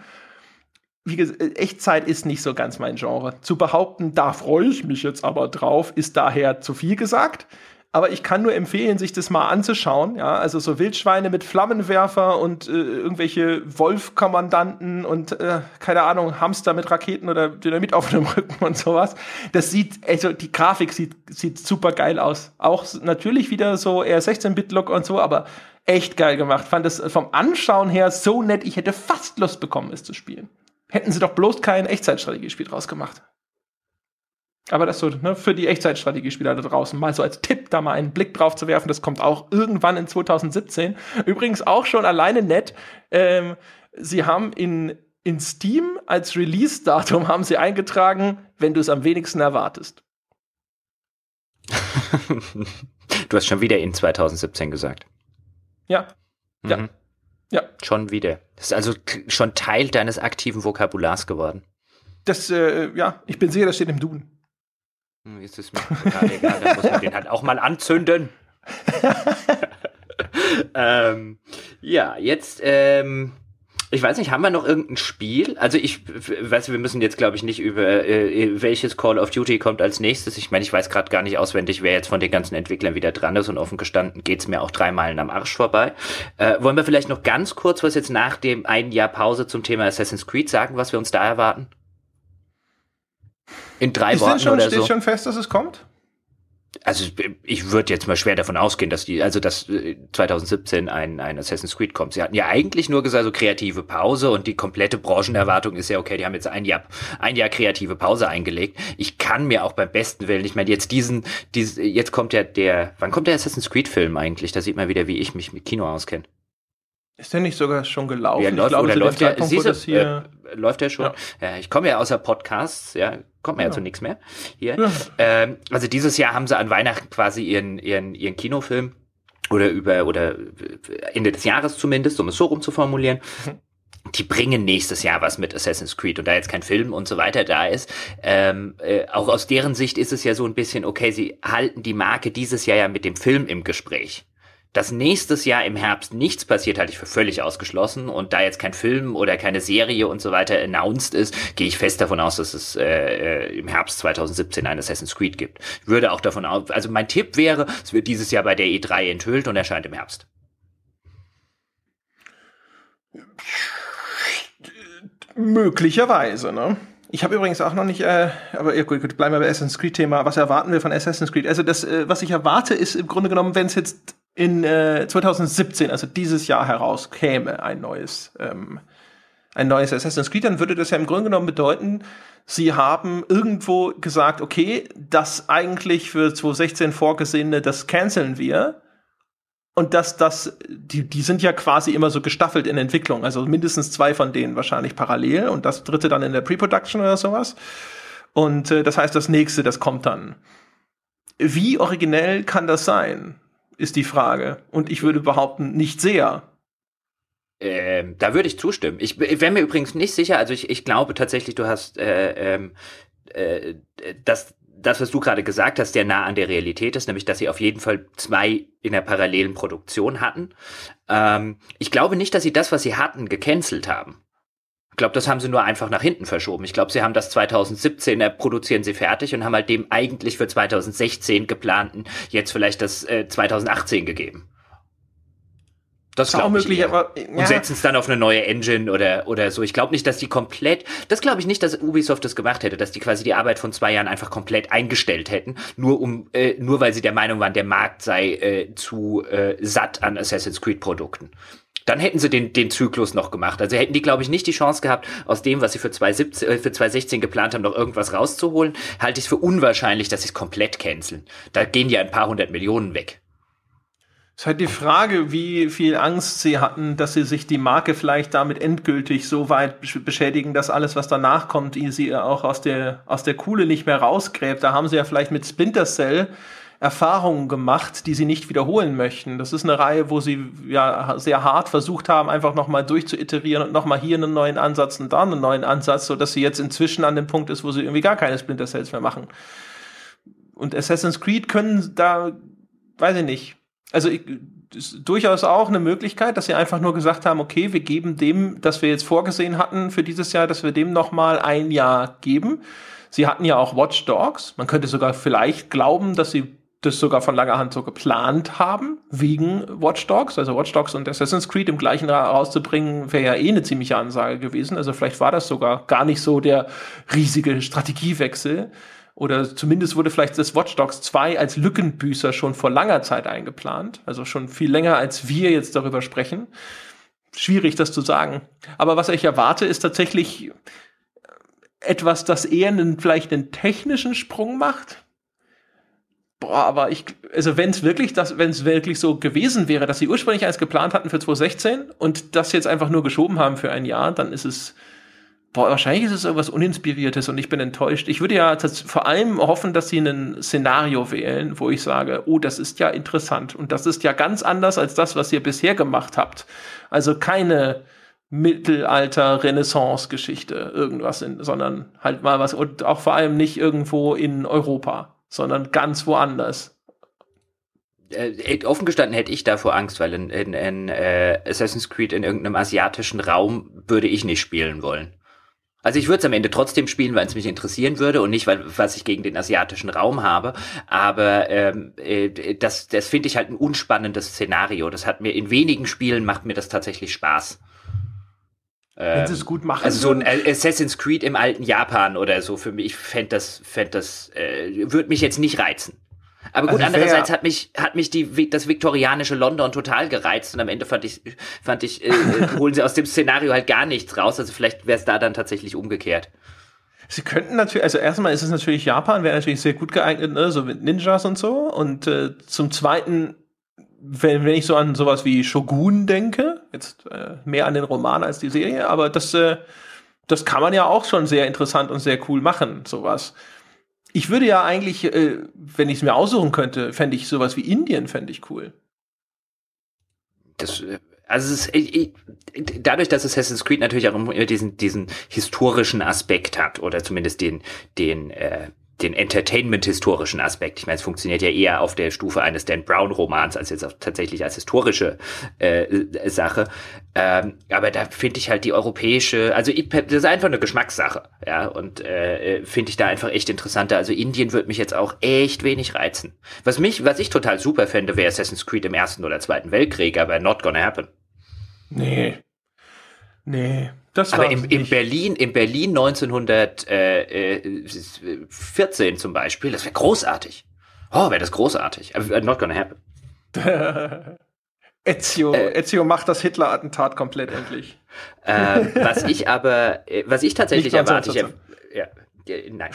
wie gesagt, Echtzeit ist nicht so ganz mein Genre. Zu behaupten, da freue ich mich jetzt aber drauf, ist daher zu viel gesagt. Aber ich kann nur empfehlen, sich das mal anzuschauen. Ja, also so Wildschweine mit Flammenwerfer und äh, irgendwelche Wolfkommandanten und äh, keine Ahnung Hamster mit Raketen oder Dynamit auf dem Rücken und sowas. Das sieht, also die Grafik sieht sieht super geil aus. Auch natürlich wieder so eher 16-Bit-Look und so, aber echt geil gemacht. Fand es vom Anschauen her so nett. Ich hätte fast Lust bekommen, es zu spielen hätten sie doch bloß kein Echtzeitstrategiespiel draus gemacht. Aber das so ne, für die Echtzeitstrategiespieler da draußen mal so als Tipp da mal einen Blick drauf zu werfen. Das kommt auch irgendwann in 2017. Übrigens auch schon alleine nett. Ähm, sie haben in, in Steam als Release-Datum haben sie eingetragen, wenn du es am wenigsten erwartest. du hast schon wieder in 2017 gesagt. Ja. Mhm. Ja. Ja. Schon wieder. Das ist also schon Teil deines aktiven Vokabulars geworden. Das, äh, ja, ich bin sicher, das steht im Duden. Hm, ist es mir egal, dann muss man den halt auch mal anzünden. ähm, ja, jetzt ähm, ich weiß nicht, haben wir noch irgendein Spiel? Also ich weiß, wir müssen jetzt glaube ich nicht über äh, welches Call of Duty kommt als nächstes. Ich meine, ich weiß gerade gar nicht auswendig, wer jetzt von den ganzen Entwicklern wieder dran ist und offen gestanden geht's mir auch drei Meilen am Arsch vorbei. Äh, wollen wir vielleicht noch ganz kurz was jetzt nach dem einen Jahr Pause zum Thema Assassin's Creed sagen, was wir uns da erwarten? In drei ist Worten schon, oder steht so. schon fest, dass es kommt? also ich würde jetzt mal schwer davon ausgehen, dass die, also dass 2017 äh, ein, ein Assassin's Creed kommt. Sie hatten ja eigentlich nur gesagt, so kreative Pause und die komplette Branchenerwartung ist ja, okay, die haben jetzt ein Jahr, ein Jahr kreative Pause eingelegt. Ich kann mir auch beim besten Willen, ich meine, jetzt diesen, diesen, jetzt kommt ja der, wann kommt der Assassin's Creed Film eigentlich? Da sieht man wieder, wie ich mich mit Kino auskenne. Ist der nicht sogar schon gelaufen? Ja, läuft, ich glaube, oder läuft der, siehste, äh, läuft der schon? Ja. ja ich komme ja außer Podcasts, ja, kommt mir ja. zu nichts mehr hier. Ja. Ähm, also dieses Jahr haben sie an Weihnachten quasi ihren, ihren, ihren Kinofilm oder über, oder Ende des Jahres zumindest, um es so rum zu formulieren. Mhm. Die bringen nächstes Jahr was mit Assassin's Creed und da jetzt kein Film und so weiter da ist, ähm, äh, auch aus deren Sicht ist es ja so ein bisschen, okay, sie halten die Marke dieses Jahr ja mit dem Film im Gespräch. Dass nächstes Jahr im Herbst nichts passiert, halte ich für völlig ausgeschlossen. Und da jetzt kein Film oder keine Serie und so weiter announced ist, gehe ich fest davon aus, dass es äh, äh im Herbst 2017 ein Assassin's Creed gibt. würde auch davon aus, also mein Tipp wäre, es wird dieses Jahr bei der E3 enthüllt und erscheint im Herbst. Möglicherweise, ne? Ich habe übrigens auch noch nicht, äh, aber ja, gut, gut, bleiben wir bei Assassin's Creed-Thema. Was erwarten wir von Assassin's Creed? Also das, äh, was ich erwarte, ist im Grunde genommen, wenn es jetzt in äh, 2017, also dieses Jahr herauskäme, ein neues, ähm, ein neues Assassin's Creed, dann würde das ja im Grunde genommen bedeuten, sie haben irgendwo gesagt, okay, das eigentlich für 2016 vorgesehene, das canceln wir. Und dass das, die, die sind ja quasi immer so gestaffelt in Entwicklung, also mindestens zwei von denen wahrscheinlich parallel und das dritte dann in der Pre-Production oder sowas. Und äh, das heißt, das nächste, das kommt dann. Wie originell kann das sein? Ist die Frage. Und ich würde behaupten, nicht sehr. Ähm, da würde ich zustimmen. Ich, ich wäre mir übrigens nicht sicher, also ich, ich glaube tatsächlich, du hast äh, ähm, äh, das, das, was du gerade gesagt hast, sehr nah an der Realität ist, nämlich dass sie auf jeden Fall zwei in der parallelen Produktion hatten. Ähm, ich glaube nicht, dass sie das, was sie hatten, gecancelt haben. Ich glaube, das haben sie nur einfach nach hinten verschoben. Ich glaube, sie haben das 2017 äh, produzieren sie fertig und haben halt dem eigentlich für 2016 geplanten jetzt vielleicht das äh, 2018 gegeben. Das glaube ich. Möglich, aber, ja. Und setzen es dann auf eine neue Engine oder, oder so. Ich glaube nicht, dass die komplett, das glaube ich nicht, dass Ubisoft das gemacht hätte, dass die quasi die Arbeit von zwei Jahren einfach komplett eingestellt hätten, nur um, äh, nur weil sie der Meinung waren, der Markt sei äh, zu äh, satt an Assassin's Creed Produkten. Dann hätten sie den, den Zyklus noch gemacht. Also hätten die, glaube ich, nicht die Chance gehabt, aus dem, was sie für 2017, äh, für 2016 geplant haben, noch irgendwas rauszuholen. Halte ich es für unwahrscheinlich, dass sie es komplett canceln. Da gehen ja ein paar hundert Millionen weg. Es ist halt die Frage, wie viel Angst sie hatten, dass sie sich die Marke vielleicht damit endgültig so weit beschädigen, dass alles, was danach kommt, sie auch aus der, aus der Kuhle nicht mehr rausgräbt. Da haben sie ja vielleicht mit Splinter Cell Erfahrungen gemacht, die sie nicht wiederholen möchten. Das ist eine Reihe, wo sie ja sehr hart versucht haben, einfach nochmal durchzuiterieren und nochmal hier einen neuen Ansatz und da einen neuen Ansatz, so dass sie jetzt inzwischen an dem Punkt ist, wo sie irgendwie gar keine Splinter Cells mehr machen. Und Assassin's Creed können da, weiß ich nicht, also ich, ist durchaus auch eine Möglichkeit, dass sie einfach nur gesagt haben, okay, wir geben dem, das wir jetzt vorgesehen hatten für dieses Jahr, dass wir dem nochmal ein Jahr geben. Sie hatten ja auch Watch Dogs. Man könnte sogar vielleicht glauben, dass sie das sogar von langer Hand so geplant haben, wegen Watch Dogs. Also Watch Dogs und Assassin's Creed im gleichen Jahr rauszubringen, wäre ja eh eine ziemliche Ansage gewesen. Also vielleicht war das sogar gar nicht so der riesige Strategiewechsel. Oder zumindest wurde vielleicht das Watch Dogs 2 als Lückenbüßer schon vor langer Zeit eingeplant. Also schon viel länger, als wir jetzt darüber sprechen. Schwierig, das zu sagen. Aber was ich erwarte, ist tatsächlich etwas, das eher einen, vielleicht einen technischen Sprung macht Boah, aber ich, also wenn es wirklich, wenn es wirklich so gewesen wäre, dass sie ursprünglich eins geplant hatten für 2016 und das jetzt einfach nur geschoben haben für ein Jahr, dann ist es, boah, wahrscheinlich ist es irgendwas Uninspiriertes und ich bin enttäuscht. Ich würde ja vor allem hoffen, dass sie ein Szenario wählen, wo ich sage, oh, das ist ja interessant und das ist ja ganz anders als das, was ihr bisher gemacht habt. Also keine Mittelalter, Renaissance-Geschichte, irgendwas, in, sondern halt mal was und auch vor allem nicht irgendwo in Europa sondern ganz woanders. Äh, offen gestanden hätte ich davor Angst, weil in, in, in äh, Assassin's Creed in irgendeinem asiatischen Raum würde ich nicht spielen wollen. Also ich würde es am Ende trotzdem spielen, weil es mich interessieren würde und nicht, weil was ich gegen den asiatischen Raum habe. Aber ähm, äh, das, das finde ich halt ein unspannendes Szenario. Das hat mir in wenigen Spielen macht mir das tatsächlich Spaß. Wenn sie es gut machen. Also so ein Assassin's Creed im alten Japan oder so für mich, ich fände das, fänd das, äh, würde mich jetzt nicht reizen. Aber gut, also andererseits hat mich, hat mich die, das viktorianische London total gereizt und am Ende fand ich, fand ich, äh, holen sie aus dem Szenario halt gar nichts raus. Also vielleicht wäre es da dann tatsächlich umgekehrt. Sie könnten natürlich, also erstmal ist es natürlich Japan, wäre natürlich sehr gut geeignet, ne? so mit Ninjas und so. Und äh, zum Zweiten wenn, wenn ich so an sowas wie Shogun denke, jetzt äh, mehr an den Roman als die Serie, aber das, äh, das kann man ja auch schon sehr interessant und sehr cool machen, sowas. Ich würde ja eigentlich, äh, wenn ich es mir aussuchen könnte, fände ich sowas wie Indien, fände ich cool. Das, äh, also es ist, ich, dadurch, dass Assassin's Creed natürlich auch immer diesen, diesen historischen Aspekt hat, oder zumindest den, den äh, den Entertainment-historischen Aspekt. Ich meine, es funktioniert ja eher auf der Stufe eines Dan Brown-Romans als jetzt tatsächlich als historische äh, Sache. Ähm, aber da finde ich halt die europäische, also das ist einfach eine Geschmackssache, ja, und äh, finde ich da einfach echt interessanter. Also Indien wird mich jetzt auch echt wenig reizen. Was mich, was ich total super fände, wäre Assassin's Creed im Ersten oder Zweiten Weltkrieg, aber not gonna happen. Nee. Nee. Das Aber im, im Berlin, im Berlin 1914 zum Beispiel, das wäre großartig. Oh, wäre das großartig. Aber not gonna happen. Ezio, äh, Ezio macht das Hitler-Attentat komplett endlich. Äh, was ich aber, äh, was ich tatsächlich erwarte, ich, ja, nein,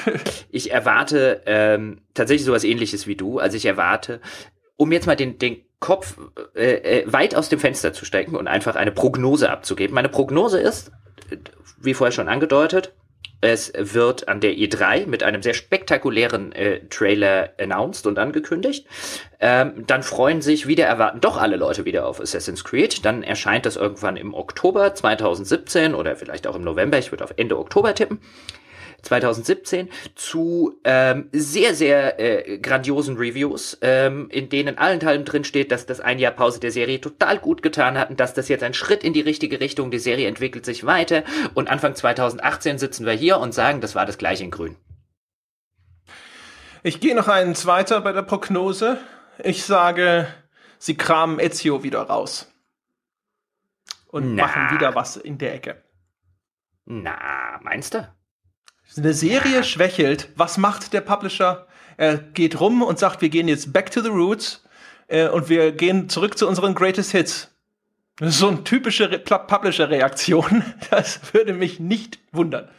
ich erwarte ähm, tatsächlich sowas ähnliches wie du. Also ich erwarte, um jetzt mal den, den Kopf äh, äh, weit aus dem Fenster zu stecken und einfach eine Prognose abzugeben. Meine Prognose ist, wie vorher schon angedeutet, Es wird an der E3 mit einem sehr spektakulären äh, Trailer announced und angekündigt. Ähm, dann freuen sich wieder erwarten doch alle Leute wieder auf Assassin's Creed. Dann erscheint das irgendwann im Oktober 2017 oder vielleicht auch im November. Ich würde auf Ende Oktober tippen. 2017 zu ähm, sehr, sehr äh, grandiosen Reviews, ähm, in denen allenthalben drin steht, dass das ein Jahr Pause der Serie total gut getan hat und dass das jetzt ein Schritt in die richtige Richtung, die Serie entwickelt sich weiter und Anfang 2018 sitzen wir hier und sagen, das war das gleiche in grün. Ich gehe noch einen zweiter bei der Prognose. Ich sage, sie kramen Ezio wieder raus. Und Na. machen wieder was in der Ecke. Na, meinst du? Eine Serie schwächelt, was macht der Publisher? Er geht rum und sagt, wir gehen jetzt back to the roots äh, und wir gehen zurück zu unseren greatest Hits. Das ist so eine typische Re Publisher-Reaktion. Das würde mich nicht wundern.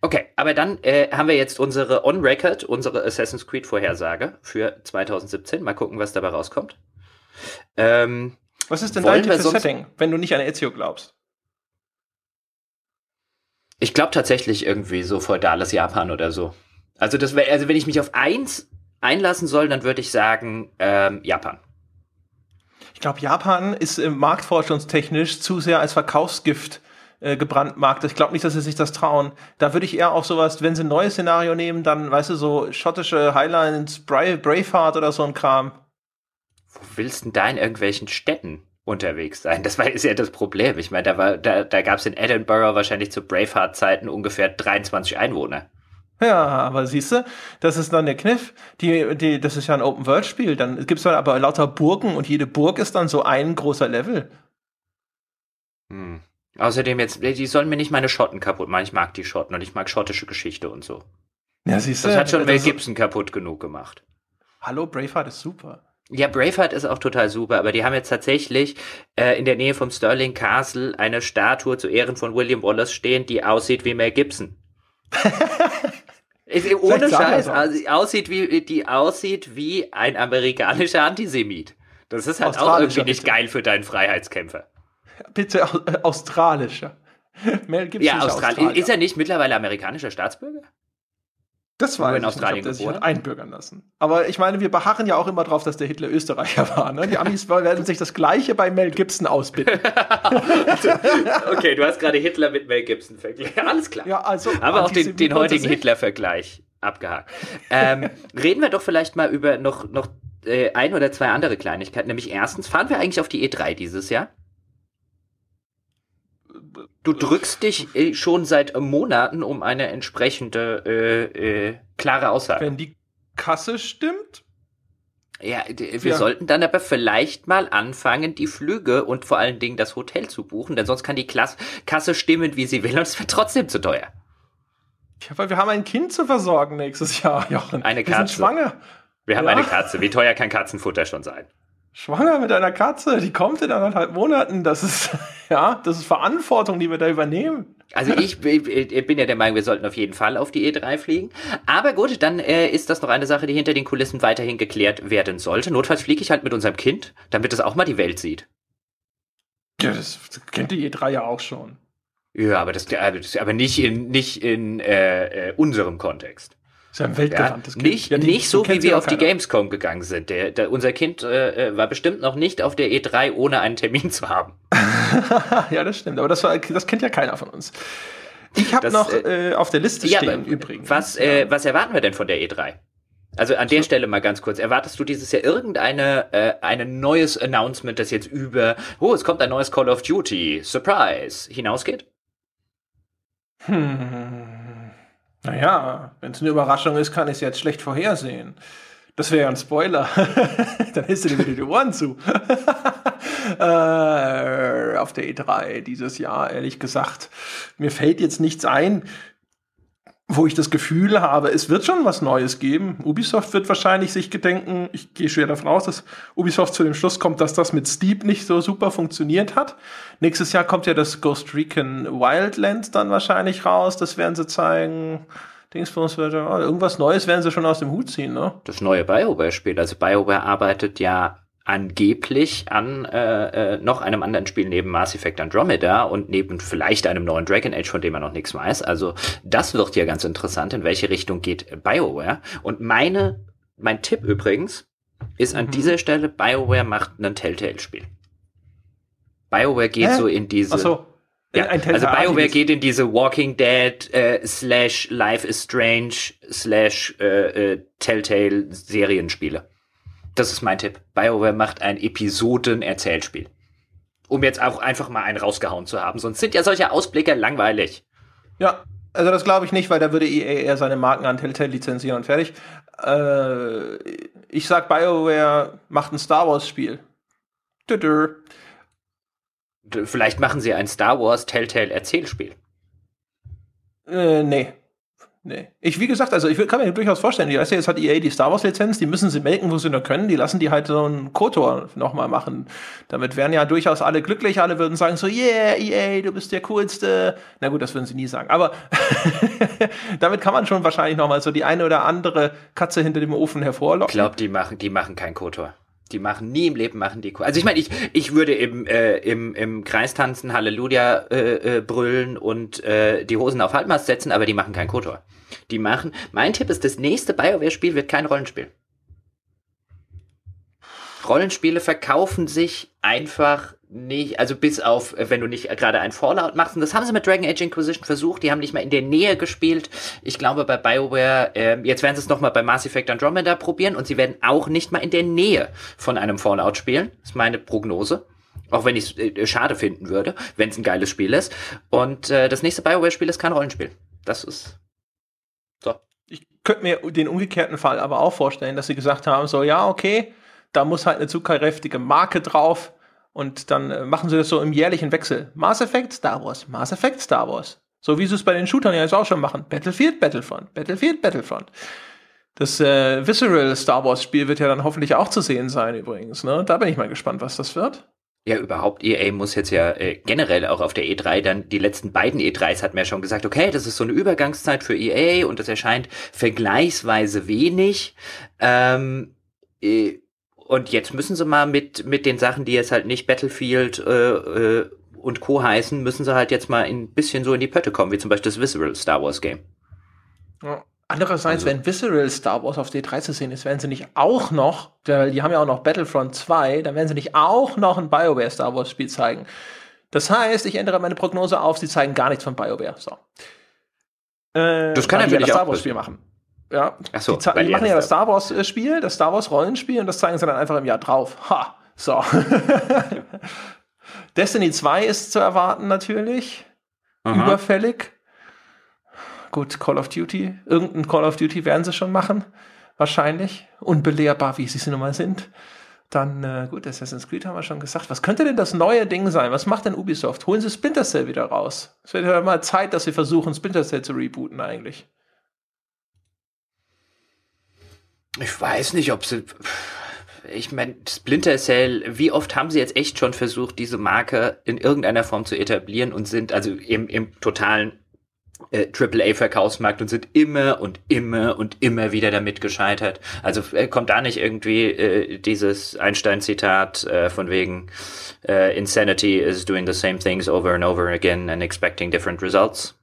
Okay, aber dann äh, haben wir jetzt unsere On-Record, unsere Assassin's Creed-Vorhersage für 2017. Mal gucken, was dabei rauskommt. Ähm, was ist denn dein Setting, wenn du nicht an Ezio glaubst? Ich glaube tatsächlich irgendwie so feudales Japan oder so. Also das wäre, also wenn ich mich auf eins einlassen soll, dann würde ich sagen ähm, Japan. Ich glaube, Japan ist äh, marktforschungstechnisch zu sehr als Verkaufsgift äh, gebrandmarkt. Ich glaube nicht, dass sie sich das trauen. Da würde ich eher auf sowas, wenn sie ein neues Szenario nehmen, dann, weißt du, so schottische Highlands, Bra Braveheart oder so ein Kram. Wo willst du denn da in irgendwelchen Städten? Unterwegs sein. Das war, ist ja das Problem. Ich meine, da, war, da, da gab es in Edinburgh wahrscheinlich zu Braveheart-Zeiten ungefähr 23 Einwohner. Ja, aber siehst du, das ist dann der Kniff. Die, die, das ist ja ein Open-World-Spiel. Dann gibt es dann aber lauter Burgen und jede Burg ist dann so ein großer Level. Hm. Außerdem jetzt, die sollen mir nicht meine Schotten kaputt machen. Ich mag die Schotten und ich mag schottische Geschichte und so. Ja, siehst du. Das hat schon Mel Gibson kaputt genug gemacht. Hallo, Braveheart ist super. Ja, Braveheart ist auch total super, aber die haben jetzt tatsächlich äh, in der Nähe vom Stirling Castle eine Statue zu Ehren von William Wallace stehen, die aussieht wie Mel Gibson. ist, ohne Scheiß, also, aussieht wie, die aussieht wie ein amerikanischer Antisemit. Das ist halt auch irgendwie nicht geil für deinen Freiheitskämpfer. Bitte äh, australischer. Mel Gibson ja, Australien. Ist er nicht mittlerweile amerikanischer Staatsbürger? Das war in Australien nicht, hat einbürgern lassen. Aber ich meine, wir beharren ja auch immer drauf, dass der Hitler Österreicher war. Ne? Die Amis werden sich das Gleiche bei Mel Gibson ausbitten. okay, du hast gerade Hitler mit Mel Gibson verglichen. Alles klar. Ja, also Aber auch den, den heutigen Hitler-Vergleich abgehakt. Ähm, reden wir doch vielleicht mal über noch, noch äh, ein oder zwei andere Kleinigkeiten. Nämlich erstens, fahren wir eigentlich auf die E3 dieses Jahr? Du drückst dich äh, schon seit Monaten um eine entsprechende äh, äh, klare Aussage. Wenn die Kasse stimmt? Ja, wir ja. sollten dann aber vielleicht mal anfangen, die Flüge und vor allen Dingen das Hotel zu buchen, denn sonst kann die Klasse, Kasse stimmen, wie sie will, und es wird trotzdem zu teuer. Ja, weil wir haben ein Kind zu versorgen nächstes Jahr, Jochen. Eine Katze. Wir sind schwanger. Wir haben ja. eine Katze. Wie teuer kann Katzenfutter schon sein? Schwanger mit einer Katze, die kommt in anderthalb Monaten. Das ist, ja, das ist Verantwortung, die wir da übernehmen. Also ich, ich, bin ja der Meinung, wir sollten auf jeden Fall auf die E3 fliegen. Aber gut, dann äh, ist das noch eine Sache, die hinter den Kulissen weiterhin geklärt werden sollte. Notfalls fliege ich halt mit unserem Kind, damit es auch mal die Welt sieht. Ja, das kennt die E3 ja auch schon. Ja, aber das, das aber nicht in, nicht in äh, äh, unserem Kontext. Das ist ja ein weltgewandtes ja, Kind. Nicht, ja, die, nicht so, wie wir auf keiner. die Gamescom gegangen sind. Der, der, unser Kind äh, äh war bestimmt noch nicht auf der E3, ohne einen Termin zu haben. ja, das stimmt. Aber das, war, das kennt ja keiner von uns. Ich habe noch äh, äh, auf der Liste ja, stehen übrigens. Was, äh, was erwarten wir denn von der E3? Also an der Stelle mal ganz kurz. Erwartest du dieses Jahr irgendeine äh, ein neues Announcement, das jetzt über, oh, es kommt ein neues Call of Duty, Surprise, hinausgeht? Hm. Naja, wenn es eine Überraschung ist, kann ich es jetzt schlecht vorhersehen. Das wäre ja ein Spoiler. Dann hältst du dir wieder die Ohren zu. äh, auf der E3 dieses Jahr, ehrlich gesagt. Mir fällt jetzt nichts ein wo ich das Gefühl habe, es wird schon was Neues geben. Ubisoft wird wahrscheinlich sich gedenken, ich gehe schwer davon aus, dass Ubisoft zu dem Schluss kommt, dass das mit Steep nicht so super funktioniert hat. Nächstes Jahr kommt ja das Ghost Recon Wildlands dann wahrscheinlich raus, das werden sie zeigen. Dingsbums wird, irgendwas Neues werden sie schon aus dem Hut ziehen, ne? Das neue BioWare-Spiel. Also BioWare arbeitet ja angeblich an äh, äh, noch einem anderen Spiel neben Mass Effect Andromeda und neben vielleicht einem neuen Dragon Age, von dem man noch nichts weiß. Also das wird ja ganz interessant, in welche Richtung geht BioWare. Und meine, mein Tipp übrigens ist an mhm. dieser Stelle, BioWare macht ein Telltale-Spiel. BioWare geht Hä? so in diese... Ach so. Ja, also BioWare geht in diese Walking Dead äh, slash Life is Strange slash äh, äh, Telltale Serienspiele. Das ist mein Tipp. BioWare macht ein Episoden-Erzählspiel. Um jetzt auch einfach mal einen rausgehauen zu haben. Sonst sind ja solche Ausblicke langweilig. Ja, also das glaube ich nicht, weil da würde EA eher seine Marken an Telltale lizenzieren und fertig. Äh, ich sag, BioWare macht ein Star Wars-Spiel. Vielleicht machen sie ein Star Wars Telltale Erzählspiel. Äh, nee. Nee. Ich, wie gesagt, also ich kann mir durchaus vorstellen, die weißt ja, jetzt hat EA die Star Wars Lizenz, die müssen sie melken, wo sie nur können, die lassen die halt so einen Kotor nochmal machen. Damit wären ja durchaus alle glücklich, alle würden sagen so, yeah, EA, du bist der coolste. Na gut, das würden sie nie sagen, aber damit kann man schon wahrscheinlich nochmal so die eine oder andere Katze hinter dem Ofen hervorlocken. Ich glaube, die machen, die machen kein Kotor. Die machen nie im Leben machen die Also ich meine, ich, ich würde im, äh, im, im Kreis tanzen, Halleluja äh, äh, brüllen und äh, die Hosen auf Halbmast setzen, aber die machen kein Kotor. Die machen. Mein Tipp ist, das nächste BioWare-Spiel wird kein Rollenspiel. Rollenspiele verkaufen sich einfach nicht, also bis auf, wenn du nicht gerade ein Fallout machst. Und das haben sie mit Dragon Age Inquisition versucht. Die haben nicht mal in der Nähe gespielt. Ich glaube, bei BioWare, äh, jetzt werden sie es nochmal bei Mass Effect Andromeda probieren und sie werden auch nicht mal in der Nähe von einem Fallout spielen. Das ist meine Prognose. Auch wenn ich es äh, schade finden würde, wenn es ein geiles Spiel ist. Und äh, das nächste BioWare-Spiel ist kein Rollenspiel. Das ist könnte mir den umgekehrten Fall aber auch vorstellen, dass sie gesagt haben, so, ja, okay, da muss halt eine zugkräftige Marke drauf und dann äh, machen sie das so im jährlichen Wechsel. Mass Effect, Star Wars, Mass Effect, Star Wars. So wie sie es bei den Shootern ja jetzt auch schon machen. Battlefield, Battlefront, Battlefield, Battlefront. Das äh, Visceral Star Wars Spiel wird ja dann hoffentlich auch zu sehen sein übrigens. Ne? Da bin ich mal gespannt, was das wird. Ja, überhaupt, EA muss jetzt ja äh, generell auch auf der E3 dann, die letzten beiden E3s hat man ja schon gesagt, okay, das ist so eine Übergangszeit für EA und das erscheint vergleichsweise wenig. Ähm, äh, und jetzt müssen sie mal mit, mit den Sachen, die jetzt halt nicht Battlefield äh, äh, und Co. heißen, müssen sie halt jetzt mal ein bisschen so in die Pötte kommen, wie zum Beispiel das Visceral Star Wars Game. Ja. Andererseits, also. wenn Visceral Star Wars auf D3 zu sehen ist, werden sie nicht auch noch, weil die haben ja auch noch Battlefront 2, dann werden sie nicht auch noch ein BioWare Star Wars Spiel zeigen. Das heißt, ich ändere meine Prognose auf, sie zeigen gar nichts von BioWare. So. Äh, das kann natürlich ja das Star Wars Spiel machen. Ja, Ach so, die, die machen ja das Star Wars äh, Spiel, das Star Wars Rollenspiel und das zeigen sie dann einfach im Jahr drauf. Ha, so. Destiny 2 ist zu erwarten natürlich. Aha. Überfällig. Gut, Call of Duty. Irgendein Call of Duty werden sie schon machen. Wahrscheinlich. Unbelehrbar, wie sie nun mal sind. Dann, äh, gut, Assassin's Creed haben wir schon gesagt. Was könnte denn das neue Ding sein? Was macht denn Ubisoft? Holen sie Splinter Cell wieder raus. Es wird ja mal Zeit, dass sie versuchen, Splinter Cell zu rebooten eigentlich. Ich weiß nicht, ob sie. Ich meine, Splinter Cell, wie oft haben sie jetzt echt schon versucht, diese Marke in irgendeiner Form zu etablieren und sind also im, im totalen äh, AAA-Verkaufsmarkt und sind immer und immer und immer wieder damit gescheitert. Also äh, kommt da nicht irgendwie äh, dieses Einstein-Zitat äh, von wegen äh, Insanity is doing the same things over and over again and expecting different results?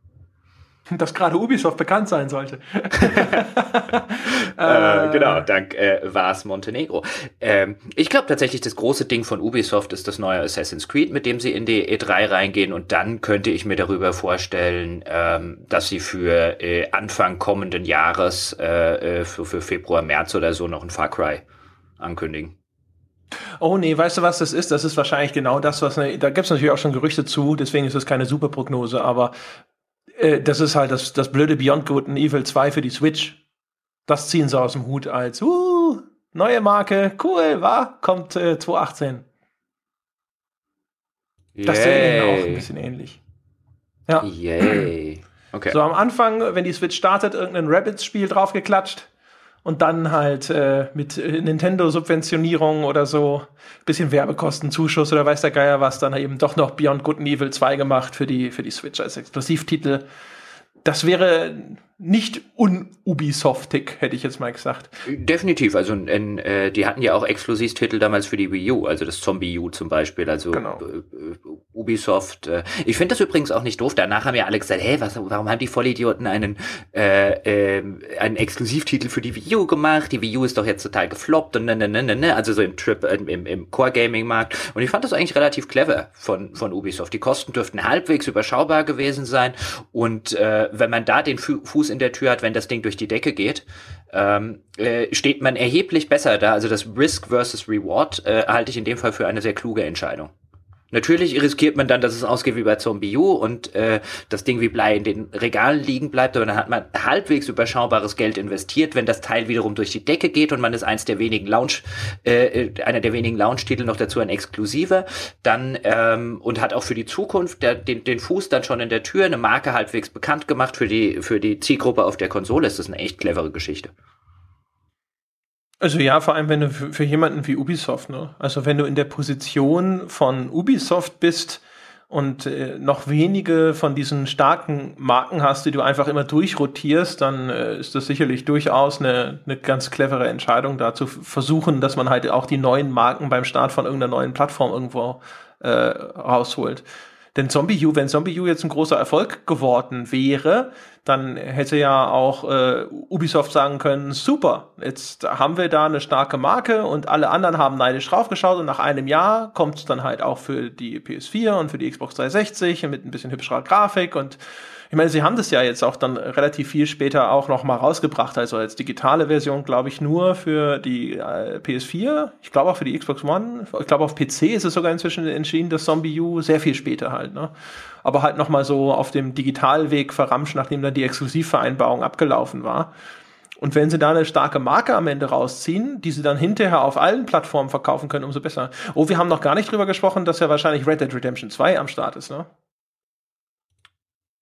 dass gerade Ubisoft bekannt sein sollte. äh, genau, dank äh, Vars Montenegro. Ähm, ich glaube tatsächlich, das große Ding von Ubisoft ist das neue Assassin's Creed, mit dem sie in die E3 reingehen und dann könnte ich mir darüber vorstellen, ähm, dass sie für äh, Anfang kommenden Jahres, äh, äh für, für Februar, März oder so noch ein Far Cry ankündigen. Oh nee, weißt du, was das ist? Das ist wahrscheinlich genau das, was. Ne, da gibt es natürlich auch schon Gerüchte zu, deswegen ist das keine super Prognose, aber äh, das ist halt das, das blöde Beyond Good and Evil 2 für die Switch. Das ziehen sie aus dem Hut als, uh, neue Marke, cool, war, kommt äh, 2018. Yay. Das ist ja auch ein bisschen ähnlich. Ja. Yay. Okay. So am Anfang, wenn die Switch startet, irgendein Rabbits-Spiel draufgeklatscht und dann halt äh, mit äh, Nintendo-Subventionierung oder so, bisschen Werbekostenzuschuss oder weiß der Geier was, dann eben doch noch Beyond Good and Evil 2 gemacht für die, für die Switch als Exklusivtitel. das wäre nicht un-Ubisoftig, hätte ich jetzt mal gesagt. Definitiv. Also in, äh, die hatten ja auch Exklusivtitel damals für die Wii U, also das Zombie U zum Beispiel. Also genau. äh, äh Ubisoft. Äh, ich finde das übrigens auch nicht doof. Danach haben ja alle gesagt, hey, was, warum haben die Vollidioten einen, äh, äh, einen Exklusivtitel für die Wii U gemacht? Die Wii U ist doch jetzt total gefloppt und ne, ne, ne, ne, ne. Also so im Trip, äh, im, im Core-Gaming-Markt. Und ich fand das eigentlich relativ clever von, von Ubisoft. Die Kosten dürften halbwegs überschaubar gewesen sein. Und äh, wenn man da den Fuß in der Tür hat, wenn das Ding durch die Decke geht, ähm, äh, steht man erheblich besser da. Also das Risk versus Reward äh, halte ich in dem Fall für eine sehr kluge Entscheidung. Natürlich riskiert man dann, dass es ausgeht wie bei Zombie U und äh, das Ding wie Blei in den Regalen liegen bleibt, aber dann hat man halbwegs überschaubares Geld investiert. Wenn das Teil wiederum durch die Decke geht und man ist eins der wenigen Launch, äh, einer der wenigen Launch-Titel noch dazu ein exklusiver, dann ähm, und hat auch für die Zukunft der, den, den Fuß dann schon in der Tür, eine Marke halbwegs bekannt gemacht für die für die Zielgruppe auf der Konsole, ist das eine echt clevere Geschichte. Also ja, vor allem wenn du für, jemanden wie Ubisoft, ne? Also wenn du in der Position von Ubisoft bist und äh, noch wenige von diesen starken Marken hast, die du einfach immer durchrotierst, dann äh, ist das sicherlich durchaus eine, eine ganz clevere Entscheidung, da zu versuchen, dass man halt auch die neuen Marken beim Start von irgendeiner neuen Plattform irgendwo äh, rausholt. Denn Zombie U, wenn Zombie U jetzt ein großer Erfolg geworden wäre, dann hätte ja auch äh, Ubisoft sagen können, super, jetzt haben wir da eine starke Marke und alle anderen haben neidisch draufgeschaut und nach einem Jahr kommt es dann halt auch für die PS4 und für die Xbox 360 mit ein bisschen hübscherer Grafik und ich meine, sie haben das ja jetzt auch dann relativ viel später auch noch mal rausgebracht, also als digitale Version, glaube ich, nur für die äh, PS4. Ich glaube auch für die Xbox One. Ich glaube auf PC ist es sogar inzwischen entschieden, das Zombie U sehr viel später halt. Ne? Aber halt noch mal so auf dem Digitalweg verramscht, nachdem dann die Exklusivvereinbarung abgelaufen war. Und wenn sie da eine starke Marke am Ende rausziehen, die sie dann hinterher auf allen Plattformen verkaufen können, umso besser. Oh, wir haben noch gar nicht drüber gesprochen, dass ja wahrscheinlich Red Dead Redemption 2 am Start ist, ne?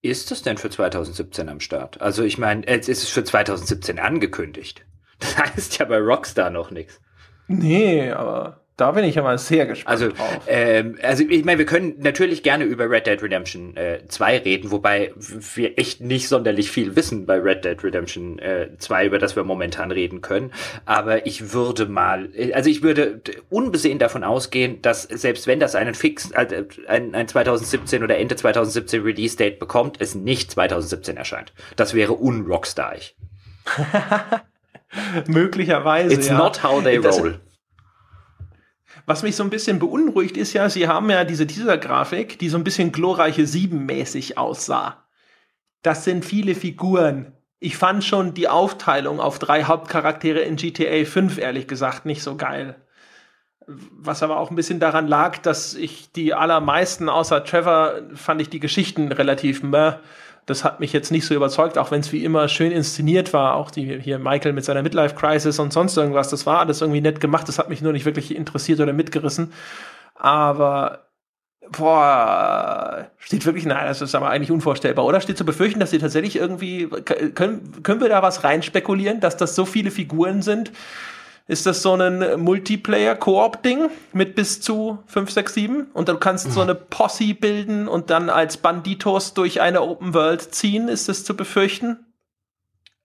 Ist es denn für 2017 am Start? Also ich meine, es ist für 2017 angekündigt. Das heißt ja bei Rockstar noch nichts. Nee, aber da bin ich ja mal sehr gespannt also, drauf. Ähm, also ich meine, wir können natürlich gerne über Red Dead Redemption äh, 2 reden, wobei wir echt nicht sonderlich viel wissen bei Red Dead Redemption äh, 2, über das wir momentan reden können. Aber ich würde mal, also ich würde unbesehen davon ausgehen, dass selbst wenn das einen Fix, äh, ein, ein 2017 oder Ende 2017 Release Date bekommt, es nicht 2017 erscheint. Das wäre unrockstarig. Möglicherweise. It's ja. not how they roll. Was mich so ein bisschen beunruhigt ist ja, sie haben ja diese Teaser-Grafik, die so ein bisschen glorreiche Sieben-mäßig aussah. Das sind viele Figuren. Ich fand schon die Aufteilung auf drei Hauptcharaktere in GTA 5 ehrlich gesagt nicht so geil. Was aber auch ein bisschen daran lag, dass ich die allermeisten außer Trevor fand ich die Geschichten relativ meh das hat mich jetzt nicht so überzeugt, auch wenn es wie immer schön inszeniert war. Auch die hier Michael mit seiner Midlife Crisis und sonst irgendwas. Das war alles irgendwie nett gemacht. Das hat mich nur nicht wirklich interessiert oder mitgerissen. Aber boah, steht wirklich, nein, das ist aber eigentlich unvorstellbar. Oder steht zu befürchten, dass sie tatsächlich irgendwie, können, können wir da was reinspekulieren, dass das so viele Figuren sind, ist das so ein Multiplayer-Koop-Ding mit bis zu 5, 6, 7? Und du kannst so eine Posse bilden und dann als Banditos durch eine Open World ziehen? Ist das zu befürchten?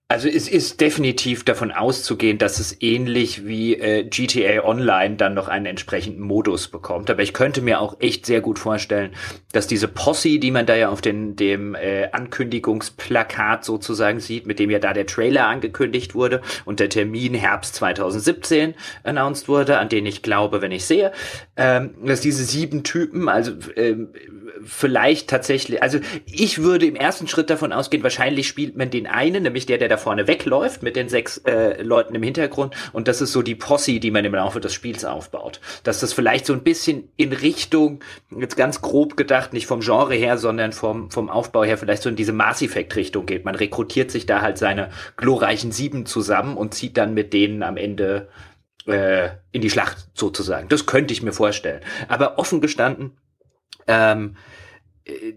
Also es ist definitiv davon auszugehen, dass es ähnlich wie äh, GTA Online dann noch einen entsprechenden Modus bekommt. Aber ich könnte mir auch echt sehr gut vorstellen, dass diese Posse, die man da ja auf den, dem äh, Ankündigungsplakat sozusagen sieht, mit dem ja da der Trailer angekündigt wurde und der Termin Herbst 2017 announced wurde, an den ich glaube, wenn ich sehe, ähm, dass diese sieben Typen, also ähm, vielleicht tatsächlich, also ich würde im ersten Schritt davon ausgehen, wahrscheinlich spielt man den einen, nämlich der, der da vorne wegläuft mit den sechs äh, Leuten im Hintergrund und das ist so die Posse, die man im Laufe des Spiels aufbaut. Dass das vielleicht so ein bisschen in Richtung, jetzt ganz grob gedacht, nicht vom Genre her, sondern vom, vom Aufbau her vielleicht so in diese Mass Effect Richtung geht. Man rekrutiert sich da halt seine glorreichen Sieben zusammen und zieht dann mit denen am Ende äh, in die Schlacht sozusagen. Das könnte ich mir vorstellen. Aber offen gestanden, ähm, äh,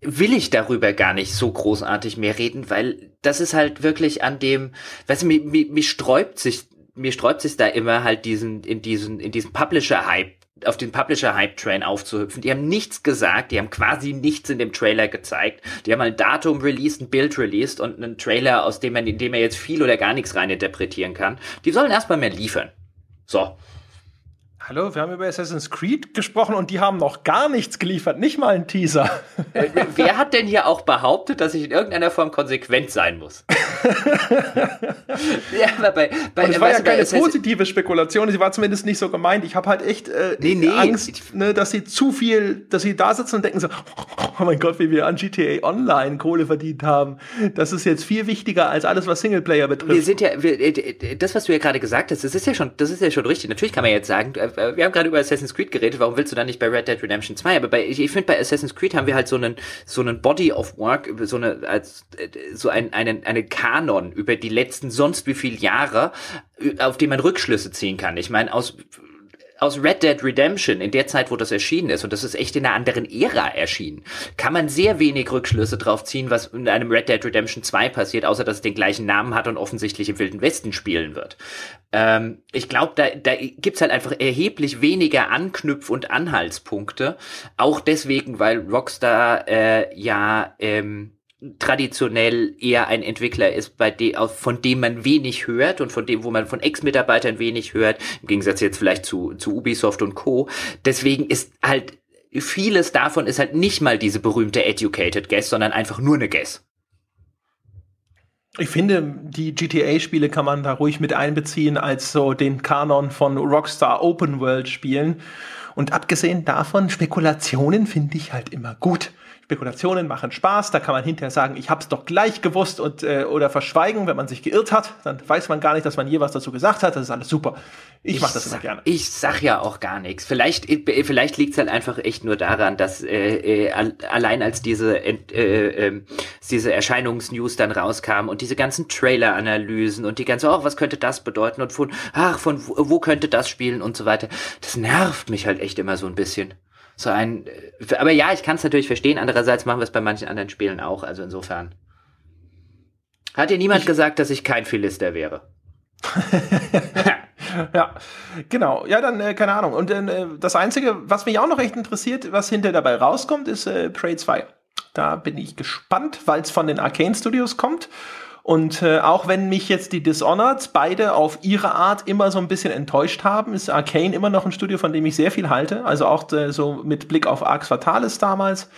will ich darüber gar nicht so großartig mehr reden, weil das ist halt wirklich an dem, weißt du, mir, mir, mir sträubt sich, mir sträubt sich da immer halt diesen, in diesen, in diesen Publisher-Hype auf den Publisher-Hype-Train aufzuhüpfen. Die haben nichts gesagt, die haben quasi nichts in dem Trailer gezeigt. Die haben ein Datum released, ein Bild released und einen Trailer, aus dem man, in dem er jetzt viel oder gar nichts reininterpretieren kann. Die sollen erstmal mehr liefern. So. Hallo, wir haben über Assassin's Creed gesprochen und die haben noch gar nichts geliefert, nicht mal ein Teaser. Äh, wer hat denn hier auch behauptet, dass ich in irgendeiner Form konsequent sein muss? ja, aber bei, bei, und es war ja keine positive Spekulation, sie war zumindest nicht so gemeint. Ich habe halt echt äh, nee, nee. Angst, ne, dass sie zu viel, dass sie da sitzen und denken so, oh mein Gott, wie wir an GTA Online Kohle verdient haben. Das ist jetzt viel wichtiger als alles, was Singleplayer betrifft. Wir sind ja, wir, äh, das, was du ja gerade gesagt hast, das ist ja schon, das ist ja schon richtig. Natürlich kann man jetzt sagen, äh, wir haben gerade über Assassin's Creed geredet, warum willst du dann nicht bei Red Dead Redemption 2? Aber bei, ich, ich finde, bei Assassin's Creed haben wir halt so einen, so einen Body of Work, so eine, als, so ein, einen, einen Kanon über die letzten sonst wie viele Jahre, auf die man Rückschlüsse ziehen kann. Ich meine, aus, aus Red Dead Redemption, in der Zeit, wo das erschienen ist, und das ist echt in einer anderen Ära erschienen, kann man sehr wenig Rückschlüsse drauf ziehen, was in einem Red Dead Redemption 2 passiert, außer dass es den gleichen Namen hat und offensichtlich im Wilden Westen spielen wird. Ähm, ich glaube, da, da gibt's halt einfach erheblich weniger Anknüpf- und Anhaltspunkte. Auch deswegen, weil Rockstar äh, ja ähm, traditionell eher ein Entwickler ist, bei de, von dem man wenig hört und von dem, wo man von Ex-Mitarbeitern wenig hört, im Gegensatz jetzt vielleicht zu, zu Ubisoft und Co. Deswegen ist halt vieles davon ist halt nicht mal diese berühmte Educated Guess, sondern einfach nur eine Guess. Ich finde, die GTA-Spiele kann man da ruhig mit einbeziehen als so den Kanon von Rockstar Open World Spielen. Und abgesehen davon, Spekulationen finde ich halt immer gut. Spekulationen machen Spaß, da kann man hinterher sagen, ich habe es doch gleich gewusst und äh, oder verschweigen, wenn man sich geirrt hat, dann weiß man gar nicht, dass man je was dazu gesagt hat, das ist alles super. Ich, ich mache das immer gerne. Ich sag ja auch gar nichts. Vielleicht vielleicht liegt es halt einfach echt nur daran, dass äh, äh, allein als diese äh, äh, diese Erscheinungsnews dann rauskam und diese ganzen Trailer-Analysen und die ganze, oh, was könnte das bedeuten und von, ach, von wo, wo könnte das spielen und so weiter, das nervt mich halt echt immer so ein bisschen so ein. Äh, aber ja, ich kann es natürlich verstehen. Andererseits machen wir es bei manchen anderen Spielen auch. Also insofern. Hat dir niemand ich gesagt, dass ich kein Philister wäre? ja, genau. Ja, dann, äh, keine Ahnung. Und äh, das Einzige, was mich auch noch echt interessiert, was hinter dabei rauskommt, ist äh, Prey 2. Da bin ich gespannt, weil es von den Arcane Studios kommt. Und äh, auch wenn mich jetzt die Dishonored beide auf ihre Art immer so ein bisschen enttäuscht haben, ist Arcane immer noch ein Studio, von dem ich sehr viel halte. Also auch äh, so mit Blick auf Arx Fatalis damals.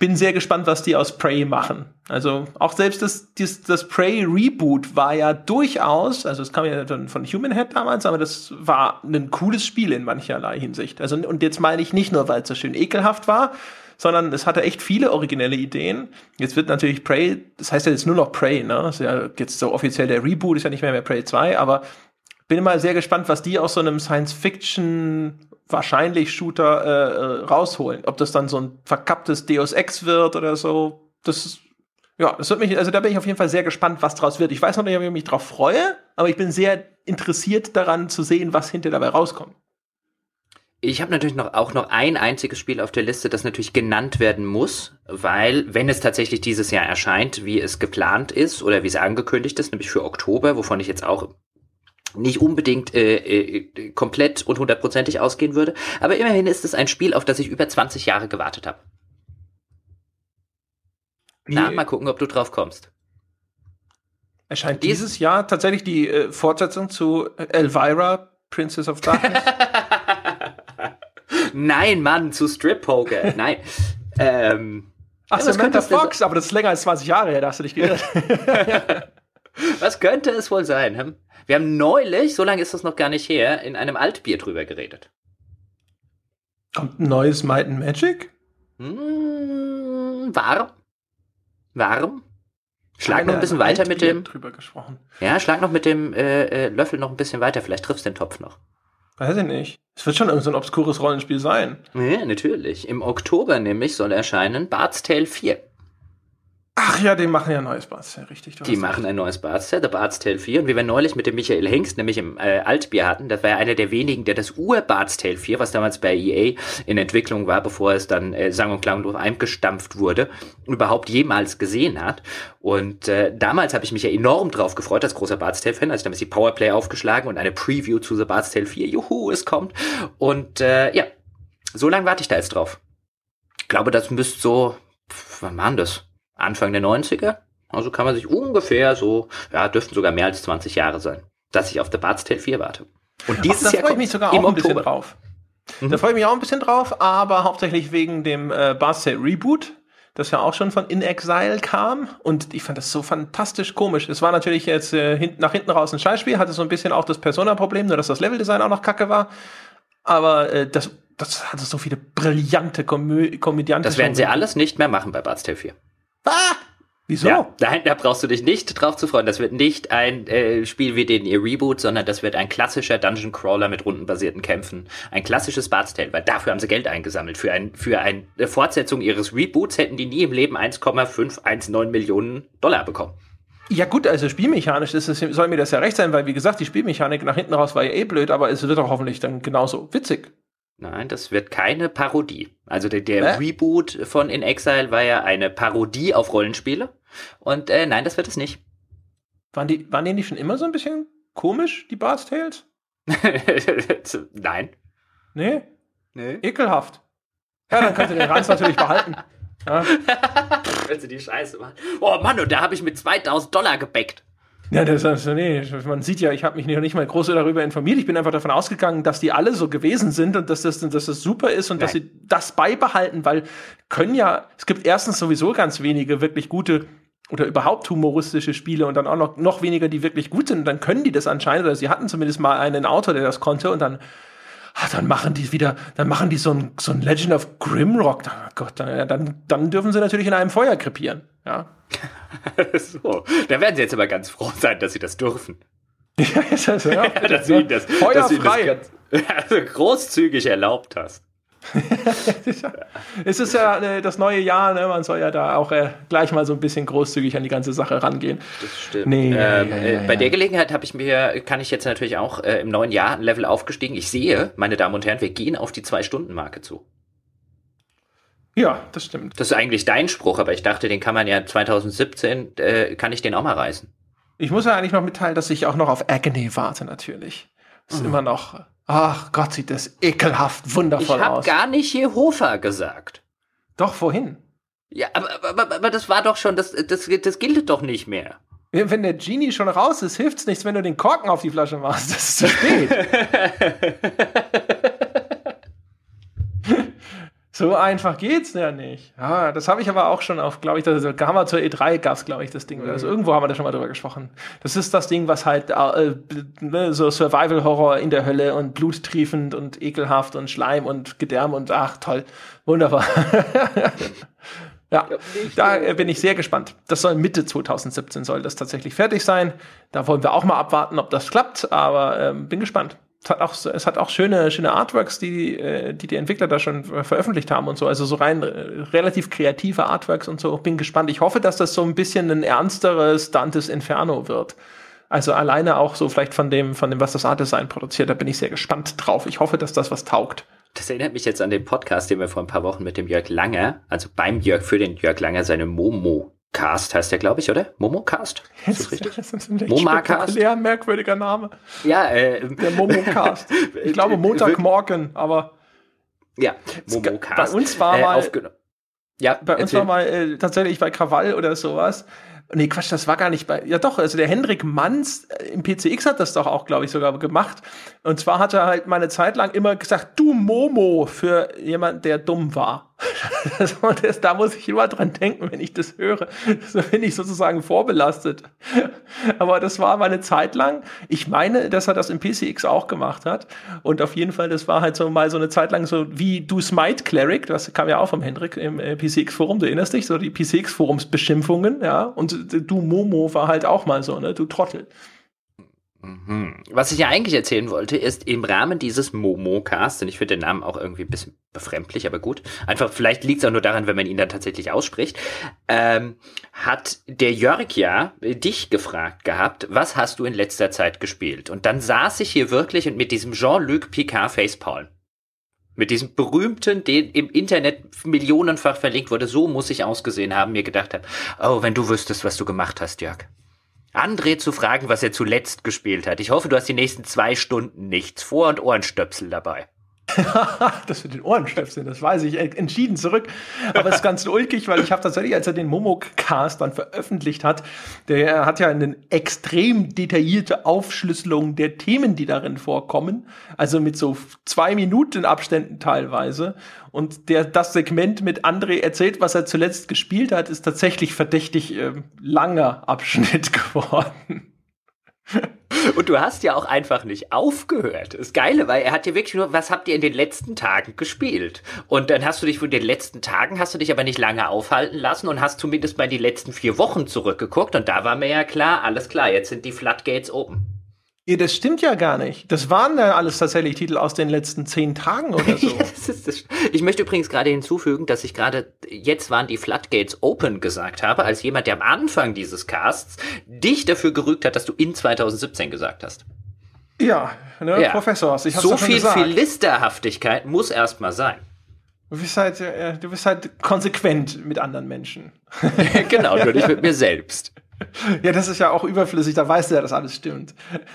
Bin sehr gespannt, was die aus Prey machen. Also auch selbst das, das, das Prey Reboot war ja durchaus, also es kam ja von Human Head damals, aber das war ein cooles Spiel in mancherlei Hinsicht. Also und jetzt meine ich nicht nur, weil es so schön ekelhaft war, sondern es hatte echt viele originelle Ideen. Jetzt wird natürlich Prey, das heißt ja jetzt nur noch Prey, ne? Ist ja jetzt so offiziell der Reboot, ist ja nicht mehr mehr Prey 2, aber bin immer sehr gespannt, was die aus so einem Science-Fiction wahrscheinlich Shooter äh, äh, rausholen. Ob das dann so ein verkapptes Deus Ex wird oder so. Das ja, das wird mich, also da bin ich auf jeden Fall sehr gespannt, was draus wird. Ich weiß noch nicht, ob ich mich drauf freue, aber ich bin sehr interessiert daran zu sehen, was hinter dabei rauskommt. Ich habe natürlich noch auch noch ein einziges Spiel auf der Liste, das natürlich genannt werden muss, weil wenn es tatsächlich dieses Jahr erscheint, wie es geplant ist oder wie es angekündigt ist, nämlich für Oktober, wovon ich jetzt auch nicht unbedingt äh, äh, komplett und hundertprozentig ausgehen würde, aber immerhin ist es ein Spiel, auf das ich über 20 Jahre gewartet habe. Na, mal gucken, ob du drauf kommst. Erscheint dieses Jahr tatsächlich die äh, Fortsetzung zu Elvira, Princess of Darkness? Nein, Mann, zu Strip Poker. Nein. ähm, Ach, ja, Samantha Fox, aber das ist länger als 20 Jahre her, da hast du dich gehört. was könnte es wohl sein? Hm? Wir haben neulich, so lange ist das noch gar nicht her, in einem Altbier drüber geredet. Kommt ein neues Might and Magic? Hm, warm. Warm. Schlag noch ein bisschen weiter mit dem. Drüber gesprochen. Ja, schlag noch mit dem äh, äh, Löffel noch ein bisschen weiter. Vielleicht triffst du den Topf noch. Weiß ich nicht. Es wird schon irgendein so obskures Rollenspiel sein. Ja, natürlich. Im Oktober nämlich soll erscheinen Bart's Tale 4. Ach ja, die machen ja ein neues Tale, richtig. Die machen ein neues The Bart's Tale 4. Und wie wir neulich mit dem Michael Hengst, nämlich im äh, Altbier hatten, das war ja einer der wenigen, der das Ur-Bart's Tale 4, was damals bei EA in Entwicklung war, bevor es dann äh, sang- und klanglos eingestampft wurde, überhaupt jemals gesehen hat. Und äh, damals habe ich mich ja enorm drauf gefreut, als großer Bart's Tale-Fan, als ich damals die Powerplay aufgeschlagen und eine Preview zu The Tale 4, juhu, es kommt. Und äh, ja, so lange warte ich da jetzt drauf. Ich glaube, das müsste so, pf, wann waren das? Anfang der 90er. Also kann man sich ungefähr so, ja, dürften sogar mehr als 20 Jahre sein, dass ich auf The Bart's Tale 4 warte. Und dieses Ach, da freue ich mich sogar auch ein bisschen drauf. Mhm. Da freue ich mich auch ein bisschen drauf, aber hauptsächlich wegen dem äh, Bart's Tale Reboot, das ja auch schon von In Exile kam. Und ich fand das so fantastisch komisch. Es war natürlich jetzt äh, hint, nach hinten raus ein Scheißspiel, hatte so ein bisschen auch das Persona-Problem, nur dass das Leveldesign auch noch kacke war. Aber äh, das, das hatte so viele brillante Komö Komödianten. Das werden sie alles nicht mehr machen bei Bart's Tale 4. Ah! Wieso? Ja, nein, da brauchst du dich nicht drauf zu freuen. Das wird nicht ein äh, Spiel wie den ihr Reboot, sondern das wird ein klassischer Dungeon Crawler mit rundenbasierten Kämpfen. Ein klassisches Bart's Tale, weil dafür haben sie Geld eingesammelt. Für, ein, für eine Fortsetzung ihres Reboots hätten die nie im Leben 1,519 Millionen Dollar bekommen. Ja gut, also spielmechanisch ist es, soll mir das ja recht sein, weil wie gesagt, die Spielmechanik nach hinten raus war ja eh blöd, aber es wird auch hoffentlich dann genauso witzig. Nein, das wird keine Parodie. Also der, der äh? Reboot von In Exile war ja eine Parodie auf Rollenspiele. Und äh, nein, das wird es nicht. Waren die, waren die nicht schon immer so ein bisschen komisch, die Bart's Tales? nein. Nee? Nee. Ekelhaft. Ja, dann könnt ihr den Ranz natürlich behalten. Ja. Wenn sie die Scheiße machen. Oh Mann, und da habe ich mit 2000 Dollar gebackt. Ja, das ist, nee, man sieht ja, ich habe mich noch nicht mal groß darüber informiert. Ich bin einfach davon ausgegangen, dass die alle so gewesen sind und dass das, dass das super ist und Nein. dass sie das beibehalten, weil können ja, es gibt erstens sowieso ganz wenige wirklich gute oder überhaupt humoristische Spiele und dann auch noch, noch weniger, die wirklich gut sind. Und dann können die das anscheinend, oder sie hatten zumindest mal einen Autor, der das konnte und dann ach, dann machen die wieder, dann machen die so ein, so ein Legend of Grimrock. Oh Gott, dann, dann, dann dürfen sie natürlich in einem Feuer krepieren. Ja. so, da werden sie jetzt aber ganz froh sein, dass sie das dürfen. ja, das ja, ja, dass du ihnen das. Dass du das ganz, also großzügig erlaubt hast. Es ist ja äh, das neue Jahr, ne? man soll ja da auch äh, gleich mal so ein bisschen großzügig an die ganze Sache rangehen. Das stimmt. Nee, ähm, ja, ja, ja, bei der Gelegenheit habe ich mir, kann ich jetzt natürlich auch äh, im neuen Jahr ein Level aufgestiegen. Ich sehe, meine Damen und Herren, wir gehen auf die Zwei-Stunden-Marke zu. Ja, das stimmt. Das ist eigentlich dein Spruch, aber ich dachte, den kann man ja 2017, äh, kann ich den auch mal reißen. Ich muss ja eigentlich noch mitteilen, dass ich auch noch auf Agony warte, natürlich. Das ist mhm. immer noch, ach Gott, sieht das ekelhaft wundervoll ich hab aus. Ich habe gar nicht Jehova gesagt. Doch, vorhin. Ja, aber, aber, aber das war doch schon, das, das, das gilt doch nicht mehr. Wenn der Genie schon raus ist, hilft's nichts, wenn du den Korken auf die Flasche machst. Das ist zu spät. So einfach geht's ja nicht. Ja, das habe ich aber auch schon auf, glaube ich, das Gamma zur E3 gab's, glaube ich, das Ding. Mhm. Also irgendwo haben wir da schon mal drüber gesprochen. Das ist das Ding, was halt äh, ne, so Survival-Horror in der Hölle und bluttriefend und ekelhaft und Schleim und Gedärm und ach toll, wunderbar. ja, da äh, bin ich sehr gespannt. Das soll Mitte 2017 soll das tatsächlich fertig sein. Da wollen wir auch mal abwarten, ob das klappt, aber ähm, bin gespannt es hat auch, es hat auch schöne, schöne Artworks, die, äh, die die Entwickler da schon veröffentlicht haben und so. Also so rein äh, relativ kreative Artworks und so. Bin gespannt. Ich hoffe, dass das so ein bisschen ein ernsteres Dantes Inferno wird. Also alleine auch so vielleicht von dem, von dem, was das Art Design produziert, da bin ich sehr gespannt drauf. Ich hoffe, dass das was taugt. Das erinnert mich jetzt an den Podcast, den wir vor ein paar Wochen mit dem Jörg Langer, also beim Jörg für den Jörg Langer, seine Momo Cast heißt der, glaube ich, oder? Momocast? Ist das richtig? Das ist ein Momacast? Sehr merkwürdiger Name. Ja, äh, der Momocast. Ich glaube Montagmorgen, aber. Ja, Momocast. Bei uns war äh, mal. Ja, bei uns war mal äh, tatsächlich bei Krawall oder sowas. Nee, Quatsch, das war gar nicht bei. Ja, doch, also der Hendrik Manns äh, im PCX hat das doch auch, glaube ich, sogar gemacht. Und zwar hat er halt meine Zeit lang immer gesagt, du Momo, für jemand, der dumm war. Das, da muss ich immer dran denken, wenn ich das höre. So bin ich sozusagen vorbelastet. Aber das war meine Zeit lang. Ich meine, dass er das im PCX auch gemacht hat. Und auf jeden Fall, das war halt so mal so eine Zeit lang so wie du Smite Cleric, das kam ja auch vom Hendrik im äh, PCX-Forum, du erinnerst dich, so die PCX-Forums-Beschimpfungen, ja. Und du Momo war halt auch mal so, ne, du Trottel. Mhm. Was ich ja eigentlich erzählen wollte, ist im Rahmen dieses Momo-Cast, und ich finde den Namen auch irgendwie ein bisschen befremdlich, aber gut, einfach vielleicht liegt es auch nur daran, wenn man ihn dann tatsächlich ausspricht, ähm, hat der Jörg ja dich gefragt gehabt, was hast du in letzter Zeit gespielt? Und dann saß ich hier wirklich und mit diesem Jean-Luc Picard Facepalm. Mit diesem berühmten, den im Internet millionenfach verlinkt wurde, so muss ich ausgesehen haben, mir gedacht habe, oh, wenn du wüsstest, was du gemacht hast, Jörg. André zu fragen, was er zuletzt gespielt hat. Ich hoffe, du hast die nächsten zwei Stunden nichts vor und Ohrenstöpsel dabei. das mit den Ohrenstöpseln, das weiß ich entschieden zurück. Aber es ist ganz ulkig, weil ich habe tatsächlich, als er den Momok-Cast dann veröffentlicht hat, der hat ja eine extrem detaillierte Aufschlüsselung der Themen, die darin vorkommen. Also mit so zwei Minuten Abständen teilweise. Und der, das Segment mit André erzählt, was er zuletzt gespielt hat, ist tatsächlich verdächtig äh, langer Abschnitt geworden. Und du hast ja auch einfach nicht aufgehört. Das Geile, weil er hat ja wirklich nur, was habt ihr in den letzten Tagen gespielt? Und dann hast du dich von den letzten Tagen, hast du dich aber nicht lange aufhalten lassen und hast zumindest mal die letzten vier Wochen zurückgeguckt und da war mir ja klar, alles klar, jetzt sind die Floodgates oben. Ja, das stimmt ja gar nicht. Das waren ja alles tatsächlich Titel aus den letzten zehn Tagen oder so. Ich möchte übrigens gerade hinzufügen, dass ich gerade jetzt waren die Floodgates Open gesagt habe, als jemand, der am Anfang dieses Casts dich dafür gerügt hat, dass du in 2017 gesagt hast. Ja, ne, ja. Professor, ich hab's So viel gesagt. Philisterhaftigkeit muss erstmal sein. Du bist halt, äh, du bist halt konsequent mit anderen Menschen. genau, nur nicht mit mir selbst. Ja, das ist ja auch überflüssig, da weißt du ja, dass alles stimmt.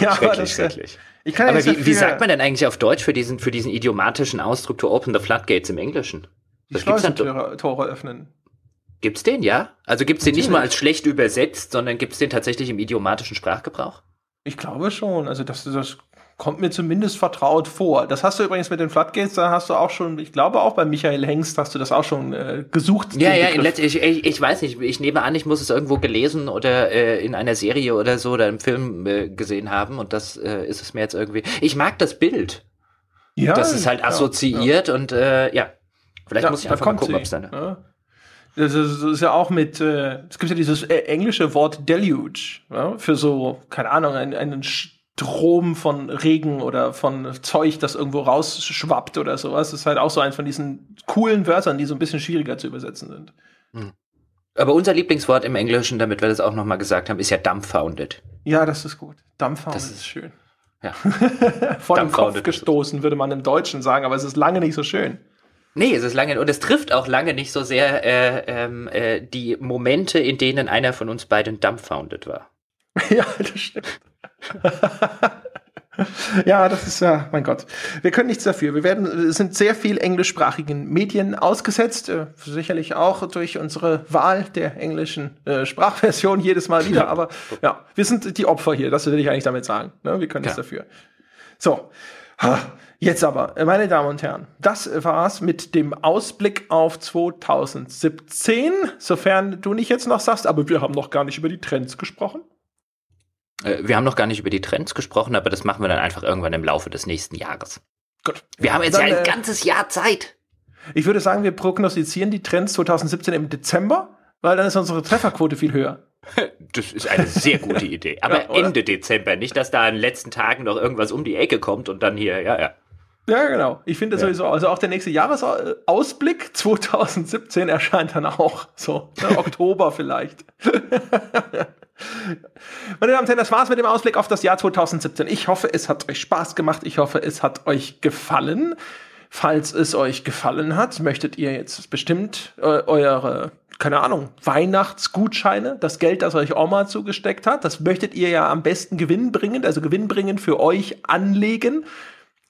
ja, aber das, schrecklich. Ich kann aber wie, wie sagt man denn eigentlich auf Deutsch für diesen, für diesen idiomatischen Ausdruck to open the floodgates im Englischen? Das gibt's dann Tore, öffnen. Gibt's den, ja? Also gibt's Natürlich. den nicht nur als schlecht übersetzt, sondern gibt's den tatsächlich im idiomatischen Sprachgebrauch? Ich glaube schon. Also das, das kommt mir zumindest vertraut vor. Das hast du übrigens mit den Floodgates, da hast du auch schon, ich glaube auch bei Michael Hengst hast du das auch schon äh, gesucht. Ja, ja, ich, ich, ich, weiß nicht, ich nehme an, ich muss es irgendwo gelesen oder äh, in einer Serie oder so oder im Film äh, gesehen haben und das äh, ist es mir jetzt irgendwie. Ich mag das Bild. Ja. Das ist halt assoziiert ja, ja. und äh, ja, vielleicht ja, muss ich einfach mal gucken, ob es dann. Ja. Das ist, das ist ja auch mit, äh, es gibt ja dieses äh, englische Wort Deluge, ja, für so, keine Ahnung, einen, einen Strom von Regen oder von Zeug, das irgendwo rausschwappt oder sowas. Das ist halt auch so eins von diesen coolen Wörtern, die so ein bisschen schwieriger zu übersetzen sind. Hm. Aber unser Lieblingswort im Englischen, damit wir das auch nochmal gesagt haben, ist ja dumbfounded. Ja, das ist gut. Dumbfounded das ist schön. Ja. Vor dem Kopf gestoßen, würde man im Deutschen sagen, aber es ist lange nicht so schön. Nee, es ist lange, und es trifft auch lange nicht so sehr äh, ähm, äh, die Momente, in denen einer von uns beiden dumbfounded war. ja, das stimmt. ja, das ist ja, mein Gott. Wir können nichts dafür. Wir werden, sind sehr viel englischsprachigen Medien ausgesetzt, äh, sicherlich auch durch unsere Wahl der englischen äh, Sprachversion jedes Mal wieder. Aber ja, wir sind die Opfer hier. Das will ich eigentlich damit sagen. Ne? Wir können nichts ja. dafür. So. Jetzt aber, meine Damen und Herren, das war's mit dem Ausblick auf 2017, sofern du nicht jetzt noch sagst, aber wir haben noch gar nicht über die Trends gesprochen. Äh, wir haben noch gar nicht über die Trends gesprochen, aber das machen wir dann einfach irgendwann im Laufe des nächsten Jahres. Gut. Wir haben jetzt dann, ja ein äh, ganzes Jahr Zeit. Ich würde sagen, wir prognostizieren die Trends 2017 im Dezember, weil dann ist unsere Trefferquote viel höher. Das ist eine sehr gute Idee. Aber ja, Ende Dezember, nicht, dass da in den letzten Tagen noch irgendwas um die Ecke kommt und dann hier, ja, ja. Ja, genau. Ich finde ja. sowieso, also auch der nächste Jahresausblick 2017 erscheint dann auch so, ne, Oktober vielleicht. Meine Damen und Herren, das war's mit dem Ausblick auf das Jahr 2017. Ich hoffe, es hat euch Spaß gemacht. Ich hoffe, es hat euch gefallen. Falls es euch gefallen hat, möchtet ihr jetzt bestimmt äh, eure, keine Ahnung, Weihnachtsgutscheine, das Geld, das euch Oma zugesteckt hat, das möchtet ihr ja am besten gewinnbringend, also gewinnbringend für euch anlegen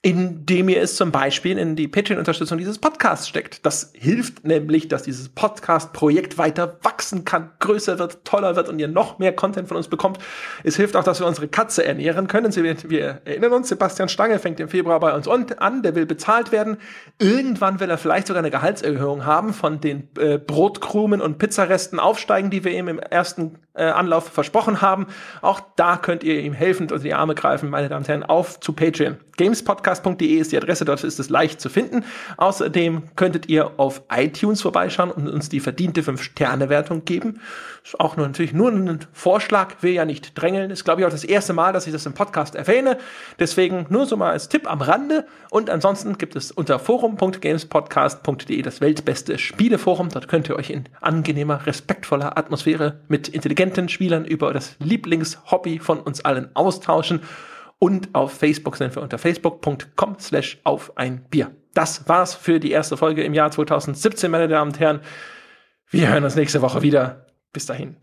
indem ihr es zum Beispiel in die Patreon-Unterstützung dieses Podcasts steckt. Das hilft nämlich, dass dieses Podcast-Projekt weiter wachsen kann, größer wird, toller wird und ihr noch mehr Content von uns bekommt. Es hilft auch, dass wir unsere Katze ernähren können. Wir erinnern uns, Sebastian Stange fängt im Februar bei uns an, der will bezahlt werden. Irgendwann will er vielleicht sogar eine Gehaltserhöhung haben, von den äh, Brotkrumen und Pizzaresten aufsteigen, die wir ihm im ersten äh, Anlauf versprochen haben. Auch da könnt ihr ihm helfend unter die Arme greifen, meine Damen und Herren, auf zu Patreon. gamespodcast.de ist die Adresse, dort ist es leicht zu finden. Außerdem könntet ihr auf iTunes vorbeischauen und uns die verdiente 5-Sterne-Wertung geben. Ist auch nur natürlich nur ein Vorschlag, will ja nicht drängeln. Ist, glaube ich, auch das erste Mal, dass ich das im Podcast erwähne. Deswegen nur so mal als Tipp am Rande. Und ansonsten gibt es unter forum.gamespodcast.de das weltbeste Spieleforum. Dort könnt ihr euch in angenehmer, respektvoller Atmosphäre mit intelligenten Spielern über das Lieblingshobby von uns allen austauschen. Und auf Facebook sind wir unter facebook.com slash auf ein Bier. Das war's für die erste Folge im Jahr 2017, meine Damen und Herren. Wir hören uns nächste Woche wieder. Bis dahin.